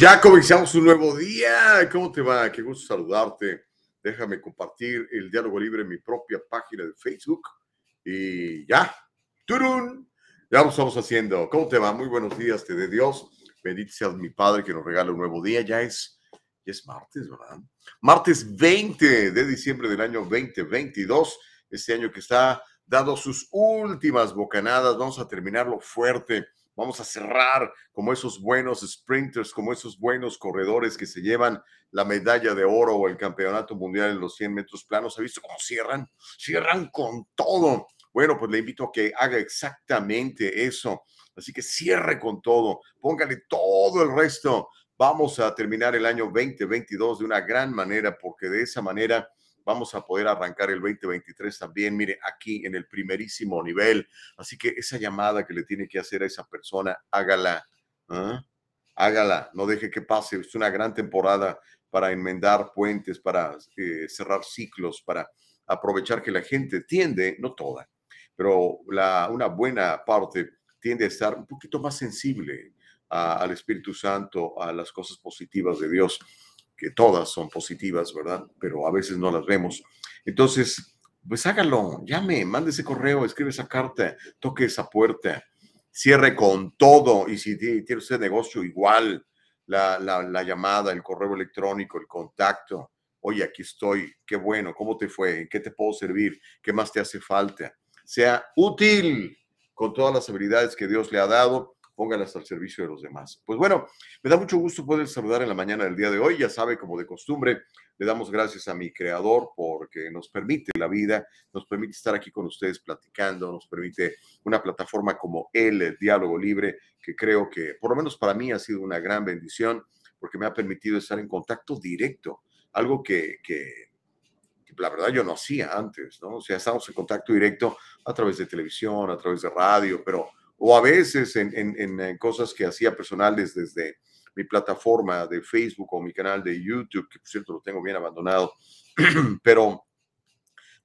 Pues ya comenzamos un nuevo día. ¿Cómo te va? Qué gusto saludarte. Déjame compartir el diálogo libre en mi propia página de Facebook y ya, ¡turun! Ya lo estamos haciendo. ¿Cómo te va? Muy buenos días, te de Dios. Bendito sea mi Padre que nos regala un nuevo día. Ya es, ya es martes, ¿verdad? Martes 20 de diciembre del año 2022. Este año que está dando sus últimas bocanadas. Vamos a terminarlo fuerte. Vamos a cerrar como esos buenos sprinters, como esos buenos corredores que se llevan la medalla de oro o el campeonato mundial en los 100 metros planos. ¿Ha visto cómo cierran? Cierran con todo. Bueno, pues le invito a que haga exactamente eso. Así que cierre con todo, póngale todo el resto. Vamos a terminar el año 2022 de una gran manera porque de esa manera vamos a poder arrancar el 2023 también, mire, aquí en el primerísimo nivel. Así que esa llamada que le tiene que hacer a esa persona, hágala. ¿ah? Hágala, no deje que pase. Es una gran temporada para enmendar puentes, para eh, cerrar ciclos, para aprovechar que la gente tiende, no toda, pero una buena parte tiende a estar un poquito más sensible al Espíritu Santo, a las cosas positivas de Dios, que todas son positivas, ¿verdad? Pero a veces no las vemos. Entonces, pues hágalo, llame, mande ese correo, escribe esa carta, toque esa puerta, cierre con todo y si tiene usted negocio igual, la, llamada, el correo electrónico, el contacto. Oye, aquí estoy, qué bueno, ¿cómo te fue? ¿En qué te puedo servir? ¿Qué más te hace falta? Sea útil con todas las habilidades que Dios le ha dado, póngalas al servicio de los demás. Pues bueno, me da mucho gusto poder saludar en la mañana del día de hoy. Ya sabe, como de costumbre, le damos gracias a mi creador porque nos permite la vida, nos permite estar aquí con ustedes platicando, nos permite una plataforma como él, el diálogo libre, que creo que por lo menos para mí ha sido una gran bendición porque me ha permitido estar en contacto directo, algo que, que, la verdad yo no hacía antes, ¿no? O sea, estamos en contacto directo a través de televisión, a través de radio, pero o a veces en, en cosas que hacía personales desde mi plataforma de Facebook o mi canal de YouTube, que por cierto lo tengo bien abandonado, pero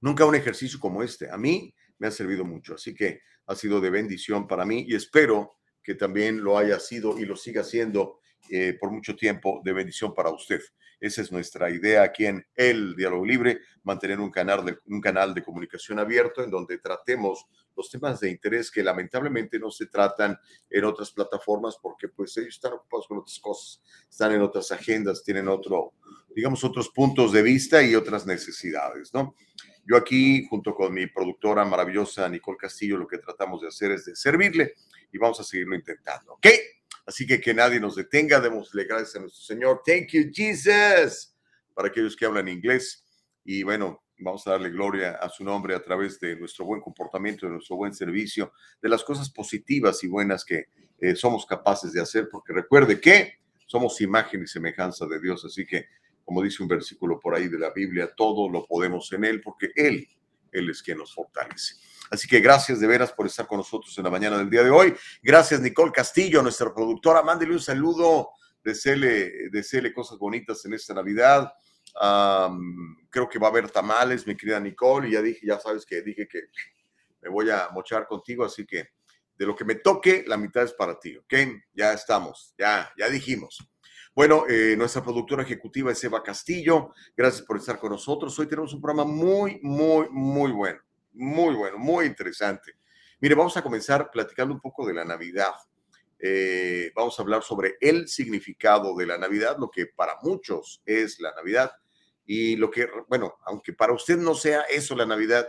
nunca un ejercicio como este. A mí me ha servido mucho, así que ha sido de bendición para mí y espero que también lo haya sido y lo siga siendo eh, por mucho tiempo de bendición para usted. Esa es nuestra idea aquí en El Diálogo Libre, mantener un canal, de, un canal de comunicación abierto en donde tratemos los temas de interés que lamentablemente no se tratan en otras plataformas porque pues ellos están ocupados con otras cosas, están en otras agendas, tienen otro, digamos, otros puntos de vista y otras necesidades, ¿no? Yo aquí, junto con mi productora maravillosa Nicole Castillo, lo que tratamos de hacer es de servirle y vamos a seguirlo intentando, ¿ok? Así que que nadie nos detenga, démosle gracias a nuestro Señor. Thank you, Jesus, para aquellos que hablan inglés. Y bueno, vamos a darle gloria a su nombre a través de nuestro buen comportamiento, de nuestro buen servicio, de las cosas positivas y buenas que eh, somos capaces de hacer, porque recuerde que somos imagen y semejanza de Dios. Así que como dice un versículo por ahí de la Biblia, todo lo podemos en Él porque Él, Él es quien nos fortalece. Así que gracias de veras por estar con nosotros en la mañana del día de hoy. Gracias Nicole Castillo, nuestra productora. Mándele un saludo, deseele, cosas bonitas en esta Navidad. creo que va a haber tamales, mi querida Nicole, y ya dije, ya sabes que dije que me voy a mochar contigo, así que de lo que me toque, la mitad es para ti, ¿ok? Ya estamos, ya, ya dijimos. Bueno, eh, nuestra productora ejecutiva es Eva Castillo. Gracias por estar con nosotros. Hoy tenemos un programa muy, muy, muy bueno. Muy bueno, muy interesante. Mire, vamos a comenzar platicando un poco de la Navidad. Eh, vamos a hablar sobre el significado de la Navidad, lo que para muchos es la Navidad. Y lo que, bueno, aunque para usted no sea eso la Navidad,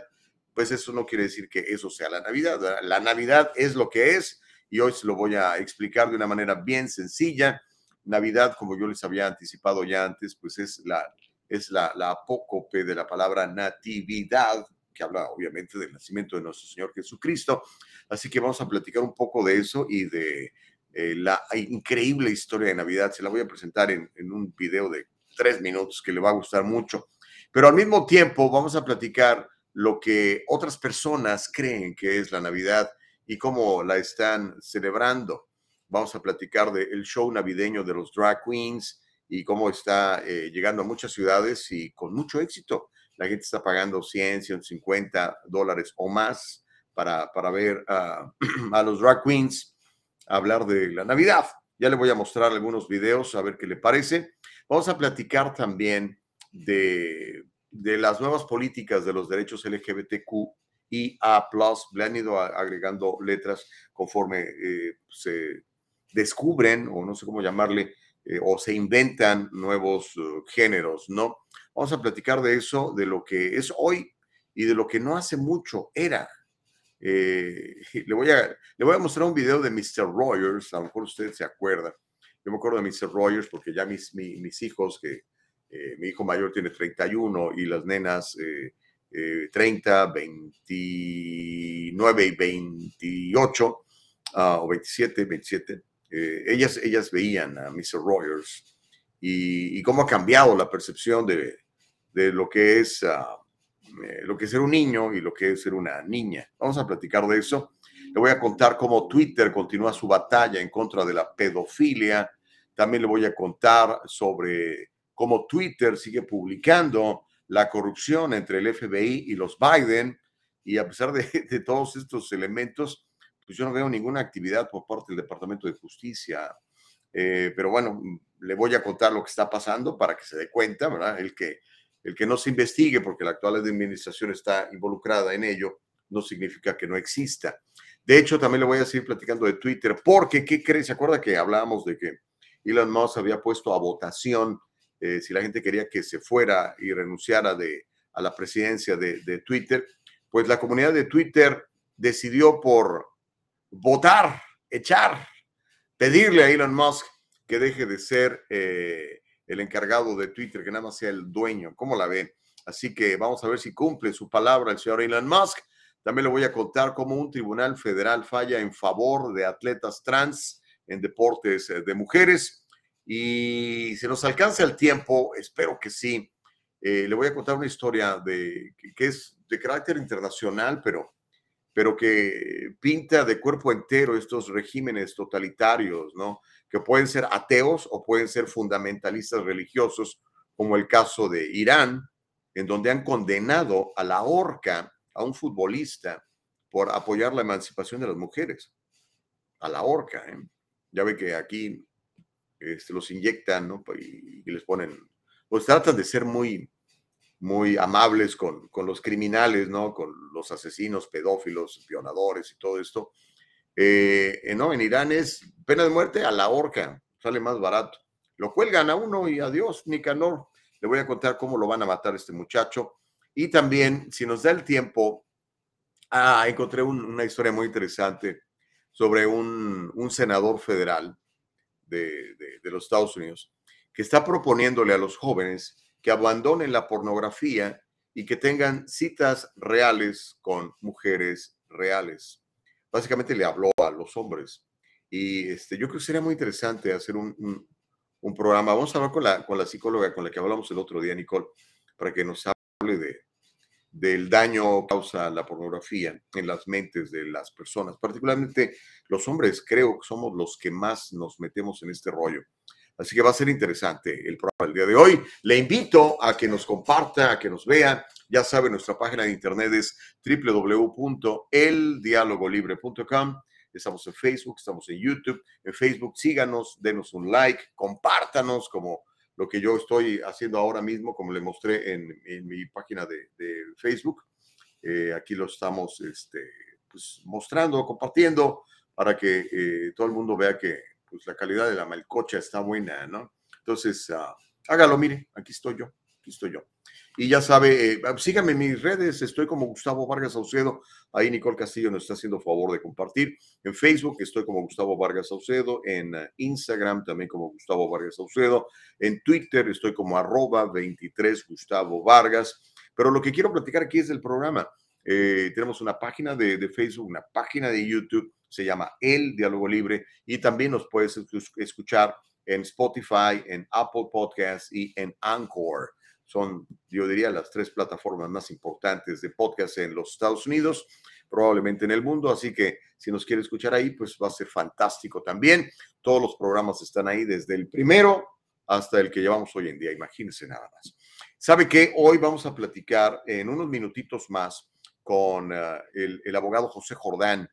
pues eso no quiere decir que eso sea la Navidad. La Navidad es lo que es y hoy se lo voy a explicar de una manera bien sencilla Navidad, como yo les había anticipado ya antes, pues es la, es la, la apócope de la palabra natividad, que habla obviamente del nacimiento de nuestro Señor Jesucristo. Así que vamos a platicar un poco de eso y de eh, la increíble historia de Navidad. Se la voy a presentar en, un video de tres minutos que le va a gustar mucho. Pero al mismo tiempo vamos a platicar lo que otras personas creen que es la Navidad y cómo la están celebrando. Vamos a platicar del show navideño de los drag queens y cómo está eh, llegando a muchas ciudades y con mucho éxito. La gente está pagando 100, 150 dólares o más para, para ver a los drag queens hablar de la Navidad. Ya le voy a mostrar algunos videos a ver qué le parece. Vamos a platicar también de de las nuevas políticas de los derechos LGBTQ y A+, le han ido agregando letras conforme eh, se descubren, o no sé cómo llamarle, eh, o se inventan nuevos uh, géneros, ¿no? Vamos a platicar de eso, de lo que es hoy y de lo que no hace mucho era. Eh, le, voy a, le voy a mostrar un video de Mr. Rogers, a lo mejor usted se acuerda. Yo me acuerdo de Mr. Rogers porque ya mis, mis hijos que eh, mi hijo mayor tiene 31 y las nenas 30, 29 y 28, ah, o 27, 27. Eh, ellas, ellas veían a Mr. Rogers y, cómo ha cambiado la percepción de, de lo que es ah, eh, lo que ser un niño y lo que es ser una niña. Vamos a platicar de eso. Le voy a contar cómo Twitter continúa su batalla en contra de la pedofilia. También le voy a contar sobre como Twitter sigue publicando la corrupción entre el FBI y los Biden, y a pesar de, todos estos elementos, pues yo no veo ninguna actividad por parte del Departamento de Justicia. Eh, pero bueno, le voy a contar lo que está pasando para que se dé cuenta, ¿verdad? El que, el que no se investigue porque la actual administración está involucrada en ello, no significa que no exista. De hecho, también le voy a seguir platicando de Twitter, porque, ¿qué cree? ¿Se acuerda que hablábamos de que Elon Musk había puesto a votación eh, si la gente quería que se fuera y renunciara de, a la presidencia de, Twitter, pues la comunidad de Twitter decidió por votar, echar, pedirle a Elon Musk que deje de ser eh, el encargado de Twitter, que nada más sea el dueño. ¿Cómo la ven? Así que vamos a ver si cumple su palabra el señor Elon Musk. También le voy a contar cómo un tribunal federal falla en favor de atletas trans en deportes eh, de mujeres. Y si nos alcanza el tiempo, espero que sí. Eh, le voy a contar una historia de, que, es de carácter internacional, pero, pero que pinta de cuerpo entero estos regímenes totalitarios, ¿no? Que pueden ser ateos o pueden ser fundamentalistas religiosos, como el caso de Irán, en donde han condenado a la horca a un futbolista por apoyar la emancipación de las mujeres. A la horca, ¿eh? Ya ve que aquí este, los inyectan, ¿no? Y, les ponen, pues tratan de ser muy, muy amables con, con, los criminales, ¿no? Con los asesinos, pedófilos, violadores y todo esto. Eh, eh, no, en Irán es pena de muerte a la horca, sale más barato. Lo cuelgan a uno y adiós, Nicanor. Le voy a contar cómo lo van a matar este muchacho. Y también, si nos da el tiempo, ah, encontré una historia muy interesante sobre un, un senador federal de, los Estados Unidos, que está proponiéndole a los jóvenes que abandonen la pornografía y que tengan citas reales con mujeres reales. Básicamente le habló a los hombres. Y este, yo creo que sería muy interesante hacer un, un, programa. Vamos a hablar con la, con la psicóloga con la que hablamos el otro día, Nicole, para que nos hable de, del daño que causa la pornografía en las mentes de las personas, particularmente los hombres, creo que somos los que más nos metemos en este rollo. Así que va a ser interesante el programa del día de hoy. Le invito a que nos comparta, a que nos vea. Ya sabe, nuestra página de internet es www.eldialogolibre.com. Estamos en Facebook, estamos en YouTube. En Facebook, síganos, denos un like, compártanos como lo que yo estoy haciendo ahora mismo, como le mostré en, mi página de, Facebook. Eh, aquí lo estamos este, pues, mostrando, compartiendo, para que eh, todo el mundo vea que pues, la calidad de la malcocha está buena, ¿no? Entonces, uh, hágalo, mire, aquí estoy yo, aquí estoy yo. Y ya sabe, eh, síganme en mis redes, estoy como Gustavo Vargas Saucedo, ahí Nicole Castillo nos está haciendo favor de compartir. En Facebook estoy como Gustavo Vargas Saucedo, en eh, Instagram también como Gustavo Vargas Saucedo, en Twitter estoy como arroba 23 Gustavo Vargas. Pero lo que quiero platicar aquí es del programa. Eh, tenemos una página de, de, Facebook, una página de YouTube, se llama El Diálogo Libre y también nos puedes escuchar en Spotify, en Apple Podcasts y en Anchor. Son, yo diría, las tres plataformas más importantes de podcast en los Estados Unidos, probablemente en el mundo. Así que si nos quiere escuchar ahí, pues va a ser fantástico también. Todos los programas están ahí desde el primero hasta el que llevamos hoy en día. Imagínense nada más. ¿Sabe que Hoy vamos a platicar en unos minutitos más con eh, el, el abogado José Jordán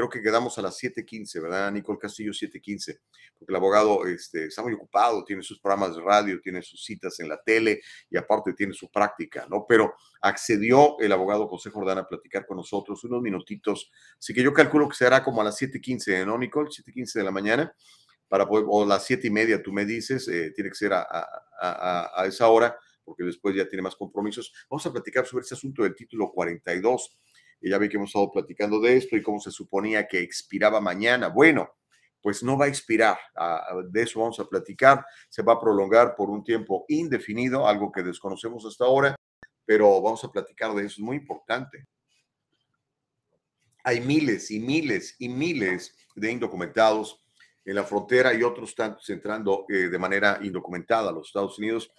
creo que quedamos a las 7.15, ¿verdad? Nicole Castillo, 7.15, porque el abogado este, está muy ocupado, tiene sus programas de radio, tiene sus citas en la tele y aparte tiene su práctica, ¿no? Pero accedió el abogado José Jordán a platicar con nosotros unos minutitos, así que yo calculo que será como a las 7.15, ¿no, Nicole? 7.15 de la mañana, para poder, o las 7 y media, tú me dices, eh, tiene que ser a, a, a esa hora, porque después ya tiene más compromisos. Vamos a platicar sobre ese asunto del título 42 y ya vi que hemos estado platicando de esto y cómo se suponía que expiraba mañana. Bueno, pues no va a expirar. De eso vamos a platicar. Se va a prolongar por un tiempo indefinido, algo que desconocemos hasta ahora, pero vamos a platicar de eso. Es muy importante. Hay miles y miles y miles de indocumentados en la frontera y otros tantos entrando eh, de manera indocumentada a los Estados Unidos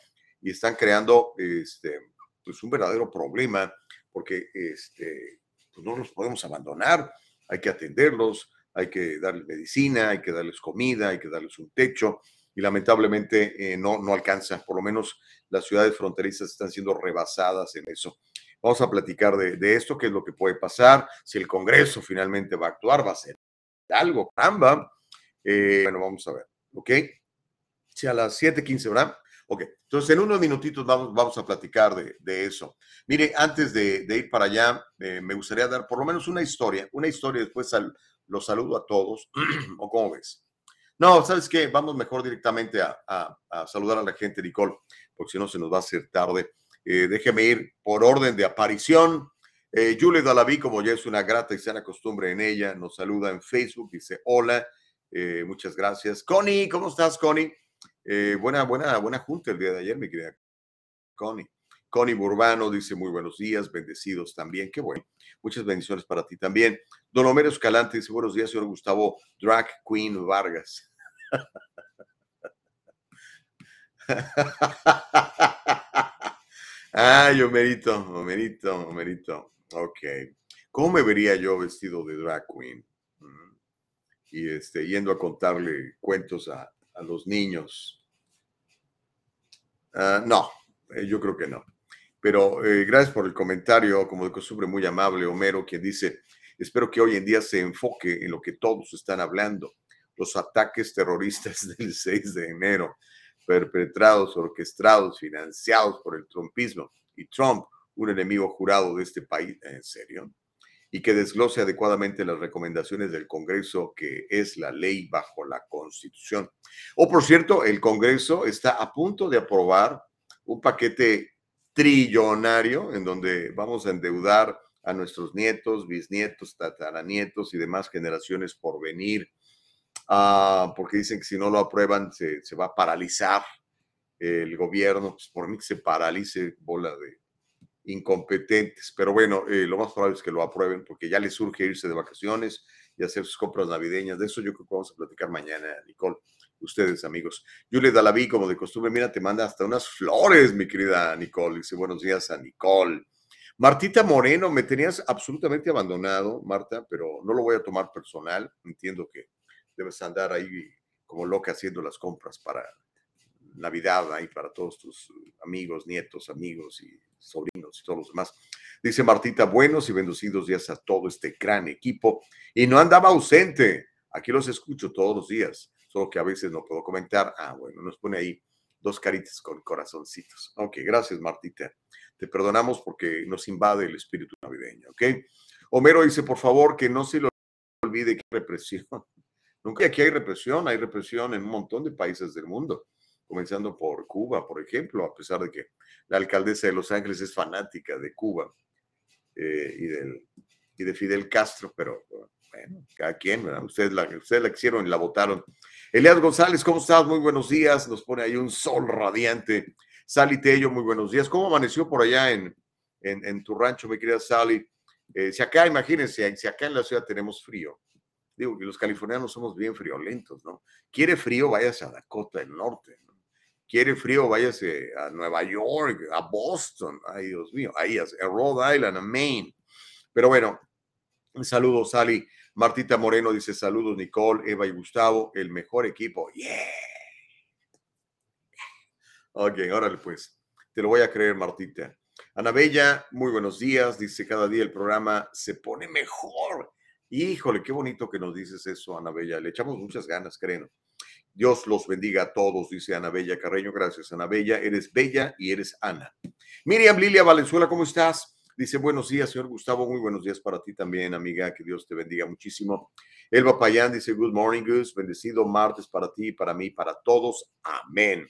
y están creando este, pues un verdadero problema porque este, pues no los podemos abandonar, hay que atenderlos, hay que darles medicina, hay que darles comida, hay que darles un techo y lamentablemente eh, no, no alcanza, por lo menos las ciudades fronterizas están siendo rebasadas en eso. Vamos a platicar de, esto, qué es lo que puede pasar, si el Congreso finalmente va a actuar, va a ser algo, caramba. Eh, bueno, vamos a ver, ¿ok? Si a las 7:15, ¿verdad? Ok, entonces en unos minutitos vamos, vamos a platicar de, eso. Mire, antes de, ir para allá, eh, me gustaría dar por lo menos una historia, una historia, después los saludo a todos, ¿o cómo ves? No, ¿sabes qué? Vamos mejor directamente a, saludar a la gente, Nicole, porque si no se nos va a hacer tarde. Eh, déjeme ir por orden de aparición. Eh, Julie Dalaví, como ya es una grata y sana costumbre en ella, nos saluda en Facebook, dice hola, eh, muchas gracias. Connie, ¿cómo estás, Connie? Eh, buena, buena, buena junta el día de ayer, mi querida Connie. Connie Burbano dice muy buenos días, bendecidos también, qué bueno. Muchas bendiciones para ti también. Don Homero Escalante dice buenos días, señor Gustavo Drag Queen Vargas. Ay, Homerito, Homerito, Homerito. Ok. ¿Cómo me vería yo vestido de drag queen? Y este, yendo a contarle cuentos a, a los niños. Ah, no, eh, yo creo que no. Pero eh, gracias por el comentario, como de costumbre, muy amable, Homero, quien dice, espero que hoy en día se enfoque en lo que todos están hablando, los ataques terroristas del 6 de enero, perpetrados, orquestados, financiados por el trumpismo y Trump, un enemigo jurado de este país. ¿En serio? Y que desglose adecuadamente las recomendaciones del Congreso, que es la ley bajo la Constitución. O, por cierto, el Congreso está a punto de aprobar un paquete trillonario en donde vamos a endeudar a nuestros nietos, bisnietos, tataranietos y demás generaciones por venir, ah, porque dicen que si no lo aprueban se, se va a paralizar el gobierno, pues por mí que se paralice bola de, incompetentes. Pero bueno, eh, lo más probable es que lo aprueben porque ya les surge irse de vacaciones y hacer sus compras navideñas. De eso yo creo que vamos a platicar mañana, Nicole. Ustedes, amigos. Julia Dalaví, como de costumbre, mira, te manda hasta unas flores, mi querida Nicole. Dice buenos días a Nicole. Martita Moreno, me tenías absolutamente abandonado, Marta, pero no lo voy a tomar personal. Entiendo que debes andar ahí como loca haciendo las compras para Navidad ahí para todos tus amigos, nietos, amigos y sobrinos y todos los demás. Dice Martita, buenos y bendecidos días a todo este gran equipo. Y no andaba ausente. Aquí los escucho todos los días, solo que a veces no puedo comentar. Ah, bueno, nos pone ahí dos caritas con corazoncitos. Ok, gracias Martita. Te perdonamos porque nos invade el espíritu navideño, ¿ok? Homero dice, por favor, que no se lo olvide que represión. Nunca aquí hay represión, hay represión en un montón de países del mundo comenzando por Cuba, por ejemplo, a pesar de que la alcaldesa de Los Ángeles es fanática de Cuba eh, y, de Fidel Castro, pero bueno, cada quien, ¿verdad? Ustedes la, ustedes la quisieron y la votaron. Elias González, ¿cómo estás? Muy buenos días. Nos pone ahí un sol radiante. Sally Tello, muy buenos días. ¿Cómo amaneció por allá en, en, tu rancho, mi querida Sally? Eh, si acá, imagínense, si acá en la ciudad tenemos frío, Digo que los californianos somos bien friolentos, ¿no? Quiere frío, váyase a Dakota del Norte. Quiere frío, váyase a Nueva York, a Boston. Ay, Dios mío, ahí, a Rhode Island, a Maine. Pero bueno, saludos, Sally. Martita Moreno dice saludos, Nicole, Eva y Gustavo, el mejor equipo. Yeah. Ok, órale pues. Te lo voy a creer, Martita. Ana Bella, muy buenos días. Dice, cada día el programa se pone mejor. Híjole, qué bonito que nos dices eso, Ana Bella. Le echamos muchas ganas, creo. Dios los bendiga a todos, dice Ana Bella Carreño. Gracias, Ana Bella. Eres bella y eres Ana. Miriam Lilia Valenzuela, ¿cómo estás? Dice, buenos días, señor Gustavo. Muy buenos días para ti también, amiga. Que Dios te bendiga muchísimo. Elba Payán dice, good morning, Gus. Bendecido martes para ti, para mí, para todos. Amén.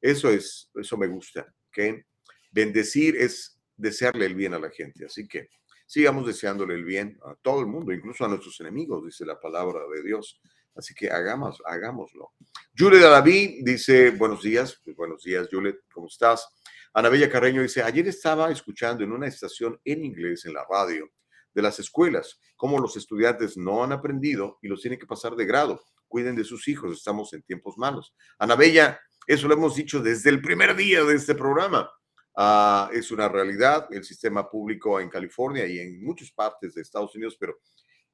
Eso es, eso me gusta. ¿ok? Bendecir es desearle el bien a la gente. Así que sigamos deseándole el bien a todo el mundo, incluso a nuestros enemigos, dice la palabra de Dios. Así que hagamos, hagámoslo. Juliet David dice, buenos días, buenos días, Juliet, ¿cómo estás? Ana Bella Carreño dice, ayer estaba escuchando en una estación en inglés en la radio de las escuelas, cómo los estudiantes no han aprendido y los tienen que pasar de grado. Cuiden de sus hijos, estamos en tiempos malos. Ana Bella, eso lo hemos dicho desde el primer día de este programa. Uh, es una realidad el sistema público en California y en muchas partes de Estados Unidos, pero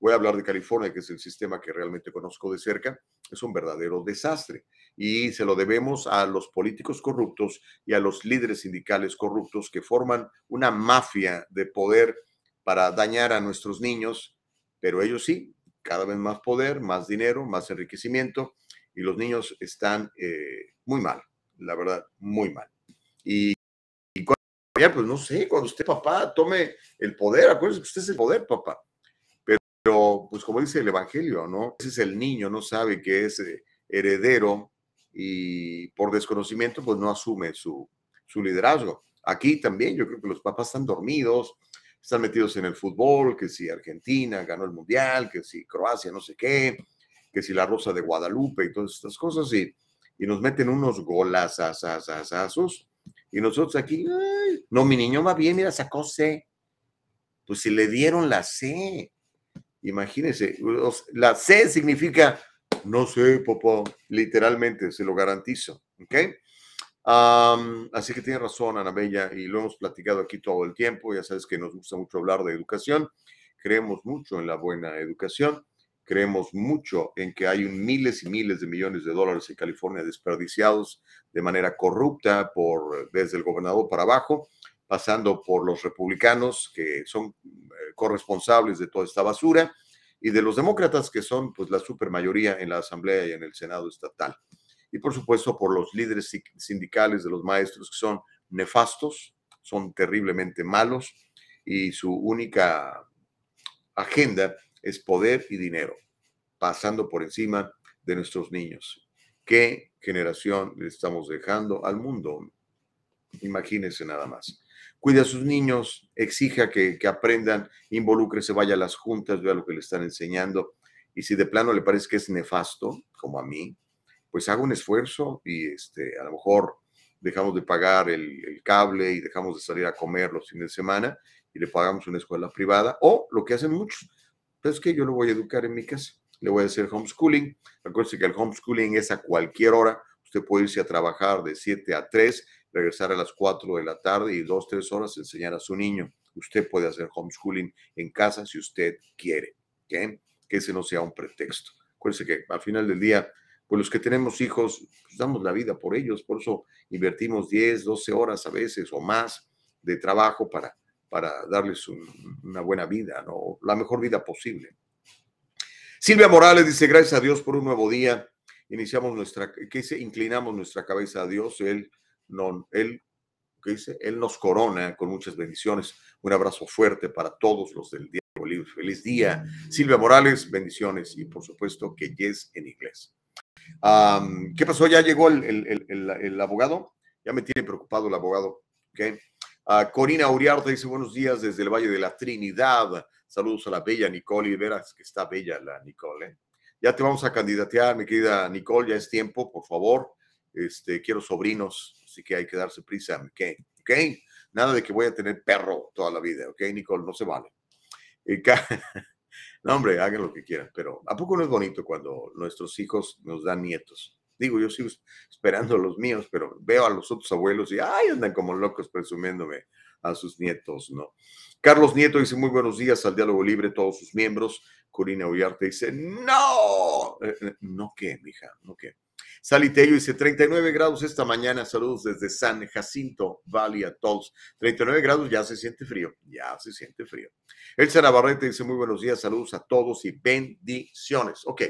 voy a hablar de California, que es el sistema que realmente conozco de cerca, es un verdadero desastre. Y se lo debemos a los políticos corruptos y a los líderes sindicales corruptos que forman una mafia de poder para dañar a nuestros niños, pero ellos sí, cada vez más poder, más dinero, más enriquecimiento, y los niños están eh, muy mal, la verdad, muy mal. Y, y cuando, pues no sé, cuando usted papá tome el poder, acuérdese que usted es el poder, papá. Pero, pues como dice el Evangelio, ¿no? Ese es el niño, no sabe que es eh, heredero y por desconocimiento, pues no asume su, su liderazgo. Aquí también yo creo que los papás están dormidos, están metidos en el fútbol, que si Argentina ganó el Mundial, que si Croacia no sé qué, que si la Rosa de Guadalupe y todas estas cosas, y, y nos meten unos golazazazazazos, y nosotros aquí, ay, no, mi niño va bien, mira, sacó C. Pues si le dieron la C, imagínense, la C significa, no sé, papá, literalmente, se lo garantizo, ¿ok? Así que tiene razón, Ana Bella, y lo hemos platicado aquí todo el tiempo. Ya sabes que nos gusta mucho hablar de educación. Creemos mucho en la buena educación. Creemos mucho en que hay miles y miles de millones de dólares en California desperdiciados de manera corrupta por desde el gobernador para abajo, pasando por los republicanos que son eh, corresponsables de toda esta basura y de los demócratas que son pues la supermayoría en la Asamblea y en el Senado estatal y por supuesto por los líderes sindicales de los maestros que son nefastos, son terriblemente malos y su única agenda es poder y dinero, pasando por encima de nuestros niños. ¿Qué generación le estamos dejando al mundo? Imagínense nada más. Cuide a sus niños, exija que, aprendan, se vaya a las juntas, vea lo que le están enseñando. Y si de plano le parece que es nefasto, como a mí, pues haga un esfuerzo y este, a lo mejor dejamos de pagar el, cable y dejamos de salir a comer los fines de semana y le pagamos una escuela privada o lo que hacen muchos, pues es que yo lo voy a educar en mi casa, le voy a hacer homeschooling. Recuerde que el homeschooling es a cualquier hora, usted puede irse a trabajar de 7 a 3, regresar a las 4 de la tarde y 2, 3 horas enseñar a su niño. Usted puede hacer homeschooling en casa si usted quiere, ¿okay? que ese no sea un pretexto. Acuérdense que al final del día pues los que tenemos hijos, pues damos la vida por ellos, por eso invertimos 10, 12 horas a veces o más de trabajo para, para darles una buena vida, ¿no? la mejor vida posible. Silvia Morales dice, gracias a Dios por un nuevo día. Iniciamos nuestra, ¿qué dice? Inclinamos nuestra cabeza a Dios. Él, no, él, ¿qué dice? Él nos corona con muchas bendiciones. Un abrazo fuerte para todos los del día. Feliz día. Silvia Morales, bendiciones y por supuesto que yes en inglés. ¿Qué pasó? ¿Ya llegó el, abogado? Ya me tiene preocupado el abogado. Uh, Corina Uriarte dice buenos días desde el Valle de la Trinidad. Saludos a la bella Nicole. Y verás que está bella la Nicole. ¿eh? Ya te vamos a candidatear, mi querida Nicole. Ya es tiempo, por favor. Este, quiero sobrinos, así que hay que darse prisa. ¿ok? ¿okay? Nada de que voy a tener perro toda la vida. ¿Ok, Nicole? No se vale. No, hombre, hagan lo que quieran, pero ¿a poco no es bonito cuando nuestros hijos nos dan nietos? Digo, yo sigo esperando los míos, pero veo a los otros abuelos y ay, andan como locos presumiéndome a sus nietos, ¿no? Carlos Nieto dice muy buenos días al diálogo libre, todos sus miembros. Corina Ullarte dice, no, eh, eh, no qué, mija, no qué. Salitello dice 39 grados esta mañana, saludos desde San Jacinto Valley a todos. 39 grados, ya se siente frío, ya se siente frío. Elsa Navarrete dice muy buenos días, saludos a todos y bendiciones. Ok,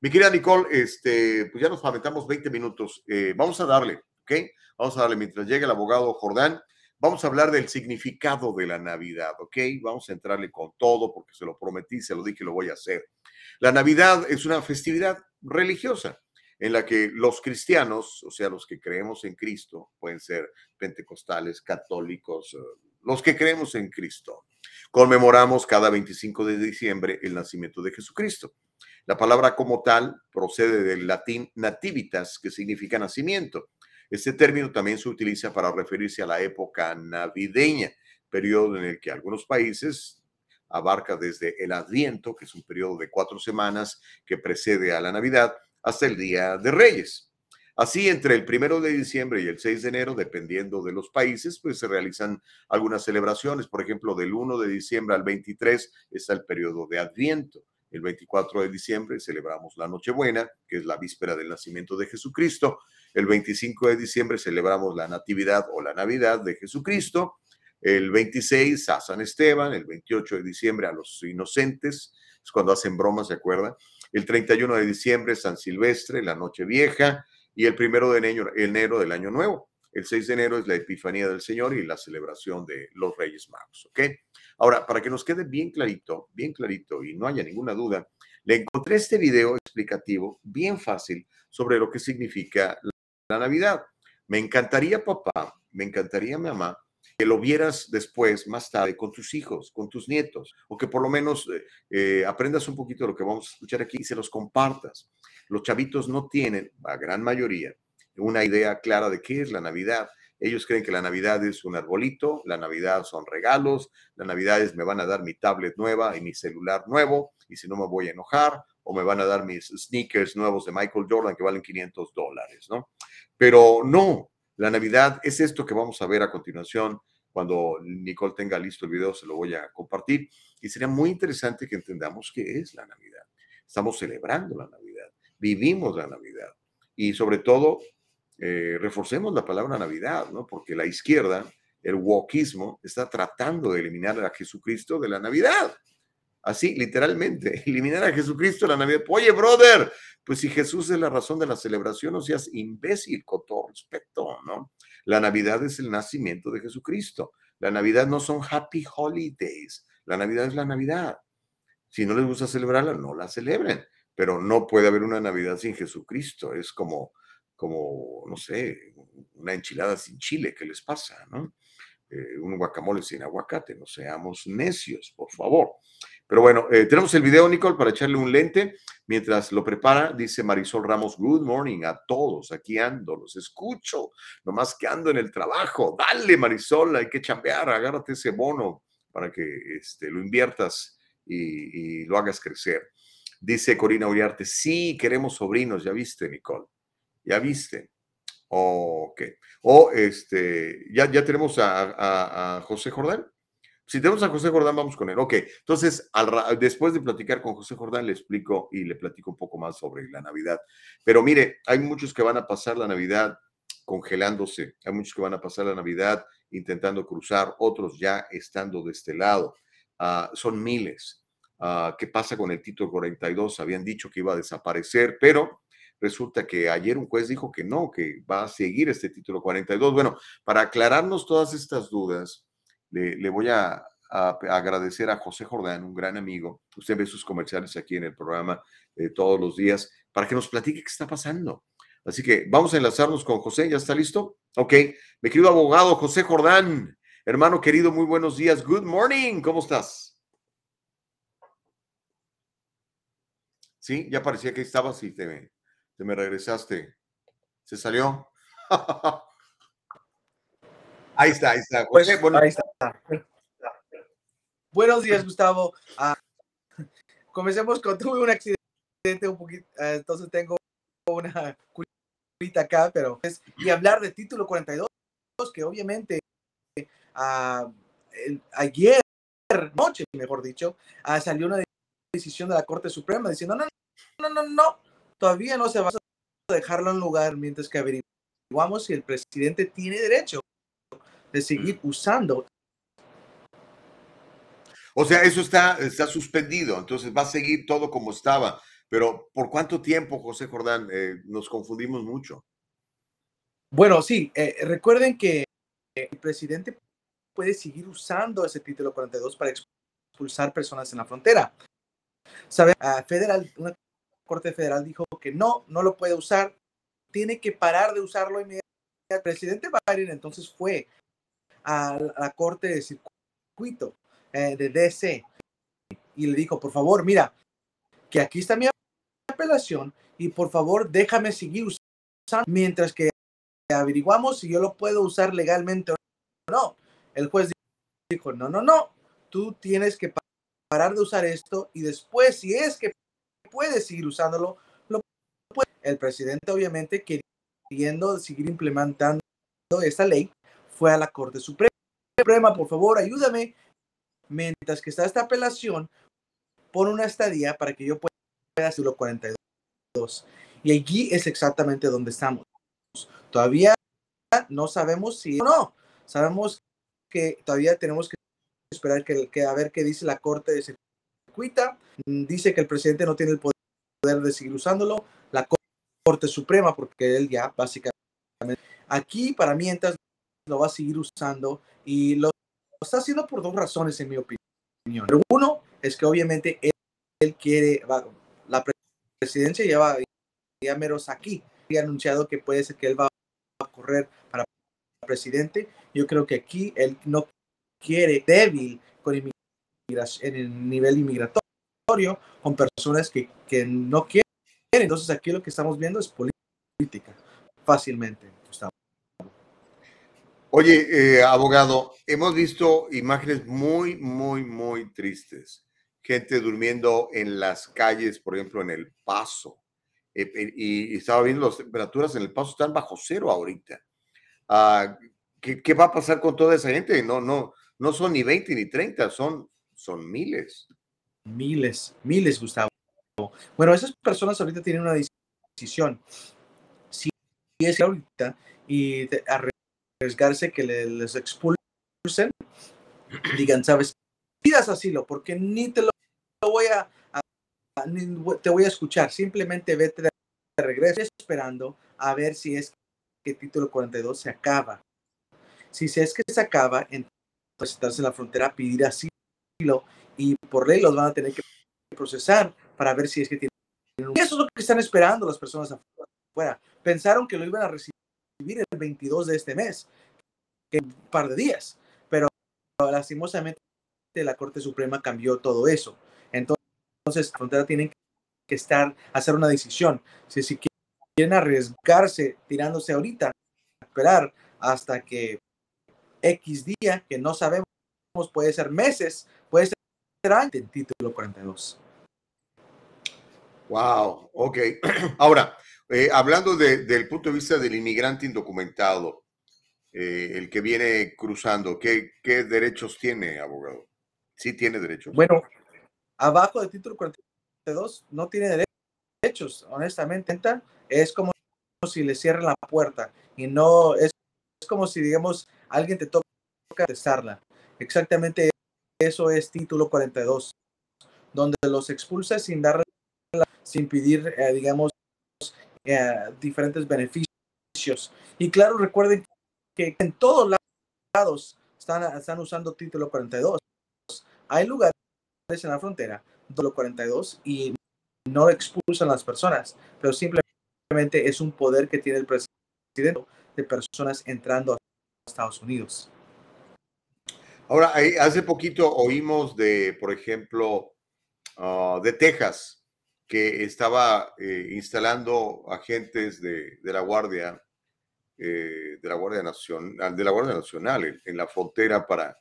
mi querida Nicole, este, pues ya nos lamentamos 20 minutos. Eh, vamos a darle, ¿ok? Vamos a darle mientras llegue el abogado Jordán. Vamos a hablar del significado de la Navidad, ¿ok? Vamos a entrarle con todo porque se lo prometí, se lo dije, lo voy a hacer. La Navidad es una festividad religiosa en la que los cristianos, o sea, los que creemos en Cristo, pueden ser pentecostales, católicos, eh, los que creemos en Cristo, conmemoramos cada 25 de diciembre el nacimiento de Jesucristo. La palabra como tal procede del latín nativitas, que significa nacimiento. Este término también se utiliza para referirse a la época navideña, periodo en el que algunos países abarca desde el Adviento, que es un periodo de cuatro semanas que precede a la Navidad, hasta el Día de Reyes. Así, entre el primero de diciembre y el 6 de enero, dependiendo de los países, pues se realizan algunas celebraciones. Por ejemplo, del 1 de diciembre al 23 está el periodo de Adviento. El 24 de diciembre celebramos la Nochebuena, que es la víspera del nacimiento de Jesucristo. El 25 de diciembre celebramos la Natividad o la Navidad de Jesucristo. El 26 a San Esteban, el 28 de diciembre a los inocentes, es cuando hacen bromas, ¿se acuerdan? El 31 de diciembre San Silvestre, la Noche Vieja, y el 1 de enero, enero del Año Nuevo. El 6 de enero es la Epifanía del Señor y la celebración de los Reyes Magos, ¿ok? Ahora, para que nos quede bien clarito, bien clarito y no haya ninguna duda, le encontré este video explicativo bien fácil sobre lo que significa la Navidad. Me encantaría, papá, me encantaría, mamá, que lo vieras después, más tarde, con tus hijos, con tus nietos, o que por lo menos eh, eh, aprendas un poquito de lo que vamos a escuchar aquí y se los compartas. Los chavitos no tienen, la gran mayoría, una idea clara de qué es la Navidad. Ellos creen que la Navidad es un arbolito, la Navidad son regalos, la Navidad es me van a dar mi tablet nueva y mi celular nuevo, y si no me voy a enojar, o me van a dar mis sneakers nuevos de Michael Jordan que valen 500 dólares, ¿no? Pero no, la Navidad es esto que vamos a ver a continuación. Cuando Nicole tenga listo el video, se lo voy a compartir. Y sería muy interesante que entendamos qué es la Navidad. Estamos celebrando la Navidad, vivimos la Navidad. Y sobre todo, eh, reforcemos la palabra Navidad, ¿no? Porque la izquierda, el wokismo, está tratando de eliminar a Jesucristo de la Navidad. Así, literalmente, eliminar a Jesucristo de la Navidad. Oye, brother, pues si Jesús es la razón de la celebración, no seas imbécil, con todo respeto, ¿no? La Navidad es el nacimiento de Jesucristo. La Navidad no son happy holidays. La Navidad es la Navidad. Si no les gusta celebrarla, no la celebren. Pero no puede haber una Navidad sin Jesucristo. Es como como, no sé, una enchilada sin chile, ¿qué les pasa? ¿no? Eh, un guacamole sin aguacate, no seamos necios, por favor. Pero bueno, eh, tenemos el video, Nicole, para echarle un lente. Mientras lo prepara, dice Marisol Ramos, good morning a todos, aquí ando, los escucho, nomás que ando en el trabajo. Dale, Marisol, hay que chambear, agárrate ese bono para que este, lo inviertas y, lo hagas crecer. Dice Corina Uriarte, sí, queremos sobrinos, ya viste, Nicole. ¿Ya viste? Ok. O este, ya, ya tenemos a, José Jordán. Si tenemos a José Jordán, vamos con él. Ok, entonces, después de platicar con José Jordán, le explico y le platico un poco más sobre la Navidad. Pero mire, hay muchos que van a pasar la Navidad congelándose, hay muchos que van a pasar la Navidad intentando cruzar, otros ya estando de este lado. Ah, son miles. Ah, ¿Qué pasa con el título 42? Habían dicho que iba a desaparecer, pero Resulta que ayer un juez dijo que no, que va a seguir este título 42. Bueno, para aclararnos todas estas dudas, le, voy a, agradecer a José Jordán, un gran amigo. Usted ve sus comerciales aquí en el programa eh, todos los días, para que nos platique qué está pasando. Así que vamos a enlazarnos con José. ¿Ya está listo? Ok. Mi querido abogado José Jordán, hermano querido, muy buenos días. Good morning. ¿Cómo estás? Sí, ya parecía que estabas y te, te me regresaste. ¿Se salió? ahí está, ahí está. Pues, ahí está. Buenos días, Gustavo. Ah, comencemos con, tuve un accidente un poquito, eh, entonces tengo una curita acá, pero es, y hablar de título 42, que obviamente uh, ayer noche, mejor dicho, uh, salió una decisión de la Corte Suprema diciendo, no, no, no, no, todavía no se va a dejarlo en lugar mientras que averiguamos si el presidente tiene derecho de seguir usando. O sea, eso está, está suspendido, entonces va a seguir todo como estaba. Pero ¿por cuánto tiempo, José Jordán? Eh, nos confundimos mucho. Bueno, sí, eh, recuerden que el presidente puede seguir usando ese título 42 para expulsar personas en la frontera. ¿Sabe? federal, una corte federal dijo que no, no lo puede usar, tiene que parar de usarlo inmediatamente. El presidente Biden entonces fue a la corte de circuito eh, de DC y le dijo, por favor, mira, que aquí está mi apelación y por favor déjame seguir usando mientras que averiguamos si yo lo puedo usar legalmente o no. El juez dijo, no, no, no, tú tienes que parar de usar esto y después, si es que puedes seguir usándolo, lo puede. El presidente obviamente queriendo seguir implementando esta ley, fue a la Corte Suprema. por favor, ayúdame. Mientras que está esta apelación, pon una estadía para que yo pueda hacer lo 42. Y allí es exactamente donde estamos. Todavía no sabemos si o no. Sabemos que todavía tenemos que esperar que, a ver qué dice la Corte de Circuita. Dice que el presidente no tiene el poder de seguir usándolo. La Corte Suprema, porque él ya básicamente aquí para mientras lo va a seguir usando y lo está haciendo por dos razones en mi opinión. uno es que obviamente él, quiere, la presidencia lleva ya meros aquí y ha anunciado que puede ser que él va a correr para presidente. Yo creo que aquí él no quiere débil con en el nivel inmigratorio con personas que, que no quieren. Entonces aquí lo que estamos viendo es política, fácilmente. Oye, eh, abogado, hemos visto imágenes muy, muy, muy tristes. Gente durmiendo en las calles, por ejemplo, en El Paso. Eh, eh, y, estaba viendo las temperaturas en El Paso, están bajo cero ahorita. Ah, ¿qué, va a pasar con toda esa gente? No, no, no son ni 20 ni 30, son, son miles. Miles, miles, Gustavo. Bueno, esas personas ahorita tienen una decisión. Si es ahorita y arriesgarse que les expulsen, digan, sabes, pidas asilo, porque ni te lo, voy a, te voy a escuchar, simplemente vete de regreso esperando a ver si es que título 42 se acaba. Si es que se acaba, entonces estarse en la frontera, pedir asilo y por ley los van a tener que procesar para ver si es que tienen. Y eso es lo que están esperando las personas afuera. Pensaron que lo iban a recibir el 22 de este mes, que un par de días, pero lastimosamente la Corte Suprema cambió todo eso. Entonces, la frontera tienen que estar, hacer una decisión. Si, si quieren arriesgarse tirándose ahorita, esperar hasta que X día, que no sabemos, puede ser meses, puede ser antes del título 42. Wow, ok. Ahora, eh, hablando del punto de vista del inmigrante indocumentado, eh, el que viene cruzando, ¿qué, ¿qué, derechos tiene, abogado? Sí tiene derechos. Bueno, abajo del título 42 no tiene derechos, honestamente. Es como si le cierren la puerta y no es, como si, digamos, alguien te toca testarla. Exactamente eso es título 42, donde los expulsa sin darle, sin pedir, eh, digamos, eh, diferentes beneficios. Y claro, recuerden que en todos lados están, están usando título 42. Hay lugares en la frontera, título 42, y no expulsan las personas, pero simplemente es un poder que tiene el presidente de personas entrando a Estados Unidos. Ahora, hace poquito oímos de, por ejemplo, ah, de Texas, que estaba eh, instalando agentes de, la Guardia, eh, de la Guardia Nacional, de la Guardia Nacional en, la frontera para,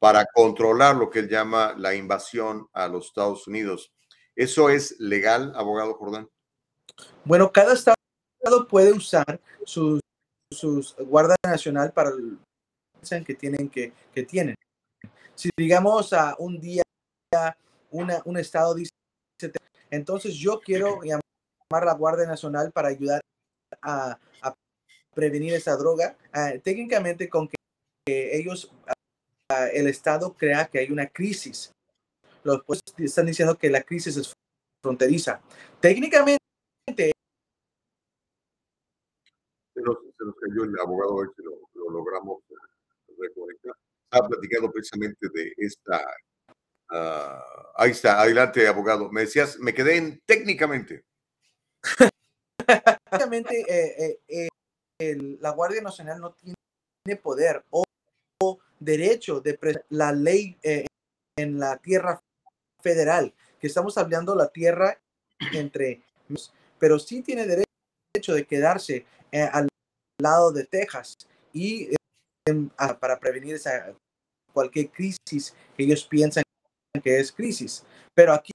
para controlar lo que él llama la invasión a los Estados Unidos. ¿Eso es legal, abogado Jordán? Bueno, cada estado puede usar sus, sus Guardia Nacional para el que tienen que, que tienen. Si digamos a un día una, un estado dice, entonces yo quiero llamar a la Guardia Nacional para ayudar a, prevenir esa droga, uh, técnicamente con que, ellos, uh, el Estado crea que hay una crisis. Los pues, están diciendo que la crisis es fronteriza. Técnicamente... Se nos, cayó el abogado, a ver si lo, lo logramos reconectar. Ha platicado precisamente de esta Uh, ahí está, adelante, abogado. Me decías, me quedé en técnicamente. Técnicamente, eh, eh, el, la Guardia Nacional no tiene poder o, o derecho de la ley eh, en la tierra federal, que estamos hablando la tierra entre, pero sí tiene derecho de quedarse al lado de Texas y para prevenir esa cualquier crisis que ellos piensan que es crisis. Pero aquí,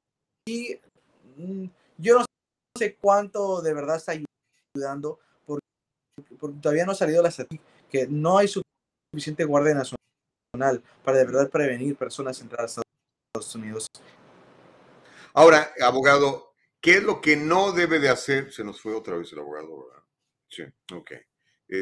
mm, yo no sé cuánto de verdad está ayudando, porque, todavía no ha salido la que no hay suficiente guardia nacional para de verdad prevenir personas entrar a Estados Unidos. Ahora, abogado, ¿qué es lo que no debe de hacer? Se nos fue otra vez el abogado, ¿verdad? Sí, ok. Eh,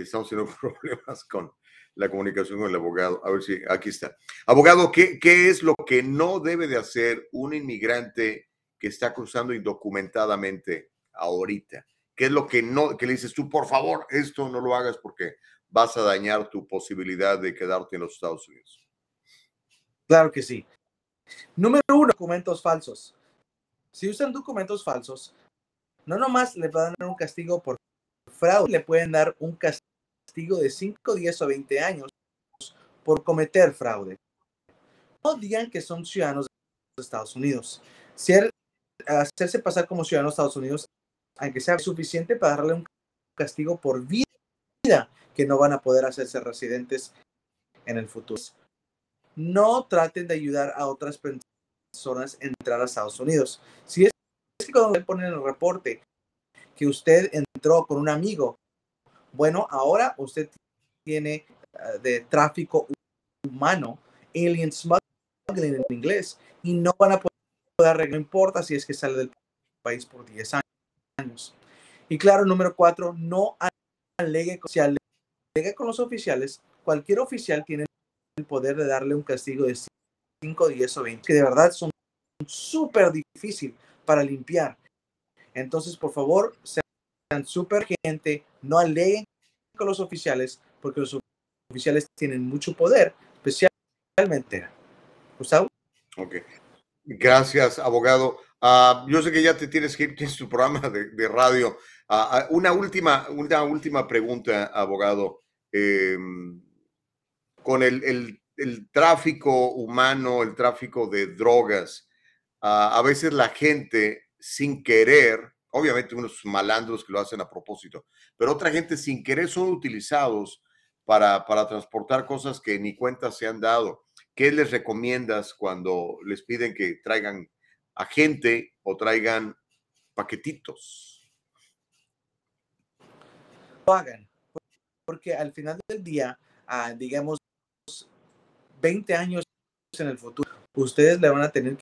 estamos teniendo problemas con, la comunicación con el abogado. A ver si aquí está. Abogado, ¿qué, ¿qué, es lo que no debe de hacer un inmigrante que está cruzando indocumentadamente ahorita? ¿Qué es lo que no, que le dices tú, por favor, esto no lo hagas porque vas a dañar tu posibilidad de quedarte en los Estados Unidos? Claro que sí. Número uno, documentos falsos. Si usan documentos falsos, no nomás le van a dar un castigo por fraude, le pueden dar un castigo de 5, 10 o 20 años por cometer fraude. No digan que son ciudadanos de Estados Unidos. Ser, hacerse pasar como ciudadanos de Estados Unidos, aunque sea suficiente para darle un castigo por vida, que no van a poder hacerse residentes en el futuro. No traten de ayudar a otras personas a entrar a Estados Unidos. Si es que cuando le ponen el reporte que usted entró con un amigo bueno, ahora usted tiene uh, de tráfico humano, alien smuggling en inglés, y no van a poder arreglar, no importa si es que sale del país por 10 años. Y claro, número cuatro, no alegue, si alega con los oficiales, cualquier oficial tiene el poder de darle un castigo de 5, 10 o 20, que de verdad son súper difícil para limpiar. Entonces, por favor, sean súper gente, no aleguen con los oficiales, porque los oficiales tienen mucho poder, especialmente. Gustavo. Ok. Gracias, abogado. Uh, yo sé que ya te tienes que ir, tienes tu programa de, radio. Uh, una, última, una última pregunta, abogado. Eh, con el, el, tráfico humano, el tráfico de drogas, a veces la gente sin querer obviamente unos malandros que lo hacen a propósito, pero otra gente sin querer son utilizados para, para transportar cosas que ni cuenta se han dado. ¿Qué les recomiendas cuando les piden que traigan a gente o traigan paquetitos? Lo hagan, porque al final del día, ah, digamos, 20 años en el futuro, ustedes le van a tener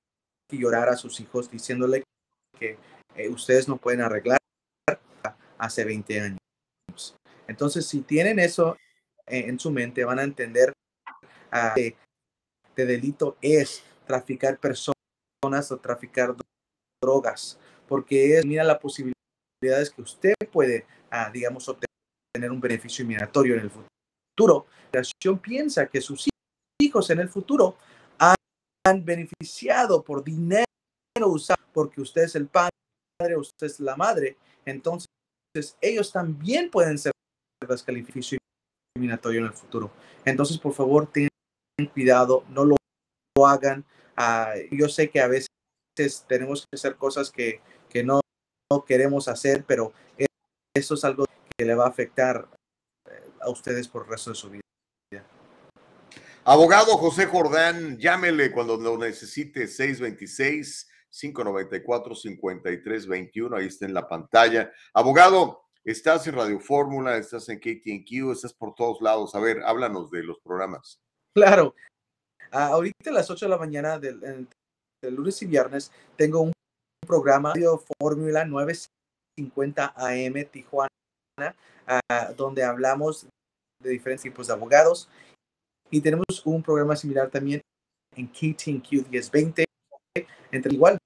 que llorar a sus hijos diciéndole que eh, ustedes no pueden arreglar hace 20 años. Entonces, si tienen eso en su mente, van a entender uh, que de delito es traficar personas o traficar drogas, porque es, mira las posibilidades que usted puede, uh, digamos, obtener un beneficio migratorio en el futuro. La nación piensa que sus hijos en el futuro han beneficiado por dinero usado porque usted es el padre usted es la madre, entonces ellos también pueden ser descalificación discriminatorio en el futuro. Entonces, por favor, tengan cuidado, no lo, hagan. Uh, yo sé que a veces tenemos que hacer cosas que, que no, no, queremos hacer, pero eso es algo que le va a afectar eh, a ustedes por el resto de su vida. Abogado José Jordán, llámele cuando lo necesite, 626 594-5321, ahí está en la pantalla. Abogado, estás en Radio Fórmula, estás en KTNQ, estás por todos lados. A ver, háblanos de los programas. Claro. Ah, ahorita a las 8 de la mañana del, lunes y viernes tengo un programa Radio Fórmula 950 AM Tijuana, ah, donde hablamos de diferentes tipos de abogados. Y tenemos un programa similar también en KTNQ 1020, entre igual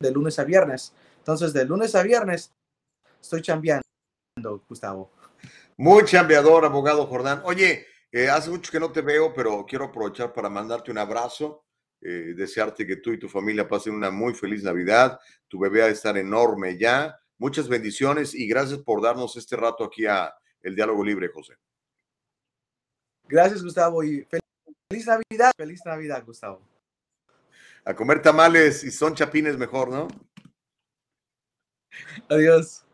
de lunes a viernes. Entonces, de lunes a viernes estoy chambeando, Gustavo. Muy chambeador, abogado Jordán. Oye, eh, hace mucho que no te veo, pero quiero aprovechar para mandarte un abrazo, eh, desearte que tú y tu familia pasen una muy feliz Navidad. Tu bebé ha de estar enorme ya. Muchas bendiciones y gracias por darnos este rato aquí a El Diálogo Libre, José. Gracias, Gustavo, y feliz Navidad, feliz Navidad, Gustavo. A comer tamales y son chapines mejor, ¿no? Adiós.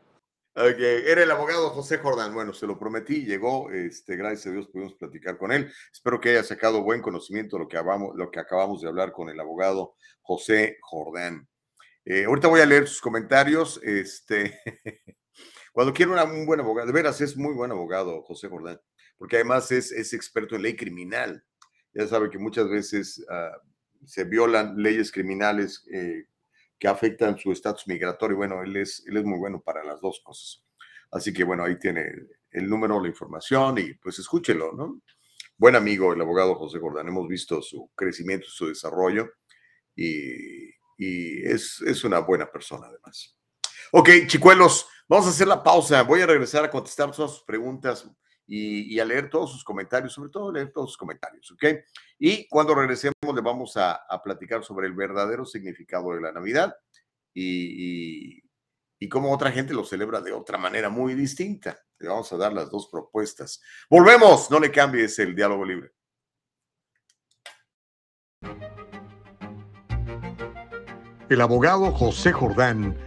Ok, era el abogado José Jordán. Bueno, se lo prometí, llegó, este, gracias a Dios pudimos platicar con él. Espero que haya sacado buen conocimiento de lo que, acabamos, lo que acabamos de hablar con el abogado José Jordán. Eh, ahorita voy a leer sus comentarios. Este, cuando quiero un buen abogado, de veras es muy buen abogado José Jordán porque además es, es experto en ley criminal. Ya sabe que muchas veces ah, se violan leyes criminales eh, que afectan su estatus migratorio. Bueno, él es, él es muy bueno para las dos cosas. Así que bueno, ahí tiene el número, la información y pues escúchelo, ¿no? Buen amigo, el abogado José Gordán. Hemos visto su crecimiento, su desarrollo y, y es, es una buena persona además. Ok, chicuelos, vamos a hacer la pausa. Voy a regresar a contestar todas sus preguntas y, a leer todos sus comentarios, sobre todo leer todos sus comentarios, ¿ok? Y cuando regresemos le vamos a, platicar sobre el verdadero significado de la Navidad y, y, cómo otra gente lo celebra de otra manera muy distinta. Le vamos a dar las dos propuestas. Volvemos, no le cambies el diálogo libre. El abogado José Jordán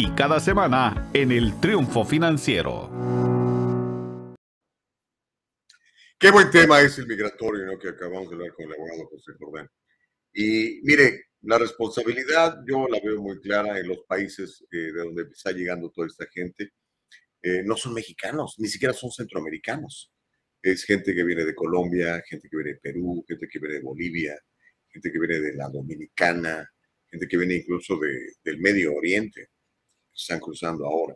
y cada semana en el Triunfo Financiero. Qué buen tema es el migratorio ¿no? que acabamos de hablar con el abogado José Jordán. Y mire, la responsabilidad yo la veo muy clara en los países eh, de donde está llegando toda esta gente. Eh, no son mexicanos, ni siquiera son centroamericanos. Es gente que viene de Colombia, gente que viene de Perú, gente que viene de Bolivia, gente que viene de la Dominicana, gente que viene incluso de, del Medio Oriente están cruzando ahora.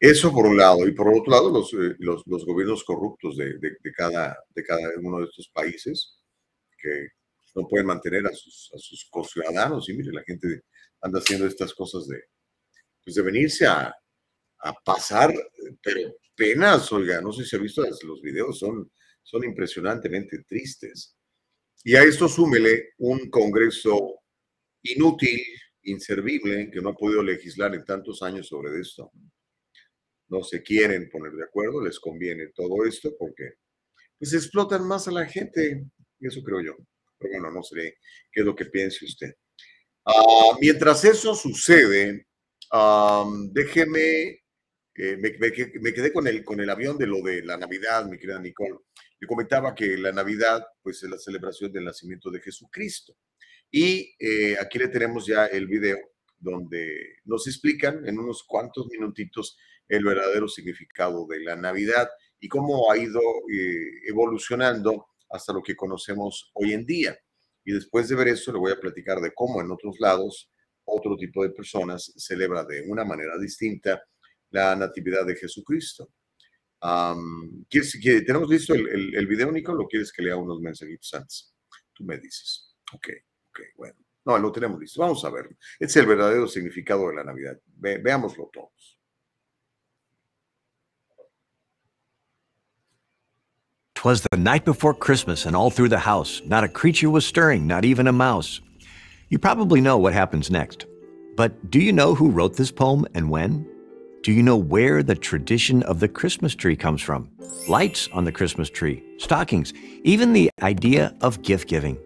Eso por un lado, y por otro lado, los, eh, los, los gobiernos corruptos de, de, cada, de cada uno de estos países que no pueden mantener a sus, a sus conciudadanos. Y mire, la gente anda haciendo estas cosas de, pues de venirse a, a pasar, pero penas, oiga, no sé si ha visto los videos, son, son impresionantemente tristes. Y a esto súmele un Congreso inútil, inservible que no ha podido legislar en tantos años sobre esto. No se quieren poner de acuerdo, les conviene todo esto porque pues explotan más a la gente, eso creo yo. Pero bueno, no sé qué es lo que piense usted. Ah, mientras eso sucede, déjeme, eh, me, quedé con el, con el avión de lo de la Navidad, mi querida Nicole. Le comentaba que la Navidad, pues es la celebración del nacimiento de Jesucristo. Y eh, aquí le tenemos ya el video donde nos explican en unos cuantos minutitos el verdadero significado de la Navidad y cómo ha ido eh, evolucionando hasta lo que conocemos hoy en día. Y después de ver eso, le voy a platicar de cómo en otros lados otro tipo de personas celebra de una manera distinta la natividad de Jesucristo. ¿Tenemos listo el, el, video, Nico? ¿O quieres que lea unos mensajitos antes? Tú me dices. Ok, bueno. No, lo tenemos listo. Vamos a verlo. Es el verdadero significado de la Navidad. veámoslo todos. Twas the night before Christmas, and all through the house, not a creature was stirring, not even a mouse. You probably know what happens next. But do you know who wrote this poem and when? Do you know where the tradition of the Christmas tree comes from? Lights on the Christmas tree, stockings, even the idea of gift giving.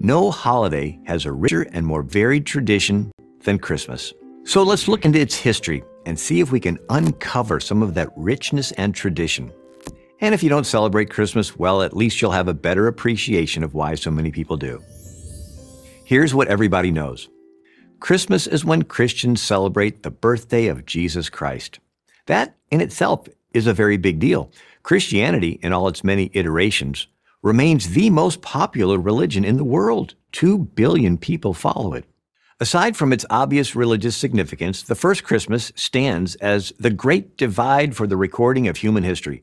No holiday has a richer and more varied tradition than Christmas. So let's look into its history and see if we can uncover some of that richness and tradition. And if you don't celebrate Christmas, well, at least you'll have a better appreciation of why so many people do. Here's what everybody knows Christmas is when Christians celebrate the birthday of Jesus Christ. That in itself is a very big deal. Christianity, in all its many iterations, remains the most popular religion in the world. Two billion people follow it. Aside from its obvious religious significance, the first Christmas stands as the great divide for the recording of human history,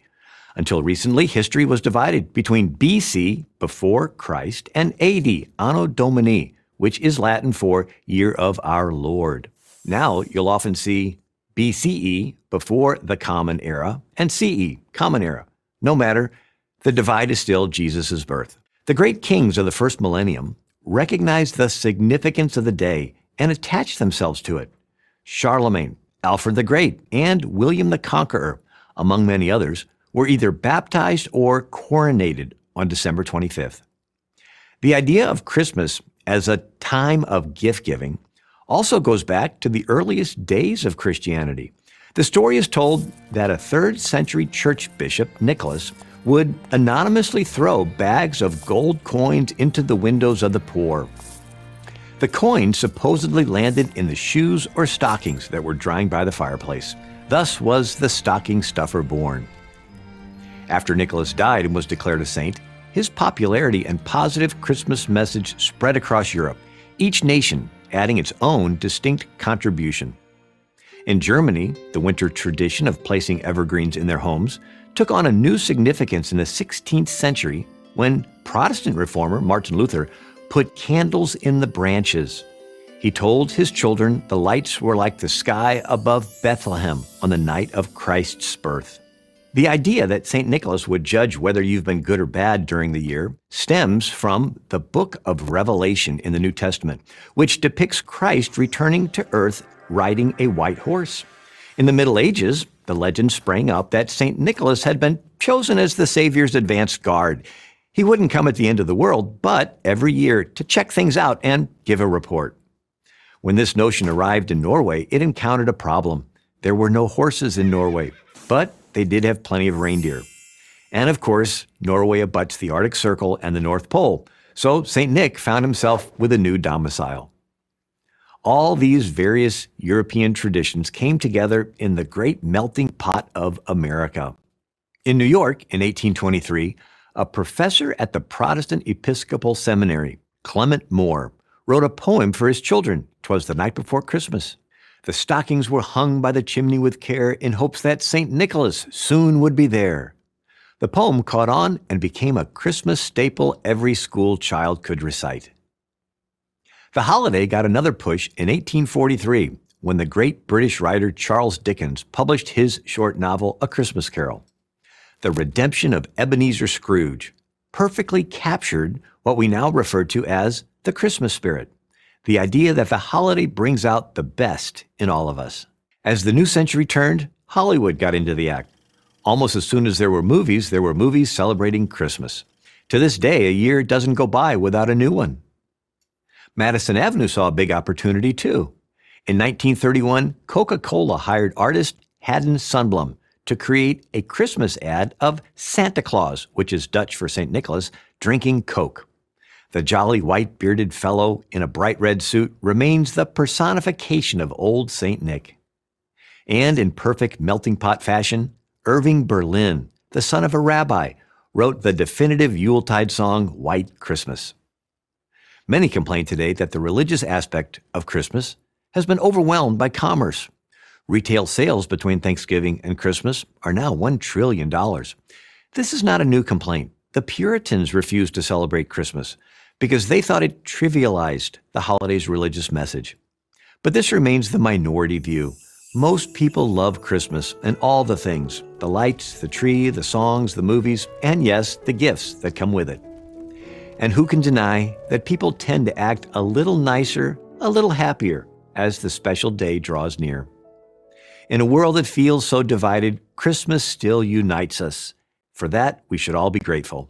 until recently, history was divided between BC, before Christ, and AD, Anno Domini, which is Latin for Year of Our Lord. Now you'll often see BCE, before the Common Era, and CE, Common Era. No matter, the divide is still Jesus' birth. The great kings of the first millennium recognized the significance of the day and attached themselves to it. Charlemagne, Alfred the Great, and William the Conqueror, among many others, were either baptized or coronated on December 25th. The idea of Christmas as a time of gift giving also goes back to the earliest days of Christianity. The story is told that a third century church bishop, Nicholas, would anonymously throw bags of gold coins into the windows of the poor. The coins supposedly landed in the shoes or stockings that were drying by the fireplace. Thus was the stocking stuffer born. After Nicholas died and was declared a saint, his popularity and positive Christmas message spread across Europe, each nation adding its own distinct contribution. In Germany, the winter tradition of placing evergreens in their homes took on a new significance in the 16th century when Protestant reformer Martin Luther put candles in the branches. He told his children the lights were like the sky above Bethlehem on the night of Christ's birth. The idea that St. Nicholas would judge whether you've been good or bad during the year stems from the book of Revelation in the New Testament, which depicts Christ returning to earth riding a white horse. In the Middle Ages, the legend sprang up that St. Nicholas had been chosen as the Savior's advance guard. He wouldn't come at the end of the world, but every year to check things out and give a report. When this notion arrived in Norway, it encountered a problem. There were no horses in Norway, but they did have plenty of reindeer. And of course, Norway abuts the Arctic Circle and the North Pole, so St. Nick found himself with a new domicile. All these various European traditions came together in the great melting pot of America. In New York in 1823, a professor at the Protestant Episcopal Seminary, Clement Moore, wrote a poem for his children. Twas the night before Christmas. The stockings were hung by the chimney with care in hopes that St. Nicholas soon would be there. The poem caught on and became a Christmas staple every school child could recite. The holiday got another push in 1843 when the great British writer Charles Dickens published his short novel A Christmas Carol. The redemption of Ebenezer Scrooge perfectly captured what we now refer to as the Christmas spirit the idea that the holiday brings out the best in all of us. As the new century turned, Hollywood got into the act. Almost as soon as there were movies, there were movies celebrating Christmas. To this day, a year doesn't go by without a new one. Madison Avenue saw a big opportunity too. In 1931, Coca Cola hired artist Haddon Sundblom to create a Christmas ad of Santa Claus, which is Dutch for St. Nicholas, drinking Coke. The jolly white bearded fellow in a bright red suit remains the personification of old St. Nick. And in perfect melting pot fashion, Irving Berlin, the son of a rabbi, wrote the definitive Yuletide song, White Christmas. Many complain today that the religious aspect of Christmas has been overwhelmed by commerce. Retail sales between Thanksgiving and Christmas are now $1 trillion. This is not a new complaint. The Puritans refused to celebrate Christmas because they thought it trivialized the holiday's religious message. But this remains the minority view. Most people love Christmas and all the things the lights, the tree, the songs, the movies, and yes, the gifts that come with it. And who can deny that people tend to act a little nicer, a little happier as the special day draws near? In a world that feels so divided, Christmas still unites us. For that, we should all be grateful.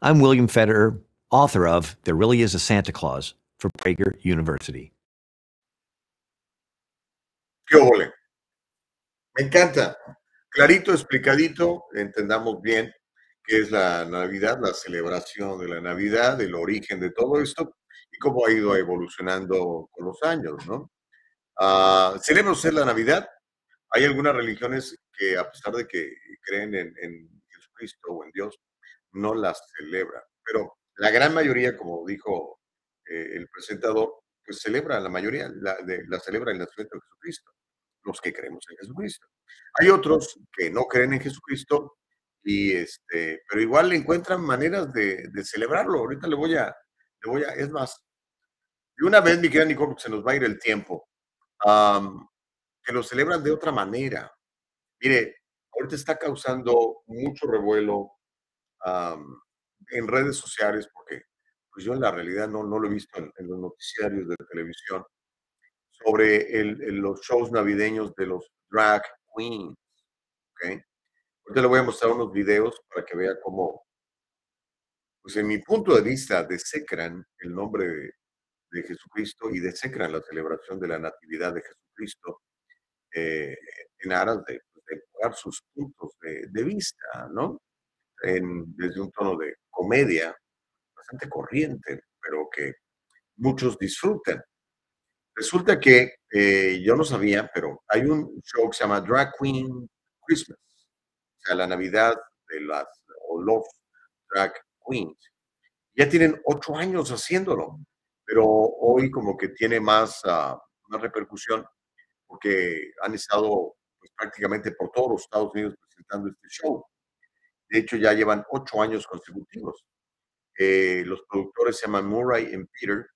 I'm William Federer, author of There Really Is a Santa Claus for Prager University. ¿Qué? Me encanta. Clarito, explicadito, entendamos bien qué es la Navidad, la celebración de la Navidad, el origen de todo esto y cómo ha ido evolucionando con los años, ¿no? Uh, ¿Celebra usted la Navidad? Hay algunas religiones que, a pesar de que creen en, en Jesucristo o en Dios, no las celebran. Pero la gran mayoría, como dijo eh, el presentador, pues celebra, la mayoría la, de, la celebra el nacimiento de Jesucristo, los que creemos en Jesucristo. Hay otros que no creen en Jesucristo, y este, pero igual le encuentran maneras de, de celebrarlo. Ahorita le voy a, le voy a, es más, de una vez, mi querida Nicole, se nos va a ir el tiempo, que lo celebran de otra manera. Mire, ahorita está causando mucho revuelo en redes sociales, porque pues yo en la realidad no, no lo he visto en, los noticiarios de televisión, sobre el, los shows navideños de los drag queens. ¿okay? Ahorita le voy a mostrar unos videos para que vea cómo, pues en mi punto de vista, desecran el nombre de, de Jesucristo y desecran la celebración de la Natividad de Jesucristo eh, en aras de, pues, de dar sus puntos de, de vista, ¿no? En, desde un tono de comedia bastante corriente, pero que muchos disfrutan. Resulta que eh, yo no sabía, pero hay un show que se llama Drag Queen Christmas, sea, la Navidad de las Love Drag Queens. Ya tienen ocho años haciéndolo, pero hoy como que tiene más, uh, más repercusión porque han estado pues, prácticamente por todos los Estados Unidos presentando este show. De hecho, ya llevan ocho años consecutivos. Eh, los productores se llaman Murray y Peter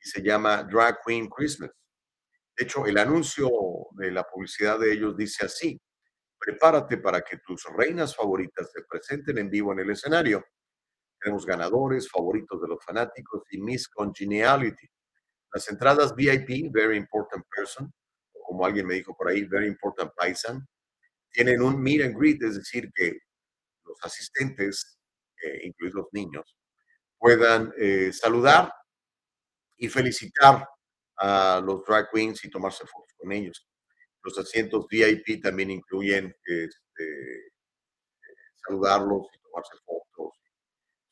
y se llama Drag Queen Christmas. De hecho, el anuncio de la publicidad de ellos dice así, prepárate para que tus reinas favoritas se presenten en vivo en el escenario. Tenemos ganadores, favoritos de los fanáticos y Miss Congeniality. Las entradas VIP, Very Important Person, o como alguien me dijo por ahí, Very Important Paisan, tienen un meet and greet, es decir, que los asistentes, eh, incluidos los niños, puedan eh, saludar y felicitar a los drag queens y tomarse fotos con ellos. Los asientos VIP también incluyen este, saludarlos y tomarse fotos.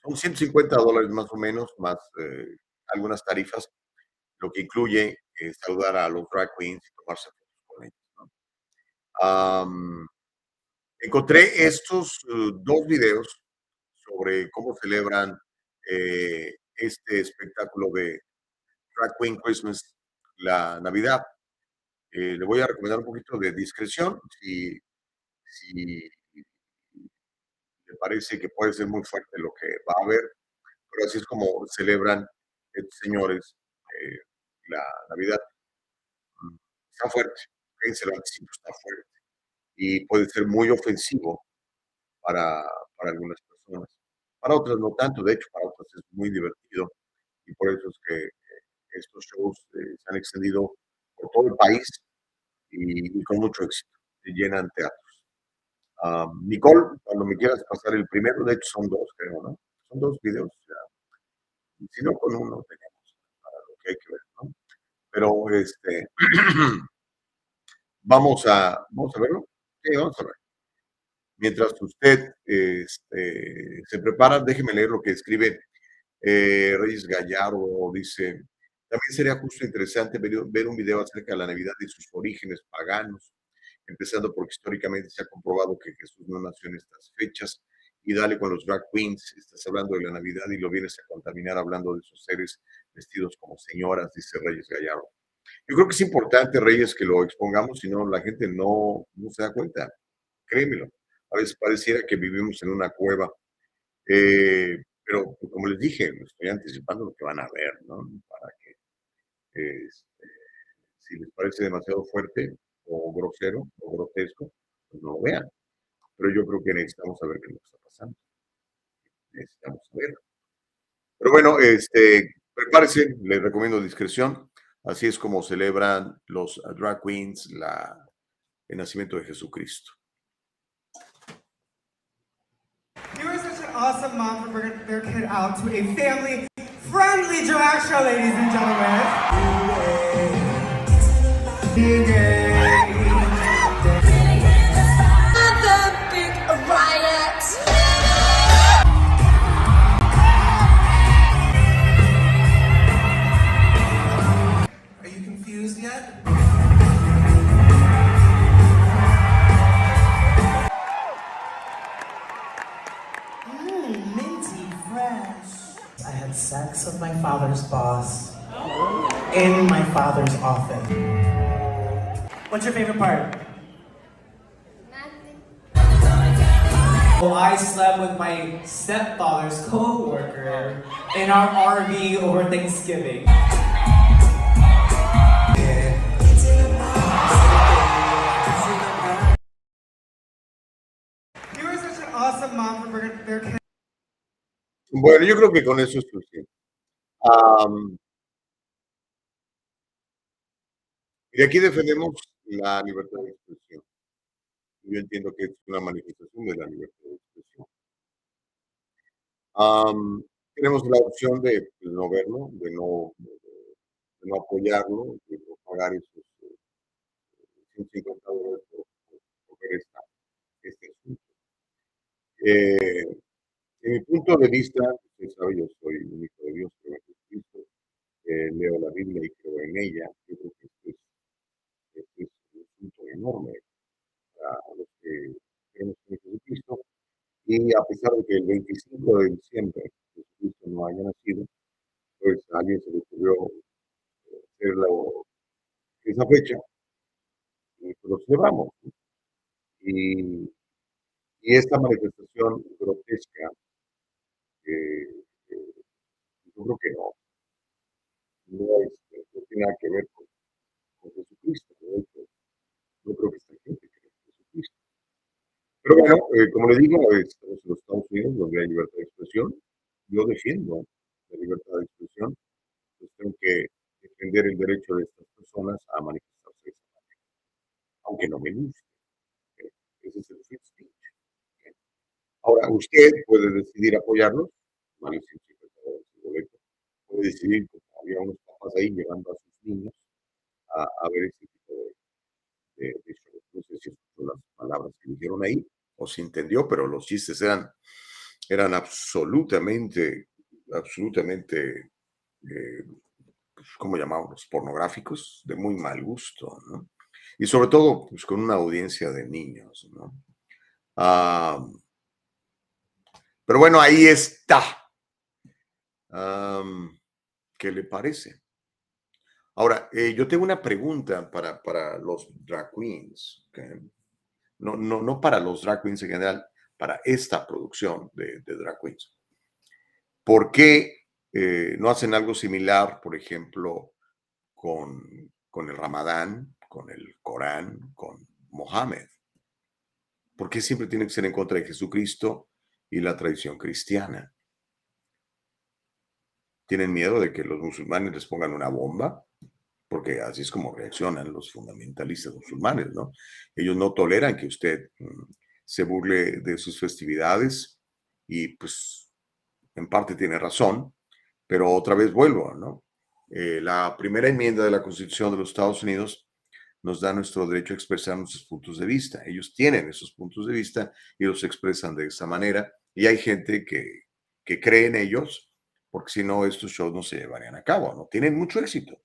Son 150 dólares más o menos, más eh, algunas tarifas, lo que incluye eh, saludar a los drag queens y tomarse fotos con ellos. Um, encontré estos uh, dos videos sobre cómo celebran este espectáculo de Drag Queen Christmas, la Navidad. Eh, le voy a recomendar un poquito de discreción si, si le parece que puede ser muy fuerte lo que va a haber, pero así es como celebran estos señores eh, la Navidad. Mm, está fuerte, se lo anticipo, está fuerte. Y puede ser muy ofensivo para, para algunas personas. Para otras no tanto, de hecho, para otras es muy divertido y por eso es que estos shows eh, se han extendido por todo el país y, y con mucho éxito, se llenan teatros. Um, Nicole, cuando me quieras pasar el primero, de hecho son dos, creo, ¿no? Son dos videos. Ya. Si no, con uno tenemos para lo que hay que ver, ¿no? Pero este, vamos a, vamos a verlo. Sí, vamos a ver. Mientras usted este, se prepara, déjeme leer lo que escribe eh, Reyes Gallardo. Dice, también sería justo interesante ver, un video acerca de la Navidad y sus orígenes paganos, empezando porque históricamente se ha comprobado que Jesús no nació en estas fechas y dale con los drag queens, estás hablando de la Navidad y lo vienes a contaminar hablando de esos seres vestidos como señoras, dice Reyes Gallardo. Yo creo que es importante, Reyes, que lo expongamos, si no la gente no, no se da cuenta. Créemelo. A veces pareciera que vivimos en una cueva. Eh, pero como les dije, estoy anticipando lo que van a ver, ¿no? Para que, este, si les parece demasiado fuerte o grosero o grotesco, pues no lo vean. Pero yo creo que necesitamos saber qué nos está pasando. Necesitamos saberlo. Pero bueno, este, prepárense, les recomiendo discreción. Así es como celebran los drag queens la, el nacimiento de Jesucristo. You are such an awesome mom for their kid out to a family friendly drag ladies and gentlemen. Had sex my father's boss in my father's office. What's your favorite part? Well, I slept with my stepfather's co-worker in our RV over Thanksgiving. You are such an awesome mom for bringing their kid Bueno, yo creo que con eso es suficiente. Am, y aquí defendemos la libertad de expresión. Yo entiendo que es una manifestación de la libertad de expresión. Am, tenemos la opción de pues, no verlo, de no, de no apoyarlo, de no pagar esos eh, 150 dólares por, por- por ver esta- este asunto. Eh, en mi punto de vista, usted sabe, yo soy un hijo de Dios, creo en Jesucristo, eh, leo la Biblia y creo en ella. Yo creo que es, este es un asunto enorme para los que creemos en Jesucristo. Y a pesar de que el 25 de diciembre Jesucristo no haya nacido, pues a alguien se le ocurrió eh, hacer la- esa fecha y pues lo celebramos. Y, y esta manifestación grotesca, eh, eh, yo creo que no, no, este, no tiene nada que ver con, con Jesucristo. Hecho, yo creo que esta gente cree en Jesucristo. Pero bueno, eh, como le digo, estamos en los Estados Unidos donde hay libertad de expresión. Yo defiendo la libertad de expresión. Pues tengo que defender el derecho de estas personas a manifestarse de esa manera, aunque no me guste. ¿ok? Ese es el free speech. Ahora, usted puede decidir apoyarlos, vale 150 dólares el boleto. Puede decidir, como había unos papás ahí llevando a sus niños a, a ver ese tipo de, de, de. No sé si escuchó las palabras que dijeron ahí o si entendió, pero los chistes eran, eran absolutamente, absolutamente, eh, pues, ¿cómo llamamos? Pornográficos, de muy mal gusto, ¿no? Y sobre todo, pues con una audiencia de niños, ¿no? Ah, pero bueno, ahí está. ¿Qué le parece? Ahora, eh, yo tengo una pregunta para, para los drag queens. No, no, no para los drag queens en general, para esta producción de, de drag queens. ¿Por qué eh, no hacen algo similar, por ejemplo, con, con el Ramadán, con el Corán, con Mohammed? ¿Por qué siempre tiene que ser en contra de Jesucristo y la tradición cristiana? ¿Tienen miedo de que los musulmanes les pongan una bomba? Porque así es como reaccionan los fundamentalistas musulmanes, ¿no? Ellos no toleran que usted mm, se burle de sus festividades y pues en parte tiene razón, pero otra vez vuelvo, ¿no? eh, la primera enmienda de la Constitución de los Estados Unidos nos da nuestro derecho a expresar nuestros puntos de vista. Ellos tienen esos puntos de vista y los expresan de esa manera. Y hay gente que, que cree en ellos, porque si no, estos shows no se llevarían a cabo, ¿no? Tienen mucho éxito.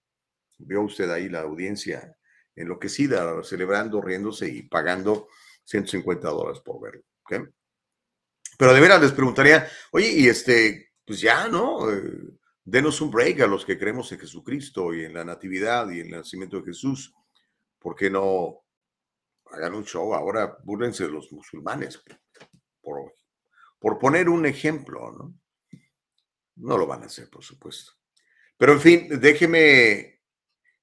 Vio usted ahí la audiencia enloquecida, celebrando, riéndose y pagando 150 dólares por verlo. Pero de veras les preguntaría, oye, y este, pues ya, ¿no? Eh, denos un break a los que creemos en Jesucristo y en la Natividad y en el nacimiento de Jesús. ¿Por qué no hagan un show? Ahora búrlense de los musulmanes, por, por poner un ejemplo, ¿no? No lo van a hacer, por supuesto. Pero en fin, déjeme,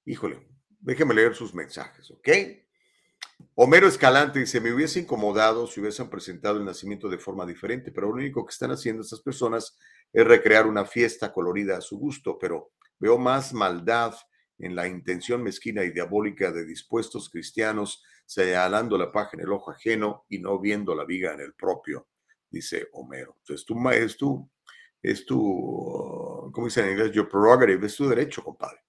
híjole, déjeme leer sus mensajes, ¿ok? Homero Escalante dice, me hubiese incomodado si hubiesen presentado el nacimiento de forma diferente, pero lo único que están haciendo estas personas es recrear una fiesta colorida a su gusto, pero veo más maldad en la intención mezquina y diabólica de dispuestos cristianos señalando la paja en el ojo ajeno y no viendo la viga en el propio, dice Homero. Es tu, es tu, es tu, ¿cómo dice en inglés? Your prerogative, es tu derecho, compadre.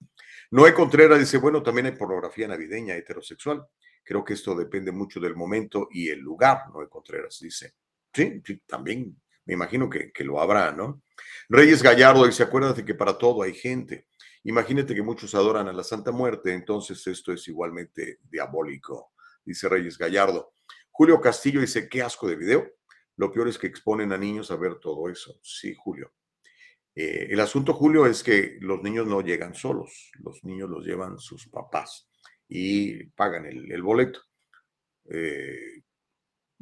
Noé Contreras dice, bueno, también hay pornografía navideña heterosexual. Creo que esto depende mucho del momento y el lugar, Noé Contreras dice. Sí, sí, también me imagino que, que lo habrá, ¿no? Reyes Gallardo dice, acuérdate que para todo hay gente. Imagínate que muchos adoran a la Santa Muerte, entonces esto es igualmente diabólico, dice Reyes Gallardo. Julio Castillo dice, qué asco de video. Lo peor es que exponen a niños a ver todo eso. Sí, Julio. Eh, el asunto, Julio, es que los niños no llegan solos, los niños los llevan sus papás y pagan el, boleto. Eh,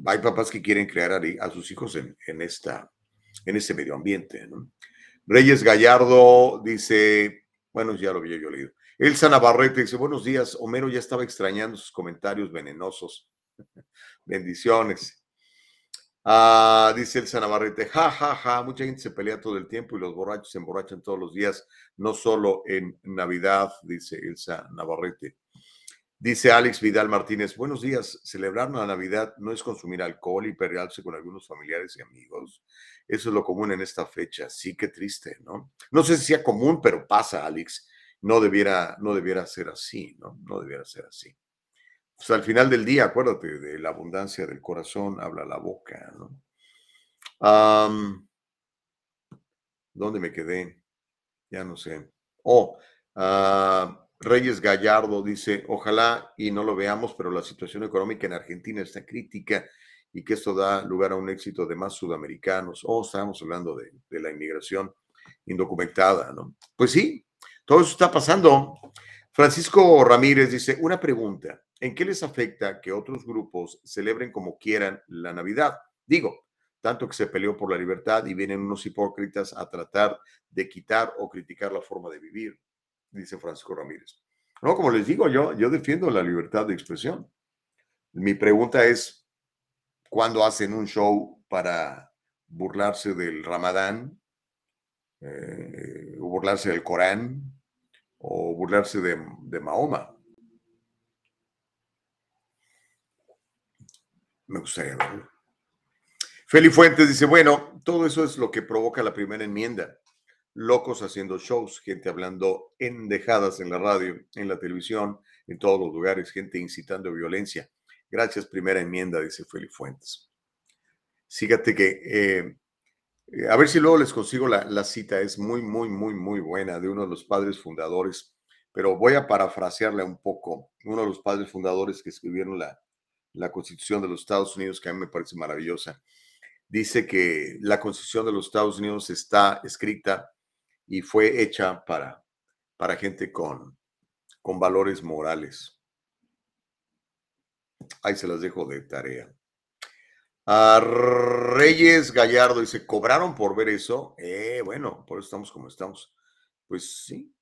hay papás que quieren crear a, sus hijos en, este medio ambiente. Reyes Gallardo dice, bueno, ya lo había yo leído. Elsa Navarrete dice, buenos días, Homero ya estaba extrañando sus comentarios venenosos. Bendiciones. Ah, dice Elsa Navarrete, ja, ja, ja, mucha gente se pelea todo el tiempo y los borrachos se emborrachan todos los días, no solo en Navidad, dice Elsa Navarrete. Dice Alex Vidal Martínez, buenos días, celebrar la Navidad no es consumir alcohol y pelearse con algunos familiares y amigos. Eso es lo común en esta fecha. Sí, qué triste, ¿no? No sé si sea común, pero pasa, Alex. No debiera, no debiera ser así, ¿no? No debiera ser así. Pues al final del día, acuérdate, de la abundancia del corazón habla la boca, ¿no? ¿Dónde me quedé? Ya no sé. Oh, uh, Reyes Gallardo dice, ojalá y no lo veamos, pero la situación económica en Argentina está crítica y que esto da lugar a un éxito de más sudamericanos. Oh, estábamos hablando de, la inmigración indocumentada, ¿no? Pues sí, todo eso está pasando. Francisco Ramírez dice, una pregunta, ¿en qué les afecta que otros grupos celebren como quieran la Navidad? Digo, tanto que se peleó por la libertad y vienen unos hipócritas a tratar de quitar o criticar la forma de vivir dice Francisco Ramírez. No, como les digo, yo, yo defiendo la libertad de expresión. Mi pregunta es, ¿cuándo hacen un show para burlarse del Ramadán, eh, o burlarse del Corán, o burlarse de, de Mahoma? Me gustaría verlo. Feli Fuentes dice, bueno, todo eso es lo que provoca la primera enmienda locos haciendo shows, gente hablando endejadas en la radio, en la televisión, en todos los lugares, gente incitando violencia. Gracias, primera enmienda, dice Feli Fuentes. Fíjate que, eh, a ver si luego les consigo la, cita, es muy, muy, muy, muy buena de uno de los padres fundadores, pero voy a parafrasearla un poco. Uno de los padres fundadores que escribieron la, la Constitución de los Estados Unidos, que a mí me parece maravillosa, dice que la Constitución de los Estados Unidos está escrita y fue hecha para, para gente con, con valores morales. Ahí se las dejo de tarea. A Reyes Gallardo dice, ¿cobraron por ver eso? Eh, bueno, por eso estamos como estamos. Pues sí.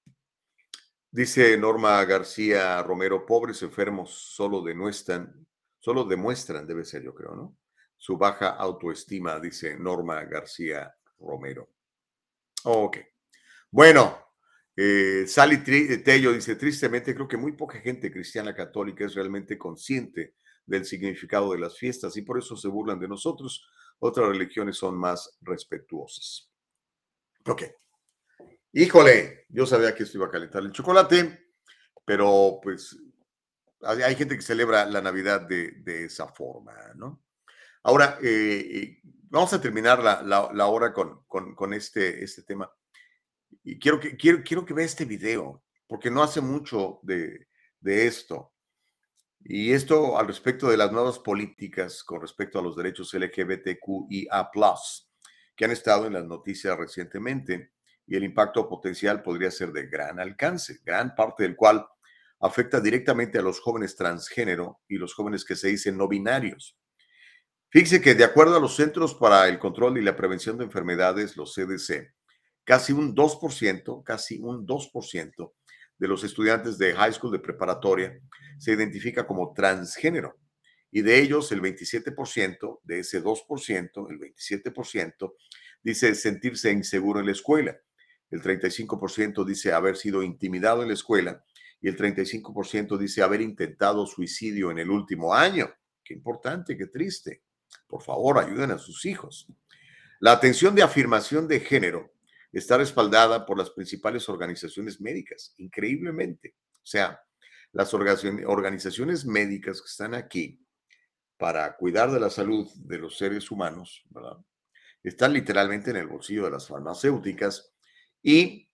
Dice Norma García Romero, pobres enfermos solo demuestran, solo demuestran, debe ser yo creo, ¿no? Su baja autoestima, dice Norma García Romero. Ok. Bueno, eh, Sally Tello dice, tristemente creo que muy poca gente cristiana católica es realmente consciente del significado de las fiestas y por eso se burlan de nosotros. Otras religiones son más respetuosas. Ok. Híjole, yo sabía que esto iba a calentar el chocolate, pero pues hay gente que celebra la Navidad de, esa forma, ¿no? Ahora, eh, eh, vamos a terminar la, hora con, este, este tema. Y quiero que, vea este video, porque no hace mucho de esto. Y esto al respecto de las nuevas políticas con respecto a los derechos LGBTQIA, que han estado en las noticias recientemente y el impacto potencial podría ser de gran alcance, gran parte del cual afecta directamente a los jóvenes transgénero y los jóvenes que se dicen no binarios. Fíjese que de acuerdo a los Centros para el Control y la Prevención de Enfermedades, los CDC, casi un 2%, casi un 2% de los estudiantes de high school, de preparatoria, se identifica como transgénero. Y de ellos, el 27%, de ese 2%, el 27%, dice sentirse inseguro en la escuela el 35% dice haber sido intimidado en la escuela y el 35% dice haber intentado suicidio en el último año. Qué importante, qué triste. Por favor, ayuden a sus hijos. La atención de afirmación de género está respaldada por las principales organizaciones médicas, increíblemente. O sea, las organizaciones médicas que están aquí para cuidar de la salud de los seres humanos, están literalmente en el bolsillo de las farmacéuticas y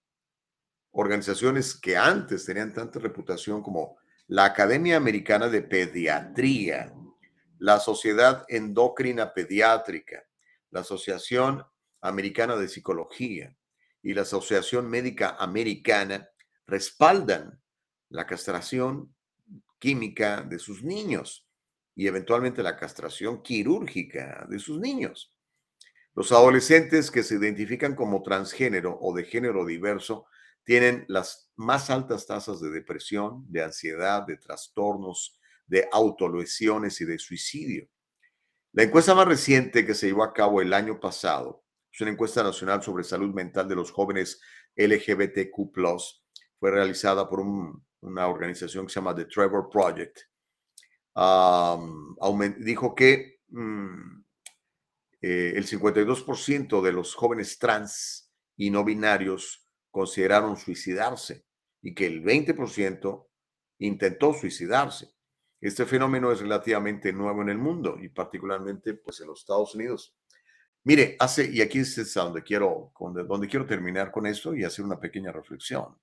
organizaciones que antes tenían tanta reputación como la Academia Americana de Pediatría, la Sociedad Endocrina Pediátrica, la Asociación Americana de Psicología y la Asociación Médica Americana respaldan la castración química de sus niños y eventualmente la castración quirúrgica de sus niños. Los adolescentes que se identifican como transgénero o de género diverso tienen las más altas tasas de depresión, de ansiedad, de trastornos, de autolesiones y de suicidio. La encuesta más reciente que se llevó a cabo el año pasado es una encuesta nacional sobre salud mental de los jóvenes LGBTQ, fue realizada por una organización que se llama The Trevor Project. dijo que mm, eh, el 52% de los jóvenes trans y no binarios consideraron suicidarse y que el 20% intentó suicidarse. Este fenómeno es relativamente nuevo en el mundo y particularmente pues en los Estados Unidos. Mire, hace, y aquí es donde quiero, donde quiero terminar con esto y hacer una pequeña reflexión.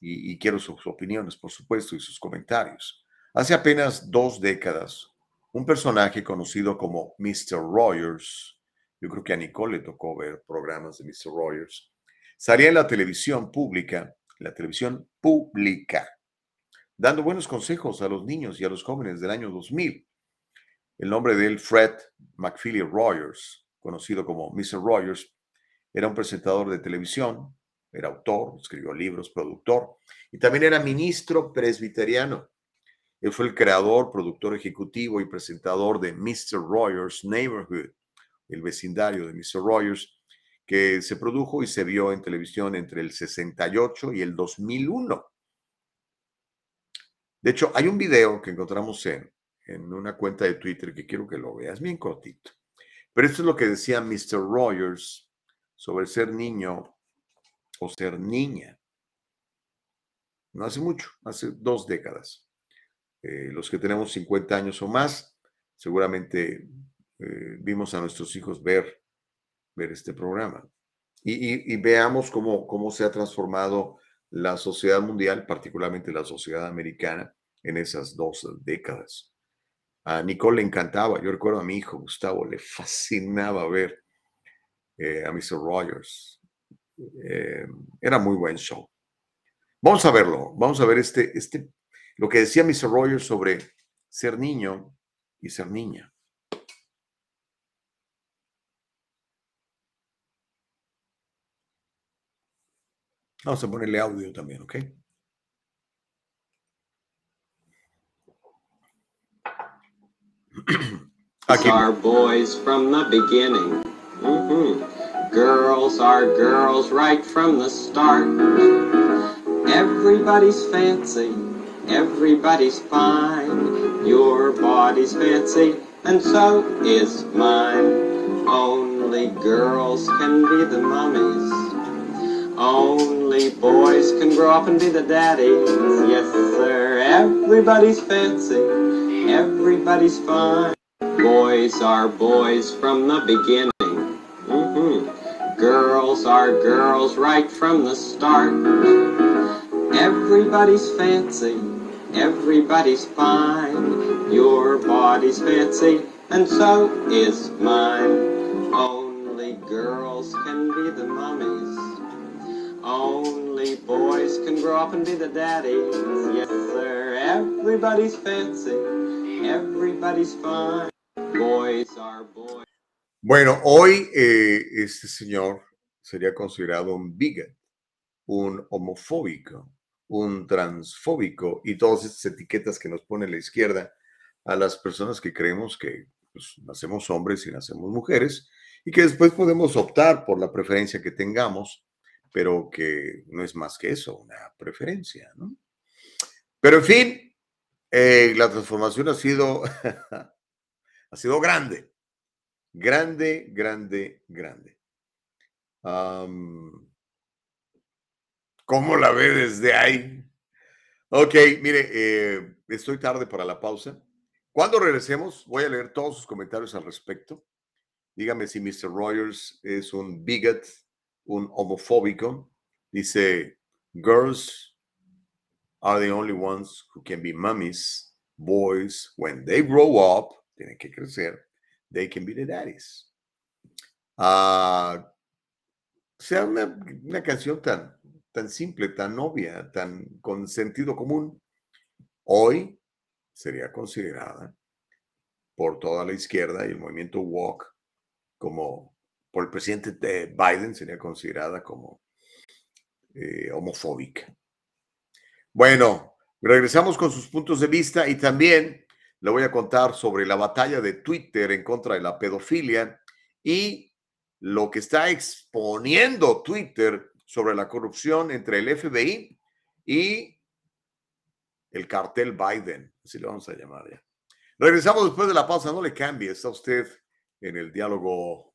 Y, quiero sus opiniones, por supuesto, y sus comentarios. Hace apenas dos décadas, un personaje conocido como Mr. Rogers, yo creo que a Nicole le tocó ver programas de Mr. Rogers, salía en la televisión pública, la televisión pública, dando buenos consejos a los niños y a los jóvenes del año 2000. El nombre de él, Fred McFeely Rogers, conocido como Mr. Rogers, era un presentador de televisión, era autor, escribió libros, productor y también era ministro presbiteriano. Él fue el creador, productor ejecutivo y presentador de Mr. Rogers Neighborhood, el vecindario de Mr. Rogers, que se produjo y se vio en televisión entre el 68 y el 2001. De hecho, hay un video que encontramos en, en una cuenta de Twitter que quiero que lo veas, bien cortito. Pero esto es lo que decía Mr. Rogers sobre ser niño o ser niña. No hace mucho, hace dos décadas. Eh, los que tenemos 50 años o más, seguramente eh, vimos a nuestros hijos ver, ver este programa. Y, veamos cómo, cómo se ha transformado la sociedad mundial, particularmente la sociedad americana, en esas dos décadas. A Nicole le encantaba, yo recuerdo a mi hijo Gustavo, le fascinaba ver eh, a Mr. Rogers. era muy buen show. Vamos a verlo, vamos a ver este, este lo que decía Mr. Rogers sobre ser niño y ser niña. Vamos a ponerle audio también, ¿ok? Aquí. Are boys from the beginning. Mm -hmm. Girls are girls right from the start. Everybody's fancy. Everybody's fine. Your body's fancy, and so is mine. Only girls can be the mummies. Only boys can grow up and be the daddies. Yes, sir. Everybody's fancy. Everybody's fine. Boys are boys from the beginning. Mm-hmm. Girls are girls right from the start. Everybody's fancy. Everybody's fine. Your body's fancy, and so is mine. Only girls can be the mummies. Only boys can grow up and be the daddies. Yes, sir. Everybody's fancy. Everybody's fine. Boys are boys. Bueno, hoy eh, este señor sería considerado un bigot, un homofóbico, un transfóbico y todas estas etiquetas que nos pone la izquierda a las personas que creemos que pues, nacemos hombres y nacemos mujeres y que después podemos optar por la preferencia que tengamos, pero que no es más que eso, una preferencia, ¿no? Pero en fin, eh, la transformación ha sido, ha sido grande, grande, grande, grande. ¿Cómo la ve desde ahí? Ok, mire, eh, estoy tarde para la pausa. Cuando regresemos, voy a leer todos sus comentarios al respecto. Dígame si Mr. Rogers es un bigot, un homofóbico. Dice, girls are the only ones who can be mummies. Boys, when they grow up, tienen que crecer, they can be the daddies. Ah, sea una, una canción tan, tan simple, tan obvia, tan con sentido común, hoy sería considerada por toda la izquierda y el movimiento Walk como, por el presidente de Biden, sería considerada como eh, homofóbica. Bueno, regresamos con sus puntos de vista y también le voy a contar sobre la batalla de Twitter en contra de la pedofilia y lo que está exponiendo Twitter sobre la corrupción entre el FBI y el cartel Biden, así le vamos a llamar ya. Regresamos después de la pausa, no le cambie, está usted en el diálogo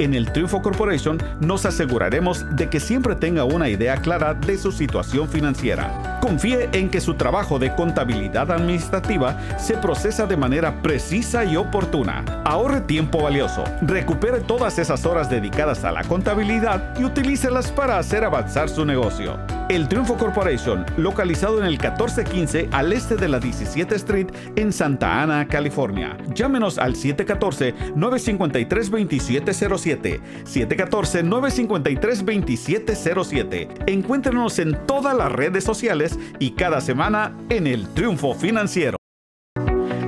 En el Triunfo Corporation nos aseguraremos de que siempre tenga una idea clara de su situación financiera. Confíe en que su trabajo de contabilidad administrativa se procesa de manera precisa y oportuna. Ahorre tiempo valioso, recupere todas esas horas dedicadas a la contabilidad y utilícelas para hacer avanzar su negocio. El Triunfo Corporation, localizado en el 1415 al este de la 17 Street en Santa Ana, California. Llámenos al 714-953-2707. 714-953-2707. Encuéntrenos en todas las redes sociales y cada semana en El Triunfo Financiero.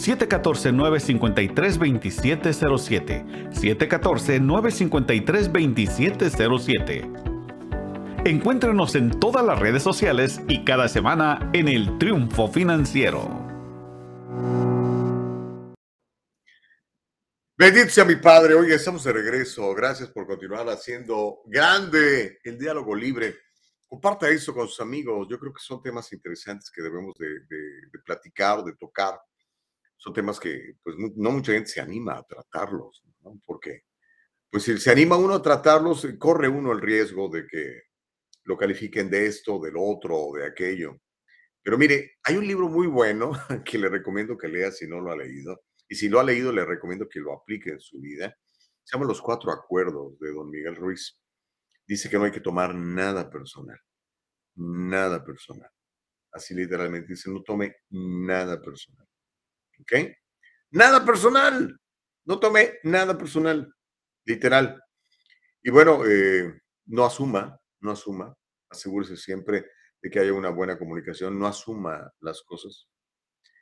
714-953-2707. 714-953-2707. Encuéntrenos en todas las redes sociales y cada semana en el Triunfo Financiero. Bendito sea mi Padre, hoy estamos de regreso. Gracias por continuar haciendo grande el diálogo libre. Comparta eso con sus amigos. Yo creo que son temas interesantes que debemos de, de- de platicar, de tocar. Son temas que pues, no, mucha gente se anima a tratarlos, ¿no? Porque pues si se anima uno a tratarlos, eh, corre uno el riesgo de que lo califiquen de esto, del otro de aquello. Pero mire, hay un libro muy bueno que le recomiendo que lea si no lo ha leído. Y si lo ha leído, le recomiendo que lo aplique en su vida. Se llama Los Cuatro Acuerdos de don Miguel Ruiz. Dice que no hay que tomar nada personal. Nada personal. Así literalmente dice, no tome nada personal. ¿Ok? Nada personal. No tome nada personal. Literal. Y bueno, eh, no asuma, no asuma. Asegúrese siempre de que haya una buena comunicación. No asuma las cosas.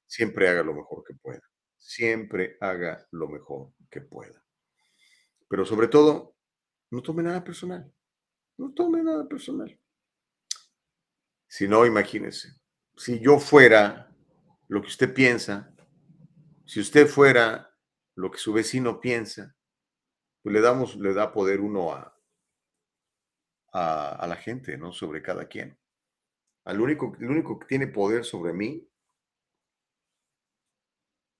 Siempre haga lo mejor que pueda. Siempre haga lo mejor que pueda. Pero sobre todo, no tome nada personal. No tome nada personal. Si no, imagínese, si yo fuera lo que usted piensa, si usted fuera lo que su vecino piensa, pues le damos, le da poder uno a, a, la gente, ¿no? Sobre cada quien. Al único, el único que tiene poder sobre mí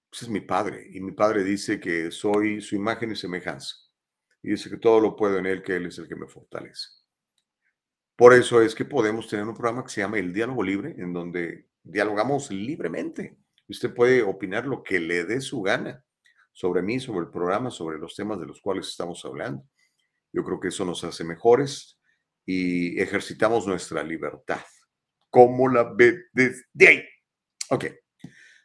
pues es mi padre. Y mi padre dice que soy su imagen y semejanza. Y dice que todo lo puedo en él, que él es el que me fortalece. Por eso es que podemos tener un programa que se llama El Diálogo Libre, en donde dialogamos libremente. Usted puede opinar lo que le dé su gana sobre mí, sobre el programa, sobre los temas de los cuales estamos hablando. Yo creo que eso nos hace mejores y ejercitamos nuestra libertad. ¿Cómo la ve desde ahí? Ok.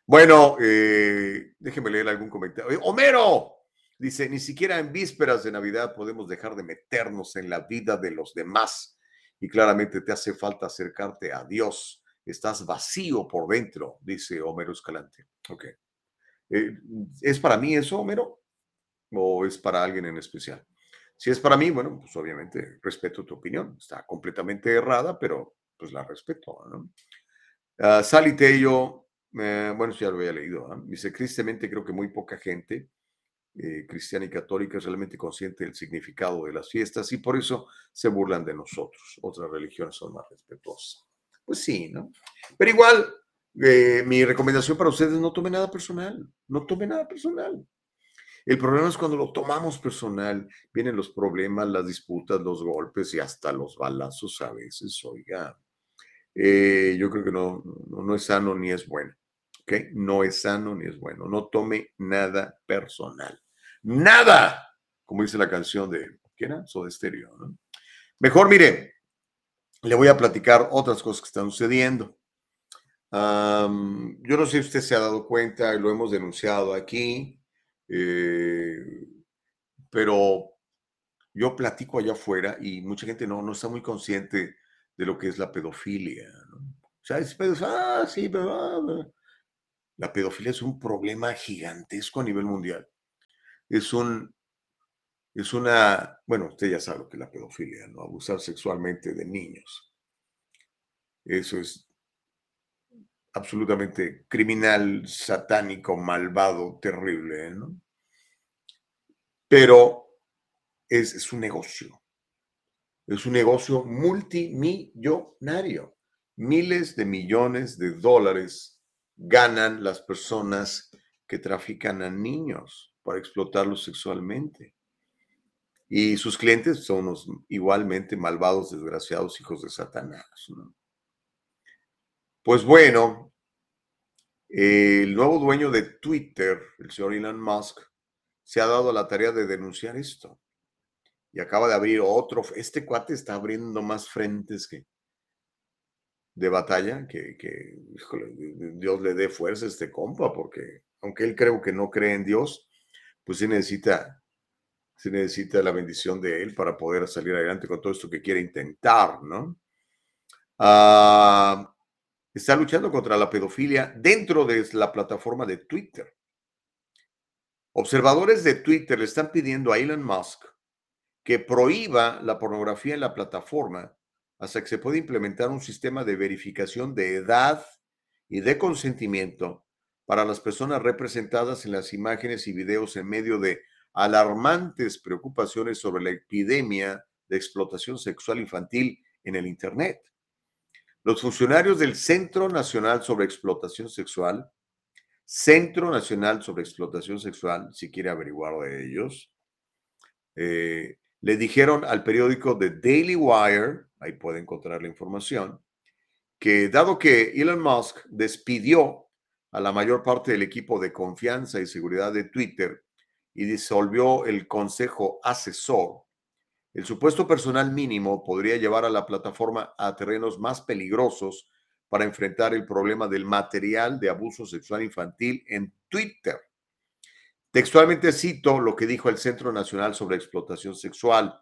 Bueno, eh, déjeme leer algún comentario. Homero dice, ni siquiera en vísperas de Navidad podemos dejar de meternos en la vida de los demás y claramente te hace falta acercarte a Dios. Estás vacío por dentro, dice Homero Escalante. Ok. Eh, ¿Es para mí eso, Homero? ¿O es para alguien en especial? Si es para mí, bueno, pues obviamente respeto tu opinión. Está completamente errada, pero pues la respeto. ¿no? Uh, Sally Tello, eh, bueno, ya lo había leído. Dice, tristemente creo que muy poca gente eh, cristiana y católica es realmente consciente del significado de las fiestas y por eso se burlan de nosotros. Otras religiones son más respetuosas. Pues sí, ¿no? Pero igual, eh, mi recomendación para ustedes, no tome nada personal, no tome nada personal. El problema es cuando lo tomamos personal, vienen los problemas, las disputas, los golpes y hasta los balazos a veces, oiga. Eh, yo creo que no, no es sano ni es bueno. ¿ok? No es sano ni es bueno. No tome nada personal. Nada, como dice la canción de, ¿quién era? Soda Stereo, ¿no? Mejor, mire, le voy a platicar otras cosas que están sucediendo. yo no sé si usted se ha dado cuenta, lo hemos denunciado aquí, eh, pero yo platico allá afuera y mucha gente no, no está muy consciente de lo que es la pedofilia. O sea, es ah, sí, pero... Ah, la pedofilia es un problema gigantesco a nivel mundial. Es un, es una, bueno, usted ya sabe lo que es la pedofilia, ¿no? Abusar sexualmente de niños. Eso es absolutamente criminal, satánico, malvado, terrible, ¿no? Pero es, es un negocio. Es un negocio multimillonario. Miles de millones de dólares ganan las personas que trafican a niños para explotarlos sexualmente. Y sus clientes son los igualmente malvados, desgraciados hijos de Satanás. Pues bueno, el nuevo dueño de Twitter, el señor Elon Musk, se ha dado la tarea de denunciar esto. Y acaba de abrir otro. Este cuate está abriendo más frentes de batalla, que, Dios le dé fuerza a este compa, porque aunque él creo que no cree en Dios, pues sí necesita, sí necesita la bendición de él para poder salir adelante con todo esto que quiere intentar, ¿no? Ah, está luchando contra la pedofilia dentro de la plataforma de Twitter. Observadores de Twitter le están pidiendo a Elon Musk que prohíba la pornografía en la plataforma hasta que se pueda implementar un sistema de verificación de edad y de consentimiento para las personas representadas en las imágenes y videos en medio de alarmantes preocupaciones sobre la epidemia de explotación sexual infantil en el Internet. Los funcionarios del Centro Nacional sobre Explotación Sexual, Centro Nacional sobre Explotación Sexual, si quiere averiguar de ellos, eh, le dijeron al periódico The Daily Wire ahí puede encontrar la información, que dado que Elon Musk despidió a la mayor parte del equipo de confianza y seguridad de Twitter y disolvió el consejo asesor, el supuesto personal mínimo podría llevar a la plataforma a terrenos más peligrosos para enfrentar el problema del material de abuso sexual infantil en Twitter. Textualmente cito lo que dijo el Centro Nacional sobre Explotación Sexual.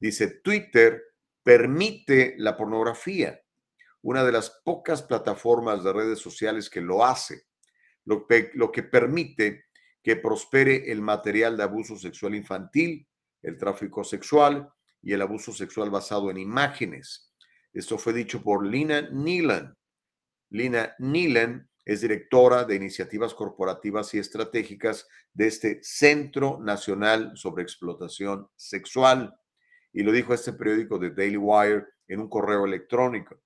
Dice, Twitter permite la pornografía, una de las pocas plataformas de redes sociales que lo hace, lo, lo que permite que prospere el material de abuso sexual infantil, el tráfico sexual y el abuso sexual basado en imágenes. Esto fue dicho por Lina Neelan. Lina Neelan es directora de iniciativas corporativas y estratégicas de este Centro Nacional sobre Explotación Sexual. Y lo dijo este periódico de Daily Wire en un correo electrónico.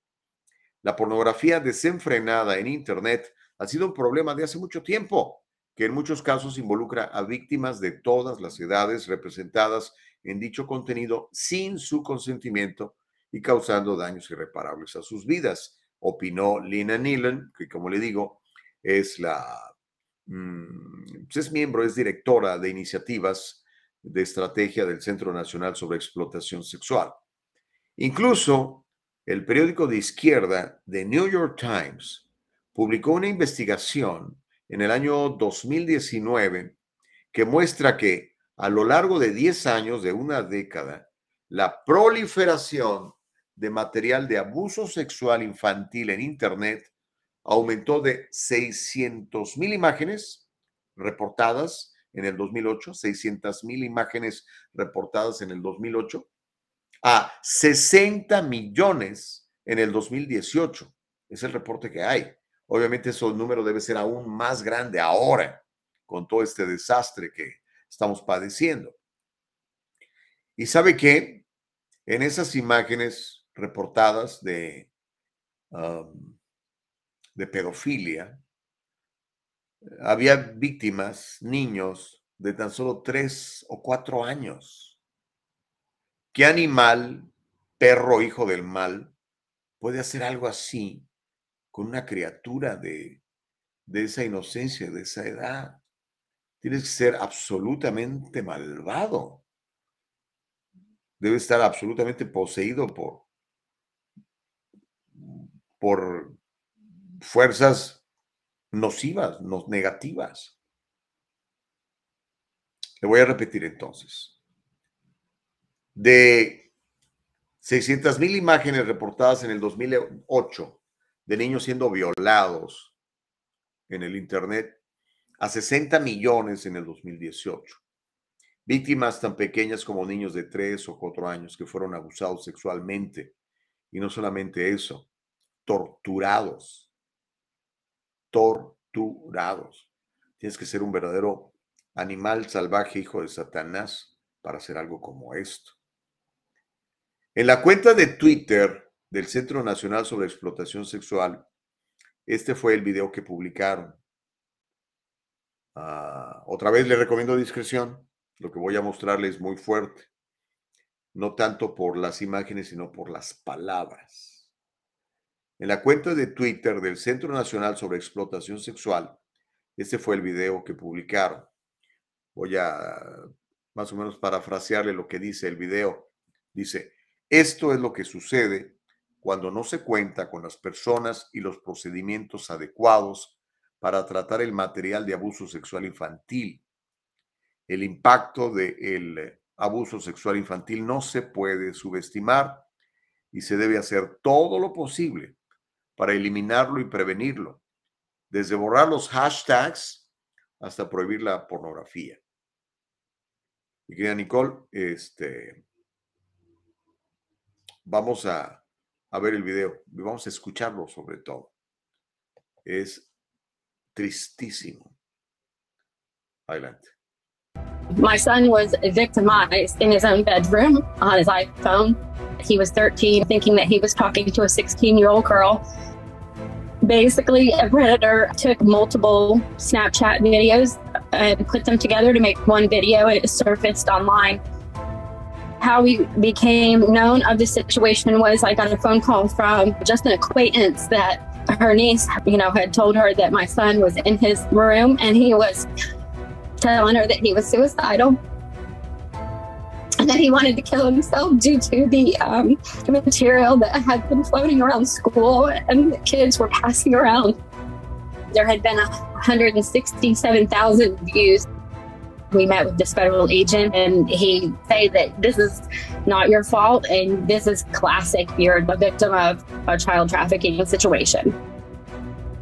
La pornografía desenfrenada en Internet ha sido un problema de hace mucho tiempo que en muchos casos involucra a víctimas de todas las edades representadas en dicho contenido sin su consentimiento y causando daños irreparables a sus vidas, opinó Lina Neelan, que como le digo, es la mm, pues es miembro, es directora de iniciativas de estrategia del Centro Nacional sobre Explotación Sexual. Incluso el periódico de izquierda The New York Times publicó una investigación en el año 2019 que muestra que a lo largo de 10 años, de una década, la proliferación de material de abuso sexual infantil en Internet aumentó de 600 mil imágenes reportadas en el 2008, 600 mil imágenes reportadas en el 2008, a 60 millones en el 2018. Es el reporte que hay. Obviamente ese número debe ser aún más grande ahora con todo este desastre que estamos padeciendo. Y sabe que en esas imágenes reportadas de, de pedofilia, había víctimas, niños de tan solo tres o cuatro años. ¿Qué animal, perro, hijo del mal, puede hacer algo así con una criatura de, esa inocencia, de esa edad. Tienes que ser absolutamente malvado. Debe estar absolutamente poseído por, por fuerzas nocivas, negativas. Le voy a repetir entonces. De 600 mil imágenes reportadas en el 2008, de niños siendo violados en el Internet a 60 millones en el 2018. Víctimas tan pequeñas como niños de 3 o 4 años que fueron abusados sexualmente. Y no solamente eso, torturados. Torturados. Tienes que ser un verdadero animal salvaje, hijo de Satanás, para hacer algo como esto. En la cuenta de Twitter del Centro Nacional sobre Explotación Sexual. Este fue el video que publicaron. Ah, otra vez le recomiendo discreción. Lo que voy a mostrarles es muy fuerte. No tanto por las imágenes, sino por las palabras. En la cuenta de Twitter del Centro Nacional sobre Explotación Sexual, este fue el video que publicaron. Voy a más o menos parafrasearle lo que dice el video. Dice, esto es lo que sucede cuando no se cuenta con las personas y los procedimientos adecuados para tratar el material de abuso sexual infantil. El impacto del abuso sexual infantil no se puede subestimar y se debe hacer todo lo posible para eliminarlo y prevenirlo, desde borrar los hashtags hasta prohibir la pornografía. Y querida Nicole, este, vamos a a ver el video, vamos a escucharlo sobre todo. Es tristísimo. Adelante. My son was victimized in his own bedroom on his iPhone. He was 13, thinking that he was talking to a 16 year old girl. Basically, a predator took multiple Snapchat videos and put them together to make one video. It surfaced online how we became known of the situation was I got a phone call from just an acquaintance that her niece, you know, had told her that my son was in his room and he was telling her that he was suicidal and that he wanted to kill himself due to the um, material that had been floating around school and the kids were passing around. There had been 167,000 views. We met with this federal agent and he said that this is not your fault and this is classic. You're a victim of a child trafficking situation.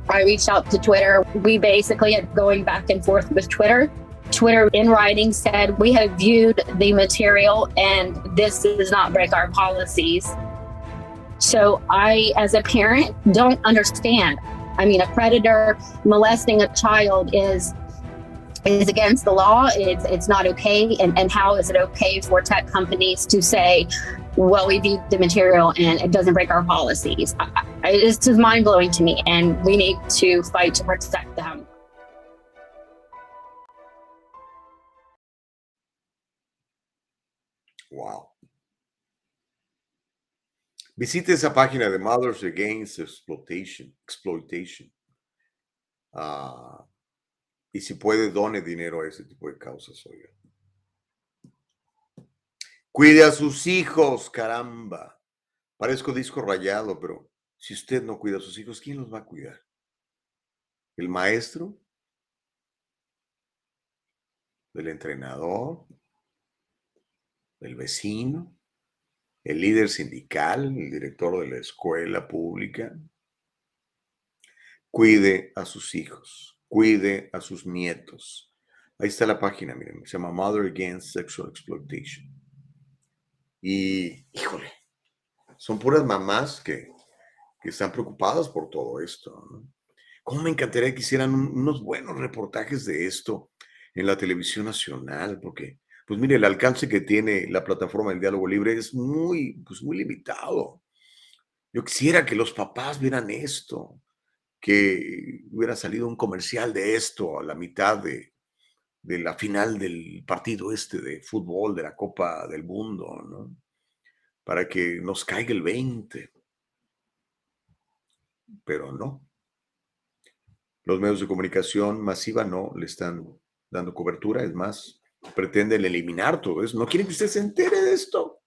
I reached out to Twitter. We basically had going back and forth with Twitter. Twitter in writing said, We have viewed the material and this does not break our policies. So I, as a parent, don't understand. I mean, a predator molesting a child is is against the law. It's it's not okay. And and how is it okay for tech companies to say, well, we viewed the material and it doesn't break our policies? It's just mind blowing to me, and we need to fight to protect them. Wow. Visite esa página de Mothers Against Exploitation. exploitation. Ah, y si puede, done dinero a ese tipo de causas, oiga. Cuide a sus hijos, caramba. Parezco disco rayado, pero si usted no cuida a sus hijos, ¿quién los va a cuidar? ¿El maestro? ¿El entrenador? ¿El vecino? ¿El líder sindical? ¿El director de la escuela pública? Cuide a sus hijos, cuide a sus nietos. Ahí está la página, miren, se llama Mother Against Sexual Exploitation. Y, híjole, son puras mamás que, que están preocupadas por todo esto. ¿no? ¿Cómo me encantaría que hicieran un- unos buenos reportajes de esto en la televisión nacional? Porque, pues mire, el alcance que tiene la plataforma del diálogo libre es muy, pues muy limitado. Yo quisiera que los papás vieran esto, que hubiera salido un comercial de esto a la mitad de, de la final del partido este de fútbol de la Copa del Mundo, ¿no? Para que nos caiga el 20. Pero no. Los medios de comunicación masiva no le están dando cobertura, es más, pretenden eliminar todo eso. No quieren que usted se entere de esto.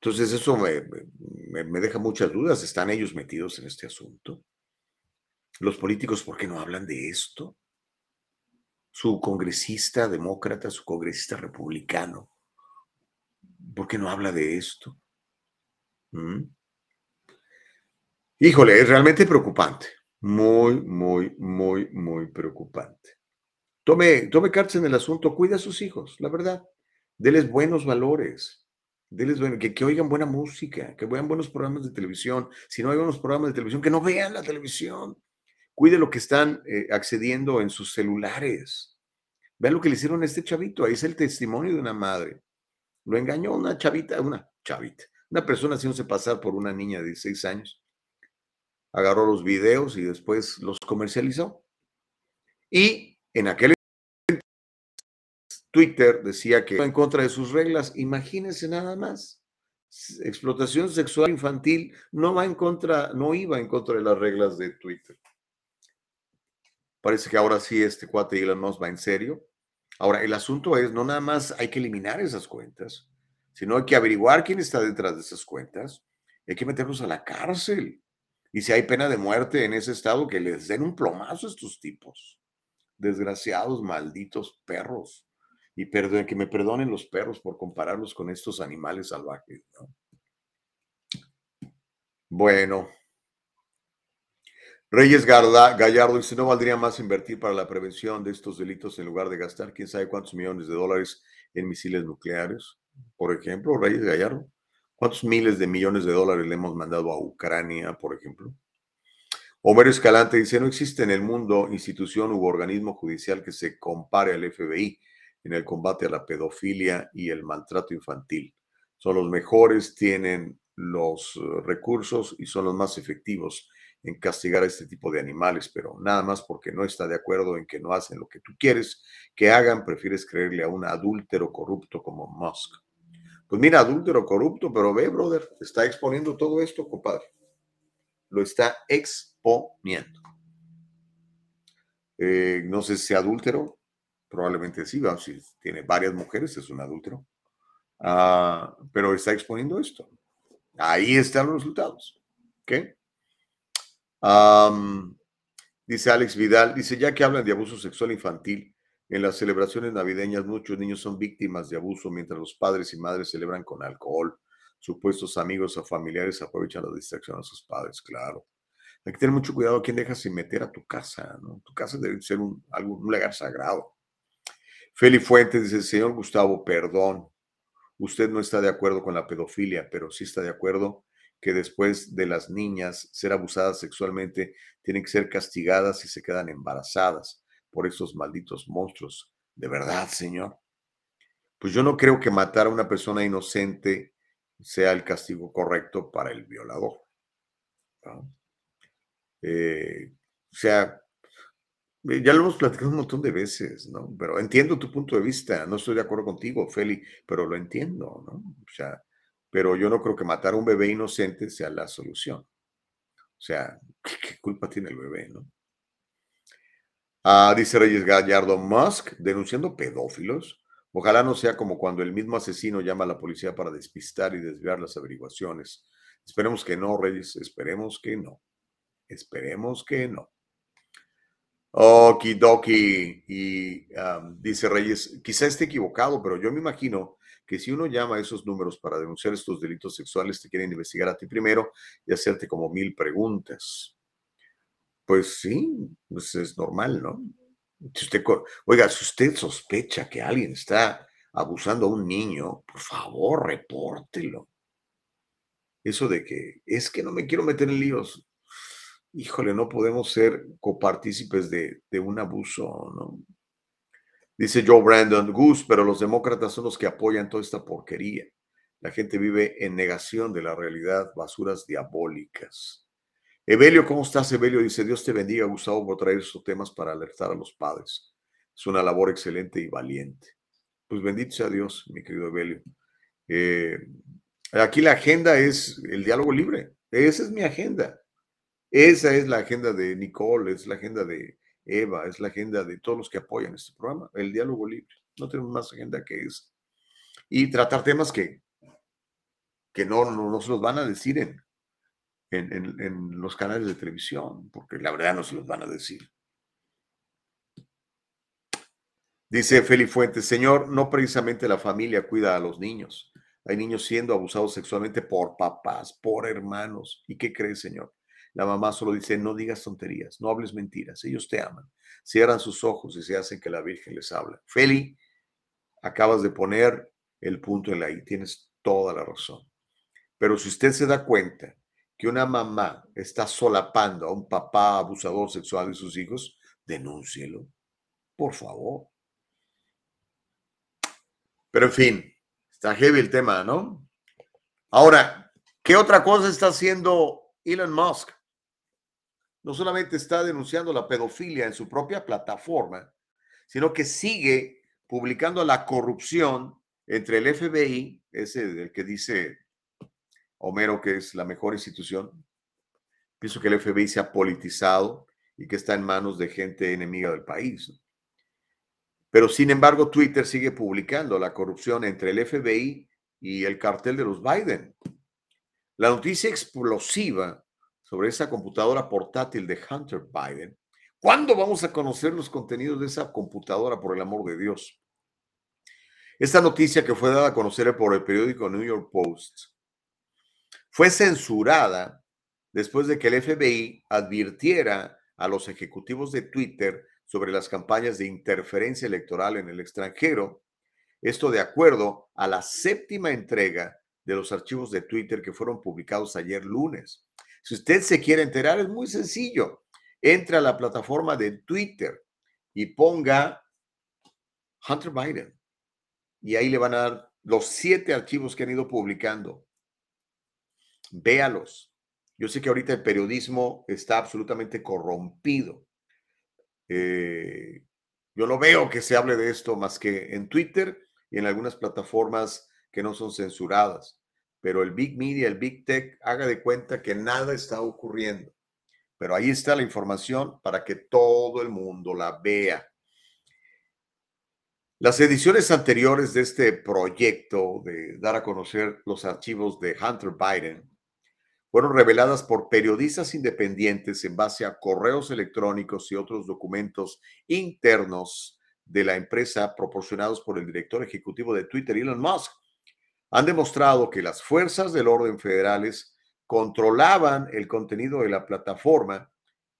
Entonces eso me, me- me deja muchas dudas. ¿Están ellos metidos en este asunto? Los políticos, ¿por qué no hablan de esto? Su congresista demócrata, su congresista republicano, ¿por qué no habla de esto? ¿Mm? Híjole, es realmente preocupante. Muy, muy, muy, muy preocupante. Tome, tome cartas en el asunto, cuida a sus hijos, la verdad. Deles buenos valores. Deles que oigan buena música, que vean buenos programas de televisión. Si no hay buenos programas de televisión, que no vean la televisión. Cuide lo que están eh, accediendo en sus celulares. Vean lo que le hicieron a este chavito. Ahí es el testimonio de una madre. Lo engañó una chavita, una chavita, una persona haciéndose pasar por una niña de 16 años. Agarró los videos y después los comercializó. Y en aquel Twitter decía que en contra de sus reglas. Imagínense nada más. Explotación sexual infantil no va en contra, no iba en contra de las reglas de Twitter. Parece que ahora sí este cuate Elon Musk va en serio. Ahora, el asunto es, no nada más hay que eliminar esas cuentas, sino hay que averiguar quién está detrás de esas cuentas. Hay que meterlos a la cárcel. Y si hay pena de muerte en ese estado, que les den un plomazo a estos tipos. Desgraciados, malditos perros. Y que me perdonen los perros por compararlos con estos animales salvajes. ¿no? Bueno. Reyes Gallardo dice, ¿no valdría más invertir para la prevención de estos delitos en lugar de gastar quién sabe cuántos millones de dólares en misiles nucleares? Por ejemplo, Reyes Gallardo, ¿cuántos miles de millones de dólares le hemos mandado a Ucrania, por ejemplo? Homero Escalante dice, no existe en el mundo institución u organismo judicial que se compare al FBI en el combate a la pedofilia y el maltrato infantil. Son los mejores, tienen los eh, recursos y son los más efectivos en castigar a este tipo de animales, pero nada más porque no está de acuerdo en que no hacen lo que tú quieres que hagan, prefieres creerle a un adúltero corrupto como Musk. Pues mira, adúltero, corrupto, pero ve, brother, está exponiendo todo esto, compadre. Lo está exponiendo. Eh, no sé si adúltero, probablemente sí, si tiene varias mujeres, es un adúltero. Ah, pero está exponiendo esto. Ahí están los resultados. ¿Ok? Dice Alex Vidal, dice, ya que hablan de abuso sexual infantil, en las celebraciones navideñas muchos niños son víctimas de abuso mientras los padres y madres celebran con alcohol. Supuestos amigos o familiares aprovechan la distracción a sus padres, claro. Hay que tener mucho cuidado a quién dejas sin meter a tu casa, ¿no? Tu casa debe ser un, un lugar sagrado. Feli Fuentes dice, señor Gustavo, perdón, usted no está de acuerdo con la pedofilia, pero sí está de acuerdo que después de las niñas ser abusadas sexualmente tienen que ser castigadas si se quedan embarazadas por esos malditos monstruos. ¿De verdad, Señor? Pues yo no creo que matar a una persona inocente sea el castigo correcto para el violador. Eh, o sea, eh, ya lo hemos platicado un montón de veces, ¿no? Pero entiendo tu punto de vista, no estoy de acuerdo contigo, Feli, pero lo entiendo, ¿no? O sea, pero yo no creo que matar a un bebé inocente sea la solución. O sea, ¿qué, culpa tiene el bebé, no? Ah, dice Reyes Gallardo, Musk denunciando pedófilos. Ojalá no sea como cuando el mismo asesino llama a la policía para despistar y desviar las averiguaciones. Esperemos que no, Reyes, esperemos que no. Esperemos que no. Okidoki. Y dice Reyes, quizá esté equivocado, pero yo me imagino que si uno llama a esos números para denunciar estos delitos sexuales, te quieren investigar a ti primero y hacerte como mil preguntas. Pues sí, pues es normal, ¿no? Usted, oiga, si usted sospecha que alguien está abusando a un niño, por favor, repórtelo. Eso de que es que no me quiero meter en líos. Híjole, no podemos ser copartícipes de, de un abuso, ¿no? Dice Joe Brandon, Gus, pero los demócratas son los que apoyan toda esta porquería. La gente vive en negación de la realidad, basuras diabólicas. Evelio, ¿cómo estás, Evelio? Dice, Dios te bendiga, Gustavo, por traer estos temas para alertar a los padres. Es una labor excelente y valiente. Pues bendito sea Dios, mi querido Evelio. Eh, aquí la agenda es el diálogo libre. Esa es mi agenda. Esa es la agenda de Nicole, es la agenda de, Eva, es la agenda de todos los que apoyan este programa, el diálogo libre. No tenemos más agenda que eso. Y tratar temas que, que no, no, se los van a decir en, en, en, los canales de televisión, porque la verdad no se los van a decir. Dice Feli Fuentes, Señor, no precisamente la familia cuida a los niños. Hay niños siendo abusados sexualmente por papás, por hermanos. ¿Y qué crees, Señor? La mamá solo dice, no digas tonterías, no hables mentiras, ellos te aman. Cierran sus ojos y se hacen que la Virgen les habla. Feli, acabas de poner el punto en la I, tienes toda la razón. Pero si usted se da cuenta que una mamá está solapando a un papá abusador sexual de sus hijos, denúncielo, por favor. Pero en fin, está heavy el tema, ¿no? Ahora, ¿qué otra cosa está haciendo Elon Musk? No solamente está denunciando la pedofilia en su propia plataforma, sino que sigue publicando la corrupción entre el FBI, ese del que dice Homero que es la mejor institución. Pienso que el FBI se ha politizado y que está en manos de gente enemiga del país. Pero sin embargo, Twitter sigue publicando la corrupción entre el FBI y el cartel de los Biden. La noticia explosiva sobre esa computadora portátil de Hunter Biden. ¿Cuándo vamos a conocer los contenidos de esa computadora, por el amor de Dios? Esta noticia que fue dada a conocer por el periódico New York Post fue censurada después de que el FBI advirtiera a los ejecutivos de Twitter sobre las campañas de interferencia electoral en el extranjero. Esto de acuerdo a la séptima entrega de los archivos de Twitter que fueron publicados ayer lunes. Si usted se quiere enterar, es muy sencillo. Entra a la plataforma de Twitter y ponga Hunter Biden. Y ahí le van a dar los siete archivos que han ido publicando. Véalos. Yo sé que ahorita el periodismo está absolutamente corrompido. Eh, yo no veo que se hable de esto más que en Twitter y en algunas plataformas que no son censuradas, pero el Big Media, el Big Tech, haga de cuenta que nada está ocurriendo. Pero ahí está la información para que todo el mundo la vea. Las ediciones anteriores de este proyecto de dar a conocer los archivos de Hunter Biden fueron reveladas por periodistas independientes en base a correos electrónicos y otros documentos internos de la empresa proporcionados por el director ejecutivo de Twitter, Elon Musk. Han demostrado que las fuerzas del orden federales controlaban el contenido de la plataforma,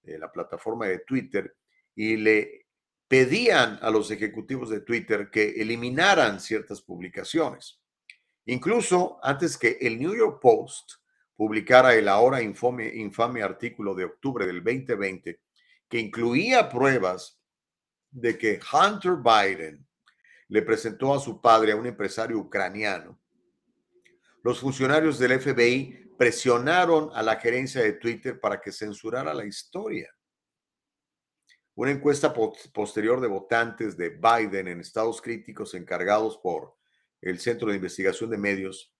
de la plataforma de Twitter, y le pedían a los ejecutivos de Twitter que eliminaran ciertas publicaciones. Incluso antes que el New York Post publicara el ahora infame, infame artículo de octubre del 2020 que incluía pruebas de que Hunter Biden le presentó a su padre a un empresario ucraniano. Los funcionarios del FBI presionaron a la gerencia de Twitter para que censurara la historia. Una encuesta posterior de votantes de Biden en estados críticos encargados por el Centro de Investigación de Medios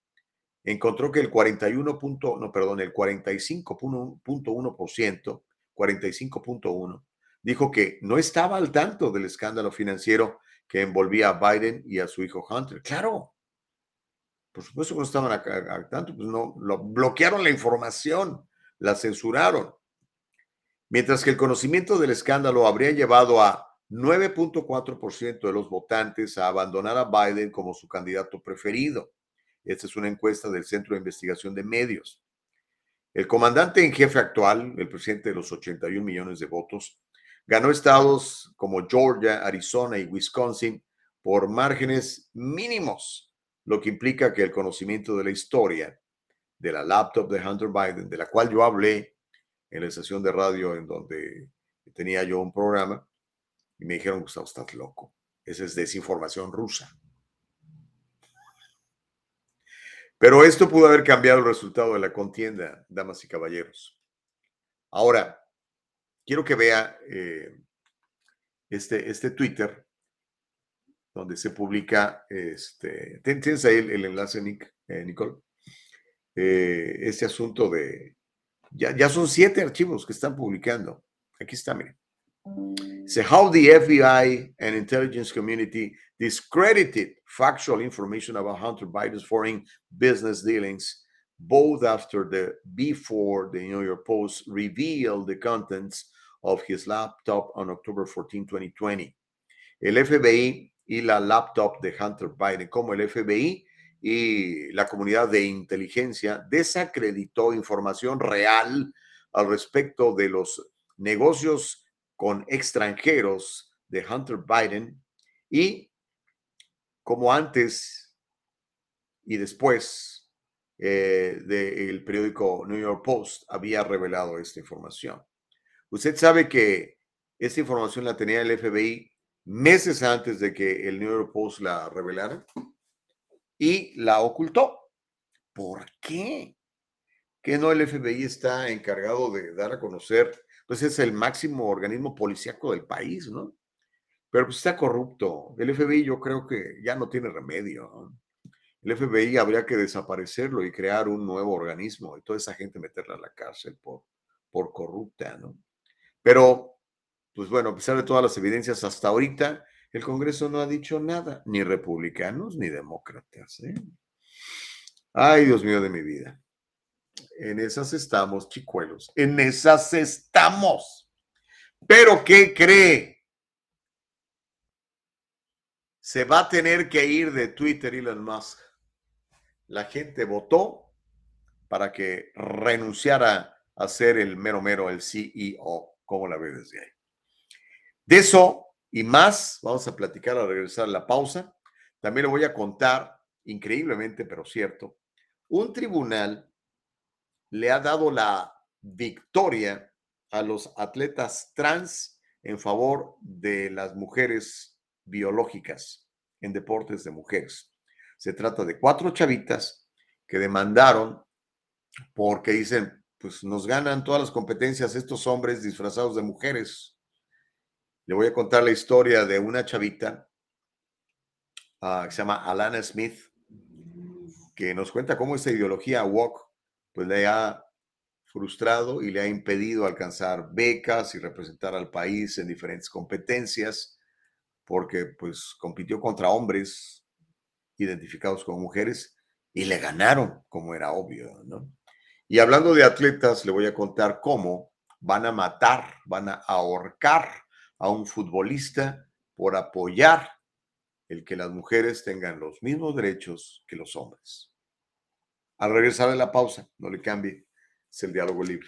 encontró que el 41. no, perdón, el 45.1%, 45.1 dijo que no estaba al tanto del escándalo financiero que envolvía a Biden y a su hijo Hunter. Claro, por supuesto que no estaban al tanto, pues no, lo, bloquearon la información, la censuraron. Mientras que el conocimiento del escándalo habría llevado a 9.4% de los votantes a abandonar a Biden como su candidato preferido. Esta es una encuesta del Centro de Investigación de Medios. El comandante en jefe actual, el presidente de los 81 millones de votos, Ganó estados como Georgia, Arizona y Wisconsin por márgenes mínimos, lo que implica que el conocimiento de la historia de la laptop de Hunter Biden, de la cual yo hablé en la estación de radio en donde tenía yo un programa, y me dijeron, Gustavo, estás loco. Esa es desinformación rusa. Pero esto pudo haber cambiado el resultado de la contienda, damas y caballeros. Ahora, quiero que vea eh, este, este Twitter donde se publica, este, tienes ahí el, enlace, Nick, eh, Nicole, eh, este asunto de, ya, ya son siete archivos que están publicando. Aquí está, miren. Dice, how the FBI and intelligence community discredited factual information about Hunter Biden's foreign business dealings, both after the before the New York Post revealed the contents of his laptop on October 14, 2020. El FBI y la laptop de Hunter Biden, como el FBI y la comunidad de inteligencia desacreditó información real al respecto de los negocios con extranjeros de Hunter Biden y como antes y después eh, del periódico New York Post había revelado esta información. Usted sabe que esta información la tenía el FBI meses antes de que el New York Post la revelara y la ocultó. ¿Por qué? Que no el FBI está encargado de dar a conocer, pues es el máximo organismo policíaco del país, ¿no? Pero pues está corrupto. El FBI yo creo que ya no tiene remedio. El FBI habría que desaparecerlo y crear un nuevo organismo y toda esa gente meterla a la cárcel por, por corrupta, ¿no? Pero, pues bueno, a pesar de todas las evidencias hasta ahorita, el Congreso no ha dicho nada, ni republicanos ni demócratas. ¿eh? Ay, Dios mío de mi vida. En esas estamos, chicuelos. En esas estamos. Pero, ¿qué cree? Se va a tener que ir de Twitter Elon Musk. La gente votó para que renunciara a ser el mero mero, el CEO. ¿Cómo la ve desde ahí? De eso y más vamos a platicar al regresar a la pausa. También le voy a contar, increíblemente, pero cierto, un tribunal le ha dado la victoria a los atletas trans en favor de las mujeres biológicas en deportes de mujeres. Se trata de cuatro chavitas que demandaron porque dicen, pues nos ganan todas las competencias estos hombres disfrazados de mujeres. Le voy a contar la historia de una chavita ah, que se llama Alana Smith. que nos cuenta cómo esta ideología woke pues le ha frustrado y le ha impedido alcanzar becas y representar al país en diferentes competencias, porque pues compitió contra hombres identificados como mujeres y le ganaron, como era obvio, ¿no? Y hablando de atletas, le voy a contar cómo van a matar, van a ahorcar a un futbolista por apoyar el que las mujeres tengan los mismos derechos que los hombres. Al regresar de la pausa, no le cambie, es el diálogo libre.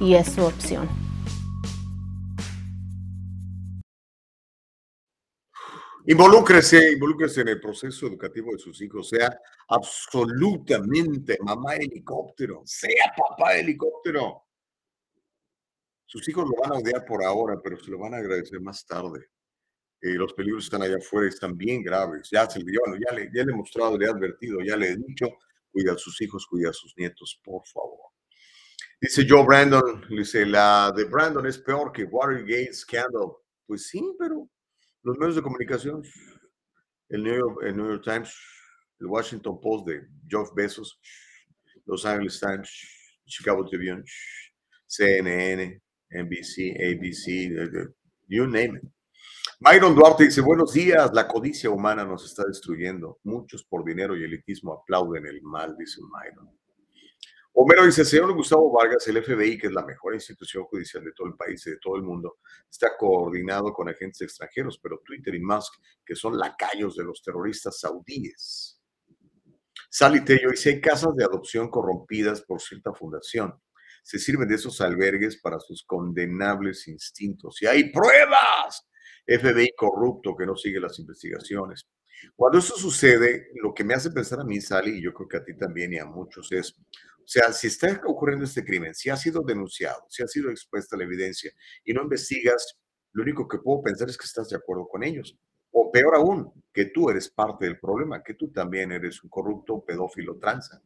y es su opción. Involúcrese, involúcrese en el proceso educativo de sus hijos, sea absolutamente mamá helicóptero, sea papá helicóptero. Sus hijos lo van a odiar por ahora, pero se lo van a agradecer más tarde. Eh, los peligros están allá afuera, están bien graves. Ya, se, ya, le, ya le he mostrado, le he advertido, ya le he dicho, cuida a sus hijos, cuida a sus nietos, por favor. Dice Joe Brandon, dice, la de Brandon es peor que Watergate Scandal. Pues sí, pero los medios de comunicación, el New York, el New York Times, el Washington Post de Jeff Bezos, Los Angeles Times, Chicago Tribune, CNN, NBC, ABC, eh, eh, you name it. Myron Duarte dice, buenos días, la codicia humana nos está destruyendo. Muchos por dinero y elitismo aplauden el mal, dice Myron. Homero dice, señor Gustavo Vargas, el FBI, que es la mejor institución judicial de todo el país y de todo el mundo, está coordinado con agentes extranjeros, pero Twitter y Musk, que son lacayos de los terroristas saudíes. Sally Tello dice, hay casas de adopción corrompidas por cierta fundación. Se sirven de esos albergues para sus condenables instintos. Y hay pruebas. FBI corrupto que no sigue las investigaciones. Cuando eso sucede, lo que me hace pensar a mí, Sally, y yo creo que a ti también y a muchos es, o sea, si está ocurriendo este crimen, si ha sido denunciado, si ha sido expuesta la evidencia y no investigas, lo único que puedo pensar es que estás de acuerdo con ellos. O peor aún, que tú eres parte del problema, que tú también eres un corrupto, pedófilo, tranza.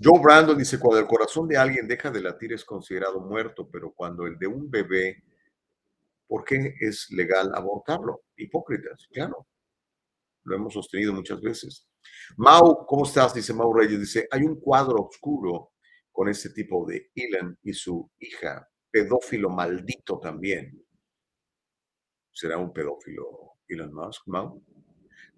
Joe Brandon dice, cuando el corazón de alguien deja de latir es considerado muerto, pero cuando el de un bebé, ¿por qué es legal abortarlo? Hipócritas, claro. Lo hemos sostenido muchas veces. Mau, ¿cómo estás? Dice Mau Reyes. Dice, hay un cuadro oscuro con este tipo de Elon y su hija, pedófilo maldito también. ¿Será un pedófilo Elon Musk, Mau?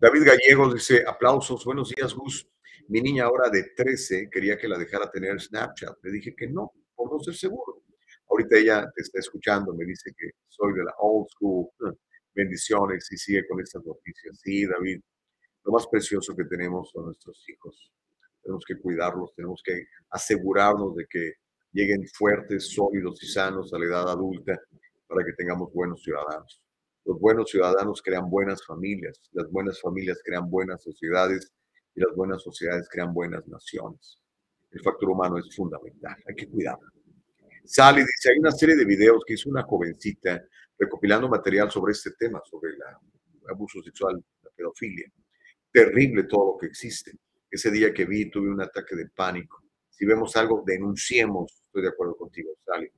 David Gallegos dice, aplausos, buenos días, Gus. Mi niña ahora de 13 quería que la dejara tener Snapchat. Le dije que no, por no ser seguro. Ahorita ella te está escuchando, me dice que soy de la old school. Bendiciones y sigue con estas noticias. Sí, David, lo más precioso que tenemos son nuestros hijos. Tenemos que cuidarlos, tenemos que asegurarnos de que lleguen fuertes, sólidos y sanos a la edad adulta para que tengamos buenos ciudadanos. Los buenos ciudadanos crean buenas familias, las buenas familias crean buenas sociedades y las buenas sociedades crean buenas naciones. El factor humano es fundamental, hay que cuidarlo. Sally dice, hay una serie de videos que hizo una jovencita recopilando material sobre este tema, sobre el abuso sexual, la pedofilia. Terrible todo lo que existe. Ese día que vi tuve un ataque de pánico. Si vemos algo, denunciemos. Estoy de acuerdo contigo, Sally.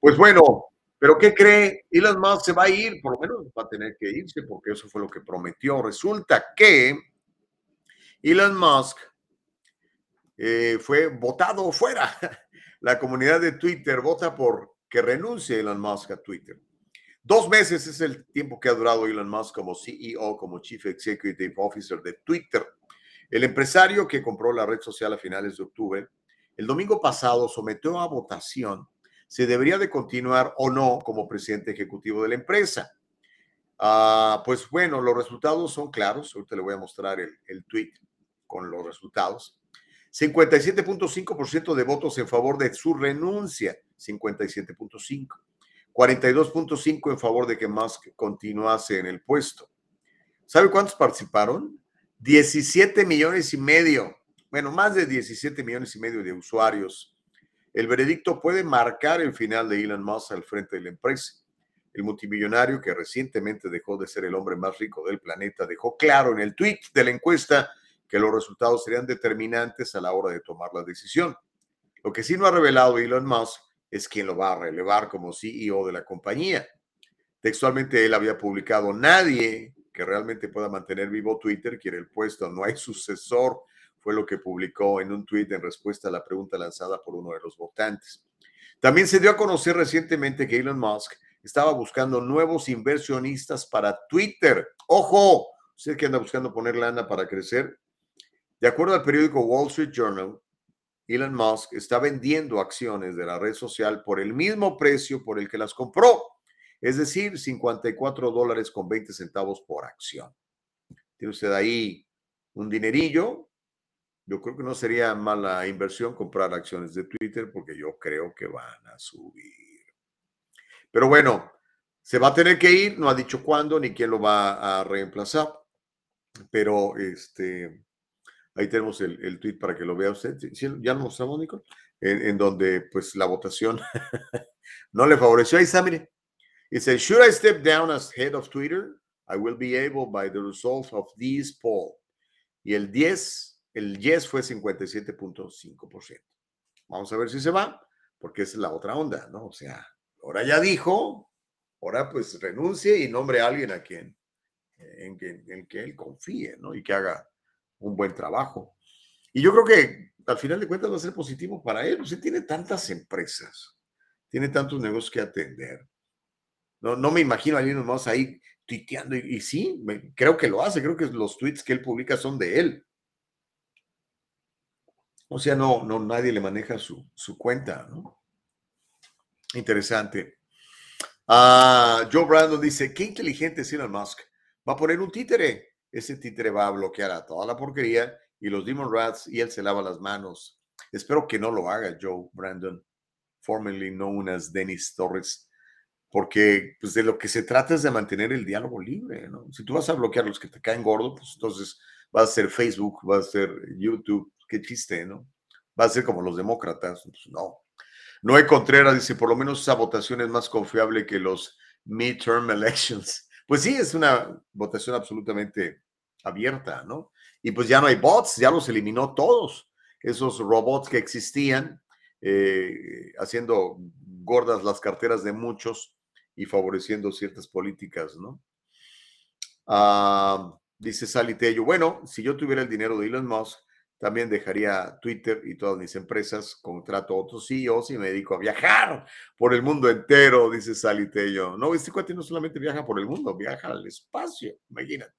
Pues bueno, pero ¿qué cree? Elon Musk se va a ir, por lo menos va a tener que irse porque eso fue lo que prometió. Resulta que Elon Musk eh, fue votado fuera. La comunidad de Twitter vota por que renuncie Elon Musk a Twitter. Dos meses es el tiempo que ha durado Elon Musk como CEO, como Chief Executive Officer de Twitter. El empresario que compró la red social a finales de octubre, el domingo pasado sometió a votación si debería de continuar o no como presidente ejecutivo de la empresa. Ah, pues bueno, los resultados son claros. Ahorita le voy a mostrar el, el tweet con los resultados. 57.5% de votos en favor de su renuncia, 57.5. 42.5 en favor de que Musk continuase en el puesto. ¿Sabe cuántos participaron? 17 millones y medio. Bueno, más de 17 millones y medio de usuarios. El veredicto puede marcar el final de Elon Musk al frente de la empresa. El multimillonario que recientemente dejó de ser el hombre más rico del planeta dejó claro en el tweet de la encuesta que los resultados serían determinantes a la hora de tomar la decisión. Lo que sí no ha revelado Elon Musk es quién lo va a relevar como CEO de la compañía. Textualmente él había publicado, nadie que realmente pueda mantener vivo Twitter quiere el puesto, no hay sucesor, fue lo que publicó en un tweet en respuesta a la pregunta lanzada por uno de los votantes. También se dio a conocer recientemente que Elon Musk estaba buscando nuevos inversionistas para Twitter. Ojo, usted que anda buscando poner lana para crecer, de acuerdo al periódico Wall Street Journal, Elon Musk está vendiendo acciones de la red social por el mismo precio por el que las compró, es decir, 54 dólares con 20 centavos por acción. Tiene usted ahí un dinerillo. Yo creo que no sería mala inversión comprar acciones de Twitter porque yo creo que van a subir. Pero bueno, se va a tener que ir, no ha dicho cuándo ni quién lo va a reemplazar. Pero este, Ahí tenemos el, el tweet para que lo vea usted. ¿Ya lo mostramos, Nico? En, en, donde pues la votación no le favoreció. Ahí está, mire. Dice, should I step down as head of Twitter? I will be able by the result of this poll. Y el 10, el yes fue 57.5%. Vamos a ver si se va, porque es la otra onda, ¿no? O sea, ahora ya dijo, ahora pues renuncie y nombre a alguien a quien, en, en, en que él confíe, ¿no? Y que haga un buen trabajo. Y yo creo que al final de cuentas va a ser positivo para él. Usted tiene tantas empresas, tiene tantos negocios que atender. No, no me imagino a alguien más ahí tuiteando. Y, sí, creo que lo hace. Creo que los tweets que él publica son de él. O sea, no, no nadie le maneja su, su cuenta, ¿no? Interesante. Uh, Joe Brandon dice, qué inteligente es Elon Musk. Va a poner un títere ese títere va a bloquear a toda la porquería y los Demon Rats y él se lava las manos. Espero que no lo haga Joe Brandon, formerly known as Dennis Torres, porque pues, de lo que se trata es de mantener el diálogo libre, ¿no? Si tú vas a bloquear los que te caen gordo, pues entonces va a ser Facebook, va a ser YouTube, qué chiste, ¿no? Va a ser como los demócratas, pues no. Noé Contreras dice, por lo menos esa votación es más confiable que los midterm elections. Pues sí, es una votación absolutamente abierta, ¿no? Y pues ya no hay bots, ya los eliminó todos. Esos robots que existían, eh, haciendo gordas las carteras de muchos y favoreciendo ciertas políticas, ¿no? Ah, dice Sally Tello, bueno, si yo tuviera el dinero de Elon Musk, también dejaría Twitter y todas mis empresas, contrato a otros CEOs y me dedico a viajar por el mundo entero, dice Sally Tello. No, este cuate no solamente viaja por el mundo, viaja al espacio, imagínate.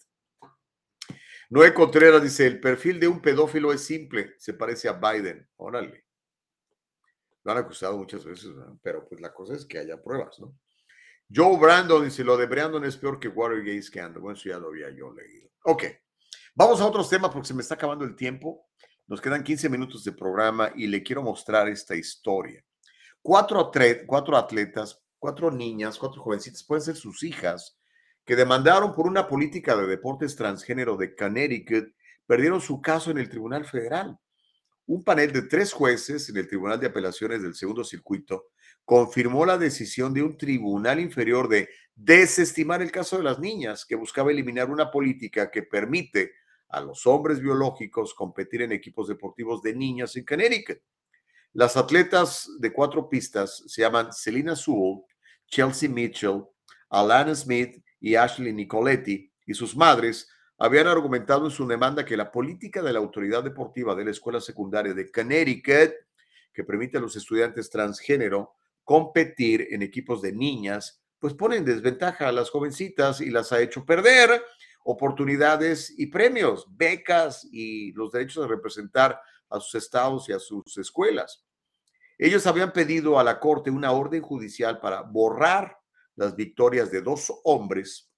Noé Contreras dice, el perfil de un pedófilo es simple, se parece a Biden. Órale. Lo han acusado muchas veces, pero pues la cosa es que haya pruebas, ¿no? Joe Brandon dice, lo de Brandon es peor que Watergate Scandal. Bueno, eso ya lo había yo leído. Ok, vamos a otros temas porque se me está acabando el tiempo. Nos quedan 15 minutos de programa y le quiero mostrar esta historia. Cuatro, atletas, cuatro niñas, cuatro jovencitas, pueden ser sus hijas, que demandaron por una política de deportes transgénero de Connecticut, perdieron su caso en el Tribunal Federal. Un panel de tres jueces en el Tribunal de Apelaciones del Segundo Circuito confirmó la decisión de un tribunal inferior de desestimar el caso de las niñas, que buscaba eliminar una política que permite a los hombres biológicos competir en equipos deportivos de niñas en Connecticut. Las atletas de cuatro pistas se llaman Selina Sewell, Chelsea Mitchell, Alana Smith y Ashley Nicoletti, y sus madres habían argumentado en su demanda que la política de la autoridad deportiva de la escuela secundaria de Connecticut, que permite a los estudiantes transgénero competir en equipos de niñas, pues pone en desventaja a las jovencitas y las ha hecho perder oportunidades y premios, becas y los derechos de representar a sus estados y a sus escuelas. Ellos habían pedido a la Corte una orden judicial para borrar las victorias de dos hombres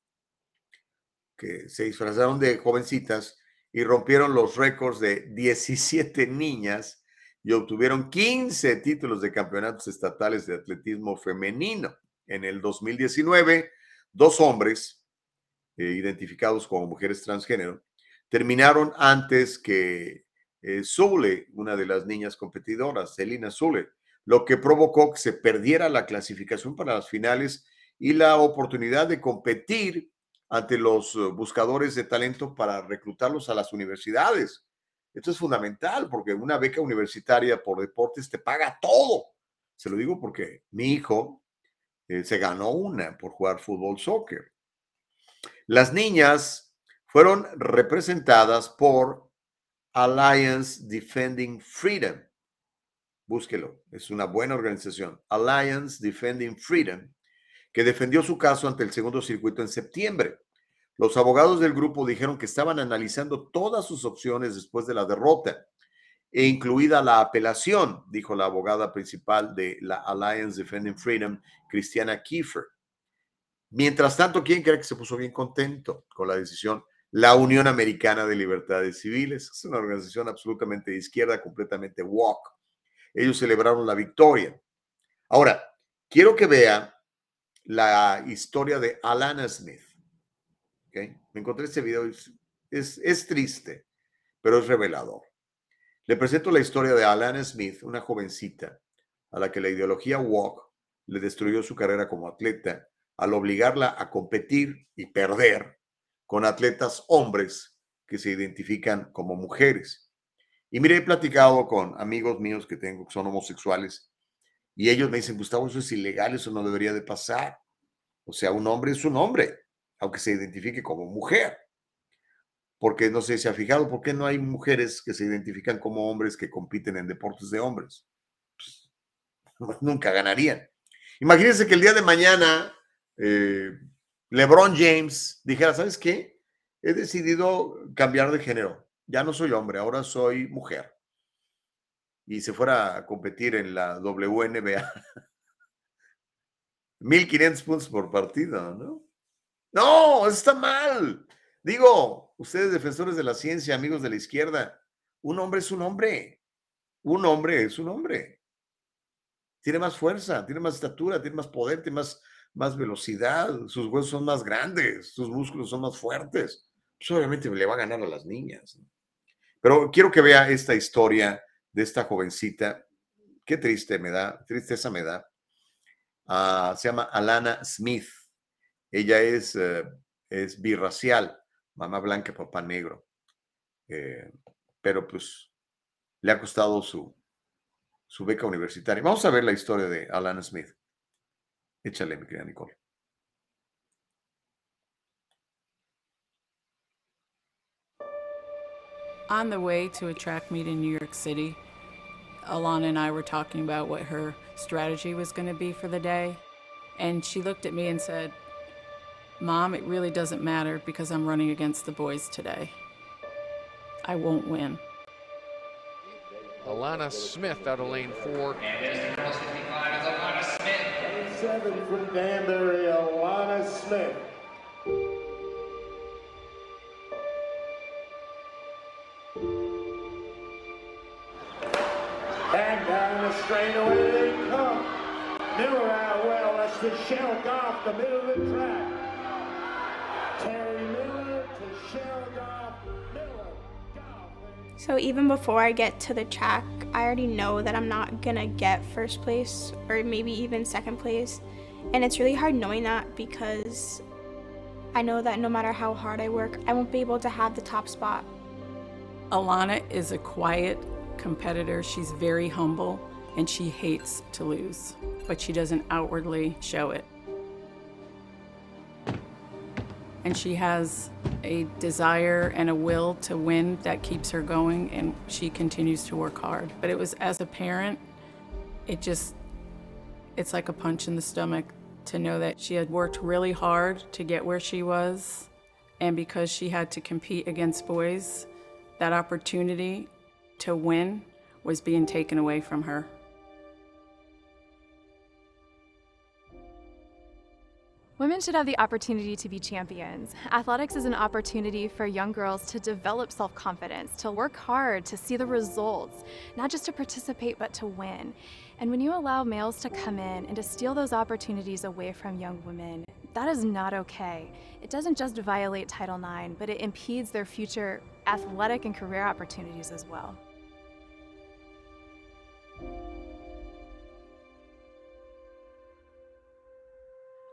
que se disfrazaron de jovencitas y rompieron los récords de 17 niñas y obtuvieron 15 títulos de campeonatos estatales de atletismo femenino. En el 2019, dos hombres, eh, identificados como mujeres transgénero, terminaron antes que eh, Zule, una de las niñas competidoras, Selina Zule, lo que provocó que se perdiera la clasificación para las finales y la oportunidad de competir ante los eh, buscadores de talento para reclutarlos a las universidades. Esto es fundamental porque una beca universitaria por deportes te paga todo. Se lo digo porque mi hijo eh, se ganó una por jugar fútbol soccer. Las niñas fueron representadas por Alliance Defending Freedom. Búsquelo, es una buena organización. Alliance Defending Freedom, que defendió su caso ante el segundo circuito en septiembre. Los abogados del grupo dijeron que estaban analizando todas sus opciones después de la derrota, e incluida la apelación, dijo la abogada principal de la Alliance Defending Freedom, Cristiana Kiefer. Mientras tanto, ¿quién cree que se puso bien contento con la decisión? La Unión Americana de Libertades Civiles. Es una organización absolutamente de izquierda, completamente walk. Ellos celebraron la victoria. Ahora, quiero que vea la historia de Alana Smith. Me encontré este video, es, es triste, pero es revelador. Le presento la historia de Alana Smith, una jovencita a la que la ideología walk le destruyó su carrera como atleta al obligarla a competir y perder con atletas hombres que se identifican como mujeres. Y mire, he platicado con amigos míos que tengo que son homosexuales y ellos me dicen, Gustavo, eso es ilegal, eso no debería de pasar. O sea, un hombre es un hombre aunque se identifique como mujer. Porque no sé si ha fijado, ¿por qué no hay mujeres que se identifican como hombres que compiten en deportes de hombres? Pues, nunca ganarían. Imagínense que el día de mañana eh, LeBron James dijera, ¿sabes qué? He decidido cambiar de género. Ya no soy hombre, ahora soy mujer. Y se fuera a competir en la WNBA. 1500 puntos por partido, ¿no? No, está mal. Digo, ustedes defensores de la ciencia, amigos de la izquierda, un hombre es un hombre. Un hombre es un hombre. Tiene más fuerza, tiene más estatura, tiene más poder, tiene más, más velocidad, sus huesos son más grandes, sus músculos son más fuertes. Pues obviamente le va a ganar a las niñas. Pero quiero que vea esta historia de esta jovencita. Qué triste me da, tristeza me da. Ah, se llama Alana Smith Ella es, eh, es birracial, mamá blanca, papá negro. Eh, pero pues le ha costado su, su beca universitaria. Vamos a ver la historia de Alana Smith. Échale, mi querida Nicole. On the way to a track meet in New York City, Alana and I were talking about what her strategy was going to be for the day. And she looked at me and said, Mom, it really doesn't matter because I'm running against the boys today. I won't win. Alana Smith out of lane four. Seven from Danbury, Alana Smith. And down the straightaway they come. Miller out well, that's the Shelk off the middle of the track. Terry Miller to Shelk off, Miller. So even before I get to the track, I already know that I'm not gonna get first place or maybe even second place. And it's really hard knowing that because I know that no matter how hard I work, I won't be able to have the top spot. Alana is a quiet competitor. She's very humble and she hates to lose, but she doesn't outwardly show it. And she has a desire and a will to win that keeps her going, and she continues to work hard. But it was as a parent, it just, it's like a punch in the stomach to know that she had worked really hard to get where she was. And because she had to compete against boys, that opportunity to win was being taken away from her. Women should have the opportunity to be champions. Athletics is an opportunity for young girls to develop self confidence, to work hard, to see the results, not just to participate, but to win. And when you allow males to come in and to steal those opportunities away from young women, that is not okay. It doesn't just violate Title IX, but it impedes their future athletic and career opportunities as well.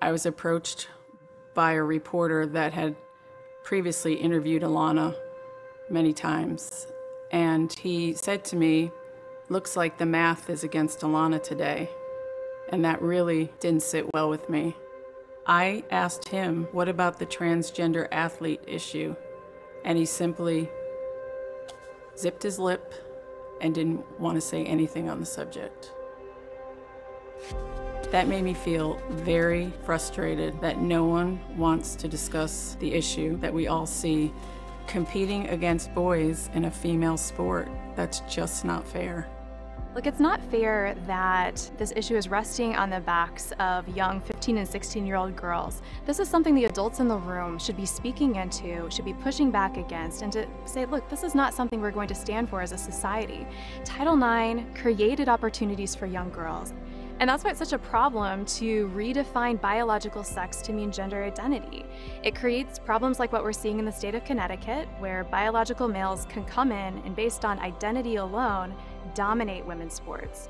I was approached by a reporter that had previously interviewed Alana many times. And he said to me, Looks like the math is against Alana today. And that really didn't sit well with me. I asked him, What about the transgender athlete issue? And he simply zipped his lip and didn't want to say anything on the subject. That made me feel very frustrated that no one wants to discuss the issue that we all see competing against boys in a female sport. That's just not fair. Look, it's not fair that this issue is resting on the backs of young 15 and 16 year old girls. This is something the adults in the room should be speaking into, should be pushing back against, and to say, look, this is not something we're going to stand for as a society. Title IX created opportunities for young girls. And that's why it's such a problem to redefine biological sex to mean gender identity. It creates problems like what we're seeing in the state of Connecticut, where biological males can come in and, based on identity alone, dominate women's sports.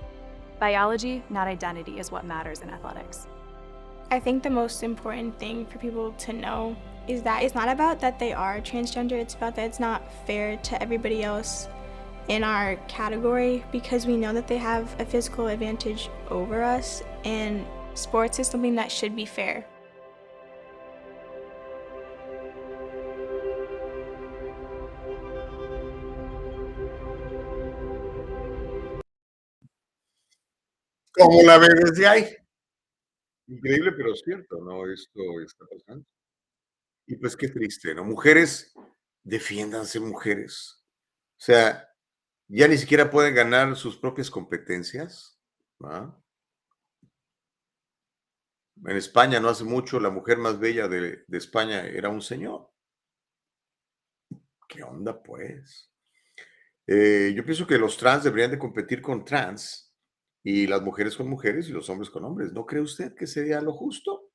Biology, not identity, is what matters in athletics. I think the most important thing for people to know is that it's not about that they are transgender, it's about that it's not fair to everybody else in our category because we know that they have a physical advantage over us, and sports is something that should be fair. ¿Cómo la ves desde ahí? Increíble, pero cierto, ¿no? Esto está pasando. Y pues qué triste, ¿no? Mujeres, defiéndanse, mujeres. O sea, ya ni siquiera pueden ganar sus propias competencias. En España no hace mucho la mujer más bella de, España era un señor. ¿Qué onda, pues? Eh, yo pienso que los trans deberían de competir con trans y las mujeres con mujeres y los hombres con hombres. ¿No cree usted que sería lo justo?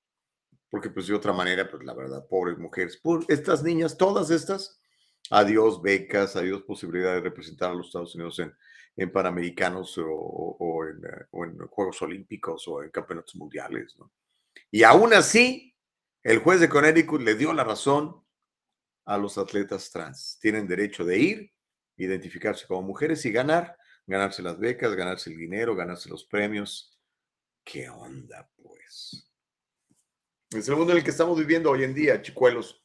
Porque pues de otra manera, pues la verdad, pobres mujeres, estas niñas, todas estas, adiós becas, adiós posibilidad de representar a los Estados Unidos en, en Panamericanos o, eh, en Juegos Olímpicos o en Campeonatos Mundiales. Y aún así, El juez de Connecticut le dio la razón a los atletas trans. Tienen derecho de ir, identificarse como mujeres y ganar, ganarse las becas, ganarse el dinero, ganarse los premios. ¿Qué onda, pues? Es el mundo en el que estamos viviendo hoy en día, chicuelos.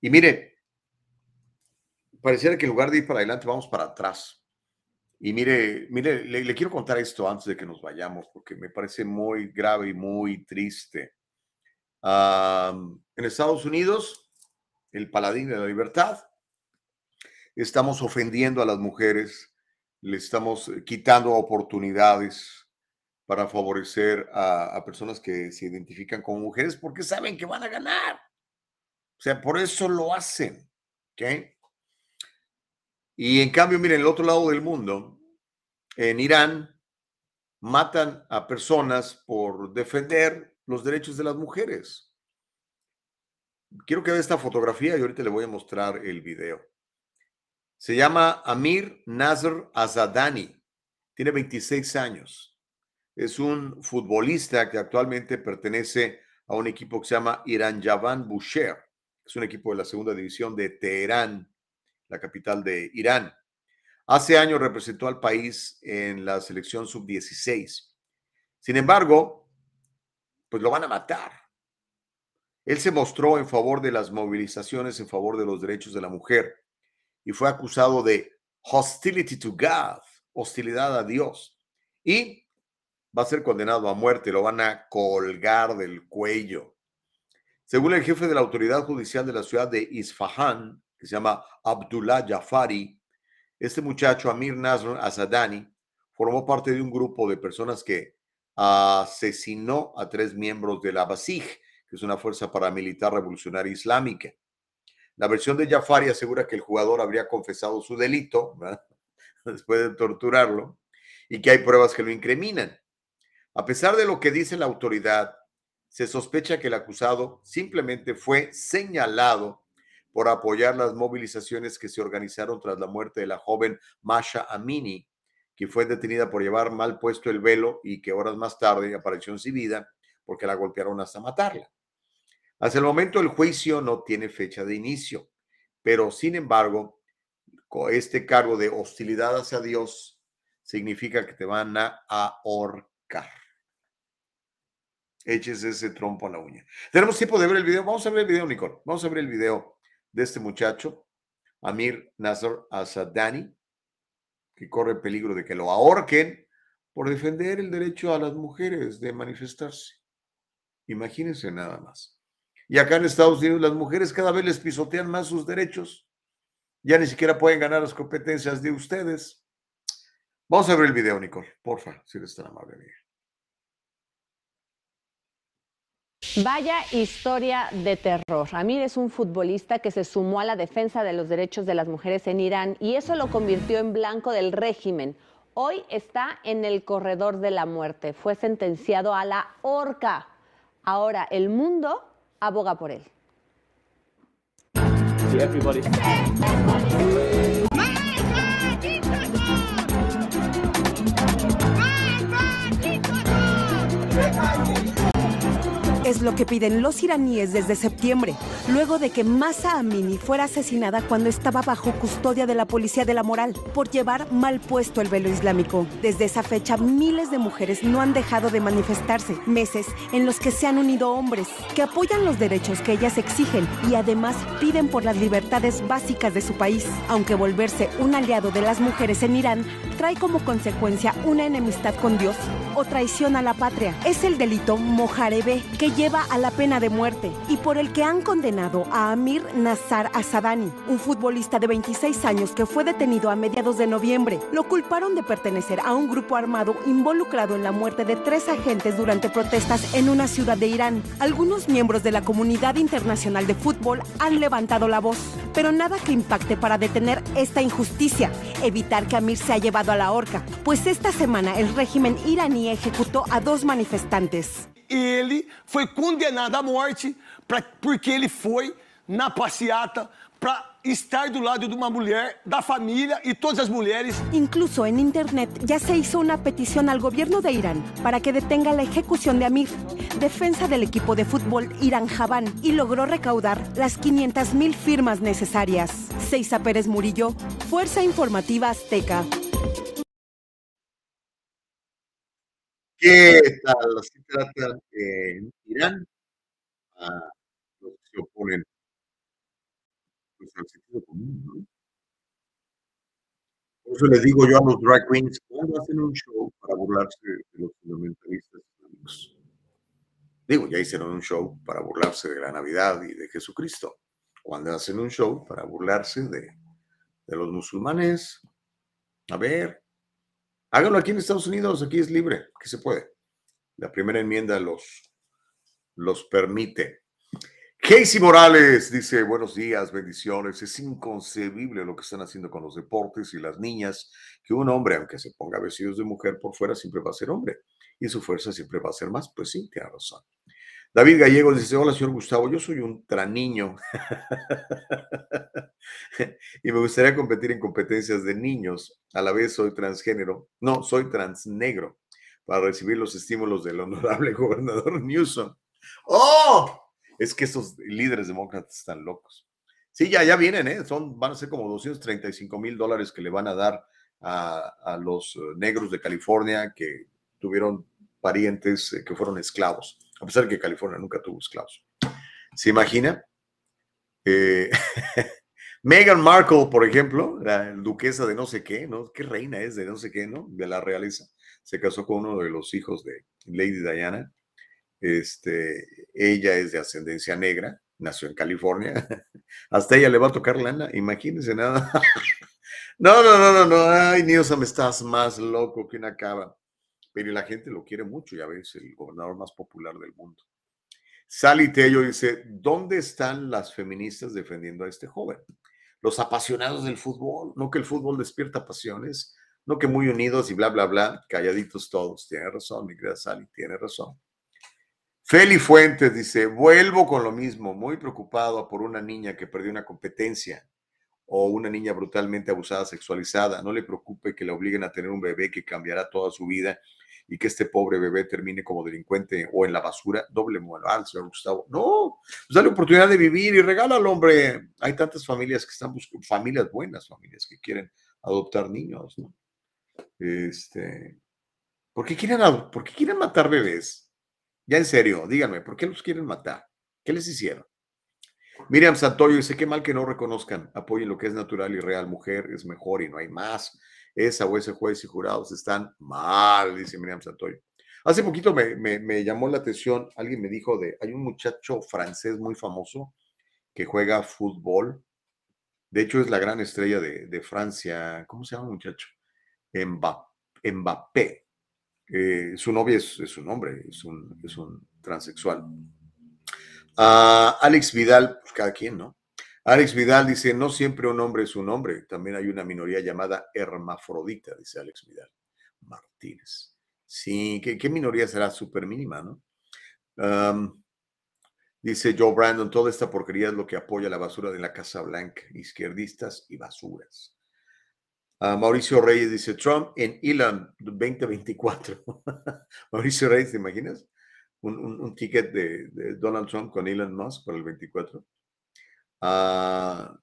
Y mire, pareciera que en lugar de ir para adelante, vamos para atrás. Y mire, mire, le, le quiero contar esto antes de que nos vayamos, porque me parece muy grave y muy triste. Am, en Estados Unidos, el paladín de la libertad, estamos ofendiendo a las mujeres, le estamos eh, quitando oportunidades para favorecer a, a personas que se identifican como mujeres porque saben que van a ganar. O sea, por eso lo hacen. ¿ok? Y en cambio, miren, el otro lado del mundo, en Irán, matan a personas por defender los derechos de las mujeres. Quiero que vea esta fotografía y ahorita le voy a mostrar el video. Se llama Amir Nasr Azadani. Tiene 26 años. Es un futbolista que actualmente pertenece a un equipo que se llama Irán Javan Bushehr. Es un equipo de la segunda división de Teherán, la capital de Irán. Hace años representó al país en la selección sub-16. Sin embargo, pues lo van a matar. Él se mostró en favor de las movilizaciones en favor de los derechos de la mujer y fue acusado de hostility to God, hostilidad a Dios. Y va a ser condenado a muerte, lo van a colgar del cuello. Según el jefe de la autoridad judicial de la ciudad de Isfahan, que se llama Abdullah Jafari, este muchacho, Amir Nasr Asadani, formó parte de un grupo de personas que asesinó a tres miembros de la Basij, que es una fuerza paramilitar revolucionaria islámica. La versión de Jafari asegura que el jugador habría confesado su delito ¿verdad? después de torturarlo y que hay pruebas que lo incriminan. A pesar de lo que dice la autoridad, se sospecha que el acusado simplemente fue señalado por apoyar las movilizaciones que se organizaron tras la muerte de la joven Masha Amini, que fue detenida por llevar mal puesto el velo y que horas más tarde apareció sin vida porque la golpearon hasta matarla. Hasta el momento el juicio no tiene fecha de inicio, pero sin embargo, con este cargo de hostilidad hacia Dios significa que te van a ahorcar. Échese ese trompo a la uña. Tenemos tiempo de ver el video. Vamos a ver el video, Nicole. Vamos a ver el video de este muchacho, Amir Nasr Asadani, que corre peligro de que lo ahorquen por defender el derecho a las mujeres de manifestarse. Imagínense nada más. Y acá en Estados Unidos las mujeres cada vez les pisotean más sus derechos. Ya ni siquiera pueden ganar las competencias de ustedes. Vamos a ver el video, Nicole, porfa, si eres tan amable. amiga. Vaya historia de terror. Amir es un futbolista que se sumó a la defensa de los derechos de las mujeres en Irán y eso lo convirtió en blanco del régimen. Hoy está en el corredor de la muerte. Fue sentenciado a la horca. Ahora el mundo aboga por él. Es lo que piden los iraníes desde septiembre, luego de que Masa Amini fuera asesinada cuando estaba bajo custodia de la policía de la moral por llevar mal puesto el velo islámico. Desde esa fecha, miles de mujeres no han dejado de manifestarse, meses en los que se han unido hombres que apoyan los derechos que ellas exigen y además piden por las libertades básicas de su país, aunque volverse un aliado de las mujeres en Irán trae como consecuencia una enemistad con Dios o traición a la patria. Es el delito mojarebe que lleva a la pena de muerte y por el que han condenado a Amir Nazar Asadani, un futbolista de 26 años que fue detenido a mediados de noviembre. Lo culparon de pertenecer a un grupo armado involucrado en la muerte de tres agentes durante protestas en una ciudad de Irán. Algunos miembros de la comunidad internacional de fútbol han levantado la voz, pero nada que impacte para detener esta injusticia, evitar que Amir sea llevado a la horca, pues esta semana el régimen iraní ejecutó a dos manifestantes. Ele foi condenado à morte pra, porque ele foi na passeata para estar do lado de uma mulher, da família e todas as mulheres. Incluso en Internet ya se hizo una petición al gobierno de Irán para que detenga la ejecución de Amir, defensa del equipo de fútbol Irán Javán, y logró recaudar las 500 mil firmas necesarias. Seiza Pérez Murillo, Fuerza Informativa Azteca. ¿Qué tal? Se trata en Irán a los que se oponen pues, al sentido común, ¿no? Por eso les digo yo a los drag queens, cuando hacen un show para burlarse de los fundamentalistas islámicos? Digo, ya hicieron un show para burlarse de la Navidad y de Jesucristo. Cuando hacen un show para burlarse de, de los musulmanes, a ver, háganlo aquí en Estados Unidos, aquí es libre, aquí se puede. La primera enmienda los, los permite. Casey Morales dice, buenos días, bendiciones. Es inconcebible lo que están haciendo con los deportes y las niñas, que un hombre, aunque se ponga vestidos de mujer por fuera, siempre va a ser hombre y su fuerza siempre va a ser más. Pues sí, tiene razón. David Gallego dice, hola, señor Gustavo, yo soy un traniño y me gustaría competir en competencias de niños. A la vez soy transgénero, no, soy transnegro para recibir los estímulos del honorable gobernador Newsom. ¡Oh! Es que esos líderes demócratas están locos. Sí, ya, ya vienen, ¿eh? Son, van a ser como 235 mil dólares que le van a dar a, a los eh, negros de California que tuvieron parientes eh, que fueron esclavos, a pesar de que California nunca tuvo esclavos. ¿Se imagina? Eh, Meghan Markle, por ejemplo, la duquesa de no sé qué, ¿no? ¿Qué reina es de no sé qué, ¿no? De la realeza. Se casó con uno de los hijos de Lady Diana. Este, ella es de ascendencia negra, nació en California. Hasta ella le va a tocar lana, imagínense nada. No, no, no, no, no. Ay, Newsom, estás más loco que una cava. Pero la gente lo quiere mucho, ya ves, el gobernador más popular del mundo. Sally Tello dice, ¿dónde están las feministas defendiendo a este joven? Los apasionados del fútbol, no que el fútbol despierta pasiones, no que muy unidos y bla, bla, bla, calladitos todos. Tiene razón, mi querida Sally, tiene razón. Feli Fuentes dice, vuelvo con lo mismo, muy preocupado por una niña que perdió una competencia o una niña brutalmente abusada, sexualizada. No le preocupe que le obliguen a tener un bebé que cambiará toda su vida y que este pobre bebé termine como delincuente o en la basura. Doble moral, señor Gustavo. No, pues dale oportunidad de vivir y regálalo, hombre. Hay tantas familias que están buscando, familias buenas, familias que quieren adoptar niños, ¿no? Este, ¿por qué quieren, por qué quieren matar bebés? Ya en serio, díganme, ¿por qué los quieren matar? ¿Qué les hicieron? Miriam Santoyo dice, qué mal que no reconozcan, apoyen lo que es natural y real, mujer es mejor y no hay más. Esa o ese juez y jurados están mal, dice Miriam Santoyo. Hace poquito me, me, llamó la atención, alguien me dijo de, hay un muchacho francés muy famoso que juega fútbol, de hecho es la gran estrella de, de Francia, ¿cómo se llama el muchacho? Mbappé. Eh, su novia es, es, un hombre, es un, es un transexual. Ah, Alex Vidal, pues, cada quien, ¿no? Alex Vidal dice, no siempre un hombre es un hombre, también hay una minoría llamada hermafrodita, dice Alex Vidal Martínez. Sí, ¿qué, minoría será? Súper mínima, ¿no? dice Joe Brandon, toda esta porquería es lo que apoya la basura de la Casa Blanca, izquierdistas y basuras. Ah, Mauricio Reyes dice, Trump en Elon 2024. Mauricio Reyes, ¿te imaginas? un, ticket de, Donald Trump con Elon Musk para el 24. Ah,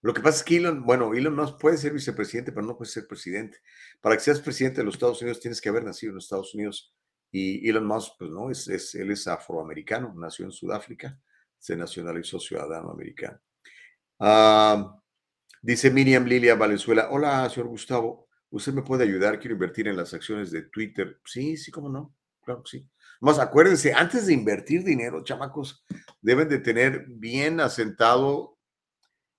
lo que pasa es que Elon, bueno, Elon Musk puede ser vicepresidente, pero no puede ser presidente. Para que seas presidente de los Estados Unidos tienes que haber nacido en los Estados Unidos. Y Elon Musk, pues no, es, él es afroamericano, nació en Sudáfrica, se nacionalizó ciudadano americano. Ah, dice Miriam Lilia Valenzuela, hola, señor Gustavo, ¿usted me puede ayudar? Quiero invertir en las acciones de Twitter. Sí, sí, cómo no, claro que sí. Más acuérdense, antes de invertir dinero, chamacos, deben de tener bien asentado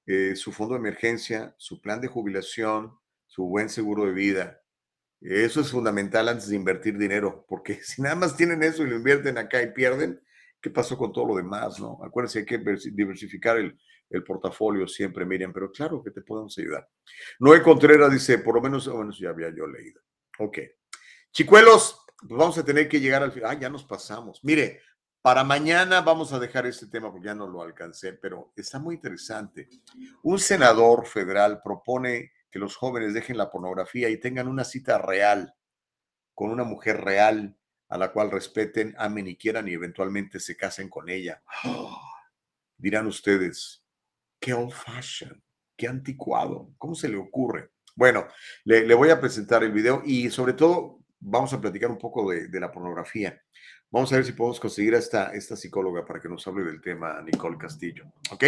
eh, su fondo de emergencia, su plan de jubilación, su buen seguro de vida. Eso es fundamental antes de invertir dinero, porque si nada más tienen eso y lo invierten acá y pierden, ¿qué pasó con todo lo demás? No? Acuérdense, hay que diversificar el, el portafolio siempre, Miriam, pero claro que te podemos ayudar. Noé Contreras dice, por lo menos, bueno, ya había yo leído. Ok. Chicuelos, pues vamos a tener que llegar al final. Ah, ya nos pasamos. Mire, Para mañana vamos a dejar este tema porque ya no lo alcancé, pero está muy interesante. Un senador federal propone que los jóvenes dejen la pornografía y tengan una cita real con una mujer real a la cual respeten, amen y quieran y eventualmente se casen con ella. Dirán ustedes, qué old fashion, qué anticuado, ¿cómo se le ocurre? Bueno, le, le voy a presentar el video y sobre todo vamos a platicar un poco de, la pornografía. Vamos a ver si podemos conseguir a esta, esta psicóloga para que nos hable del tema, Nicole Castillo. ¿Ok?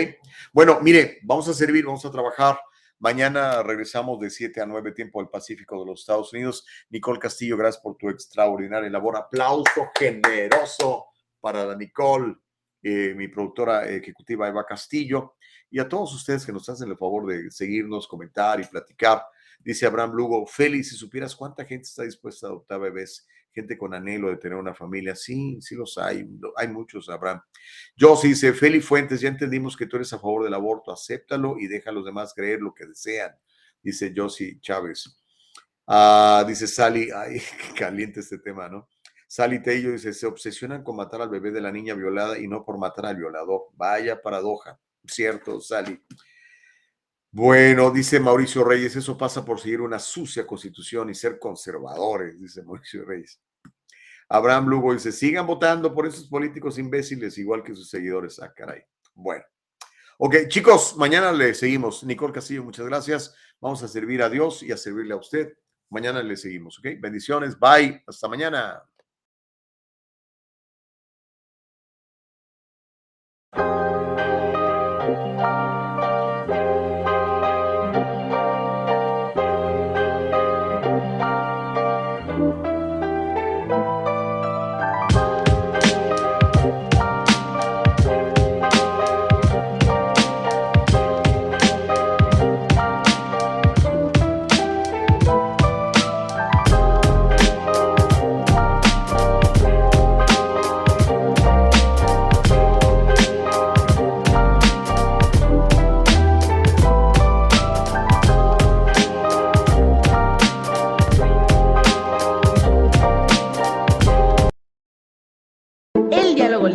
Bueno, mire, vamos a servir, vamos a trabajar. Mañana regresamos de 7 a 9 tiempo al Pacífico de los Estados Unidos. Nicole Castillo, gracias por tu extraordinaria labor. Aplauso generoso para la Nicole, eh, mi productora ejecutiva Eva Castillo, y a todos ustedes que nos hacen el favor de seguirnos, comentar y platicar. Dice Abraham Lugo, Félix, si supieras cuánta gente está dispuesta a adoptar bebés, gente con anhelo de tener una familia. Sí, sí los hay, hay muchos, Abraham. Yo sí dice, Félix Fuentes, ya entendimos que tú eres a favor del aborto, acéptalo y deja a los demás creer lo que desean, dice Josie Chávez. Ah, dice Sally, ay, qué caliente este tema, ¿no? Sally Tello dice, se obsesionan con matar al bebé de la niña violada y no por matar al violador. Vaya paradoja, ¿cierto, Sally? Bueno, dice Mauricio Reyes, eso pasa por seguir una sucia constitución y ser conservadores, dice Mauricio Reyes. Abraham Lugo dice, sigan votando por esos políticos imbéciles, igual que sus seguidores. Ah, caray. Bueno. Ok, chicos, mañana le seguimos. Nicole Castillo, muchas gracias. Vamos a servir a Dios y a servirle a usted. Mañana le seguimos, ¿ok? Bendiciones, bye, hasta mañana.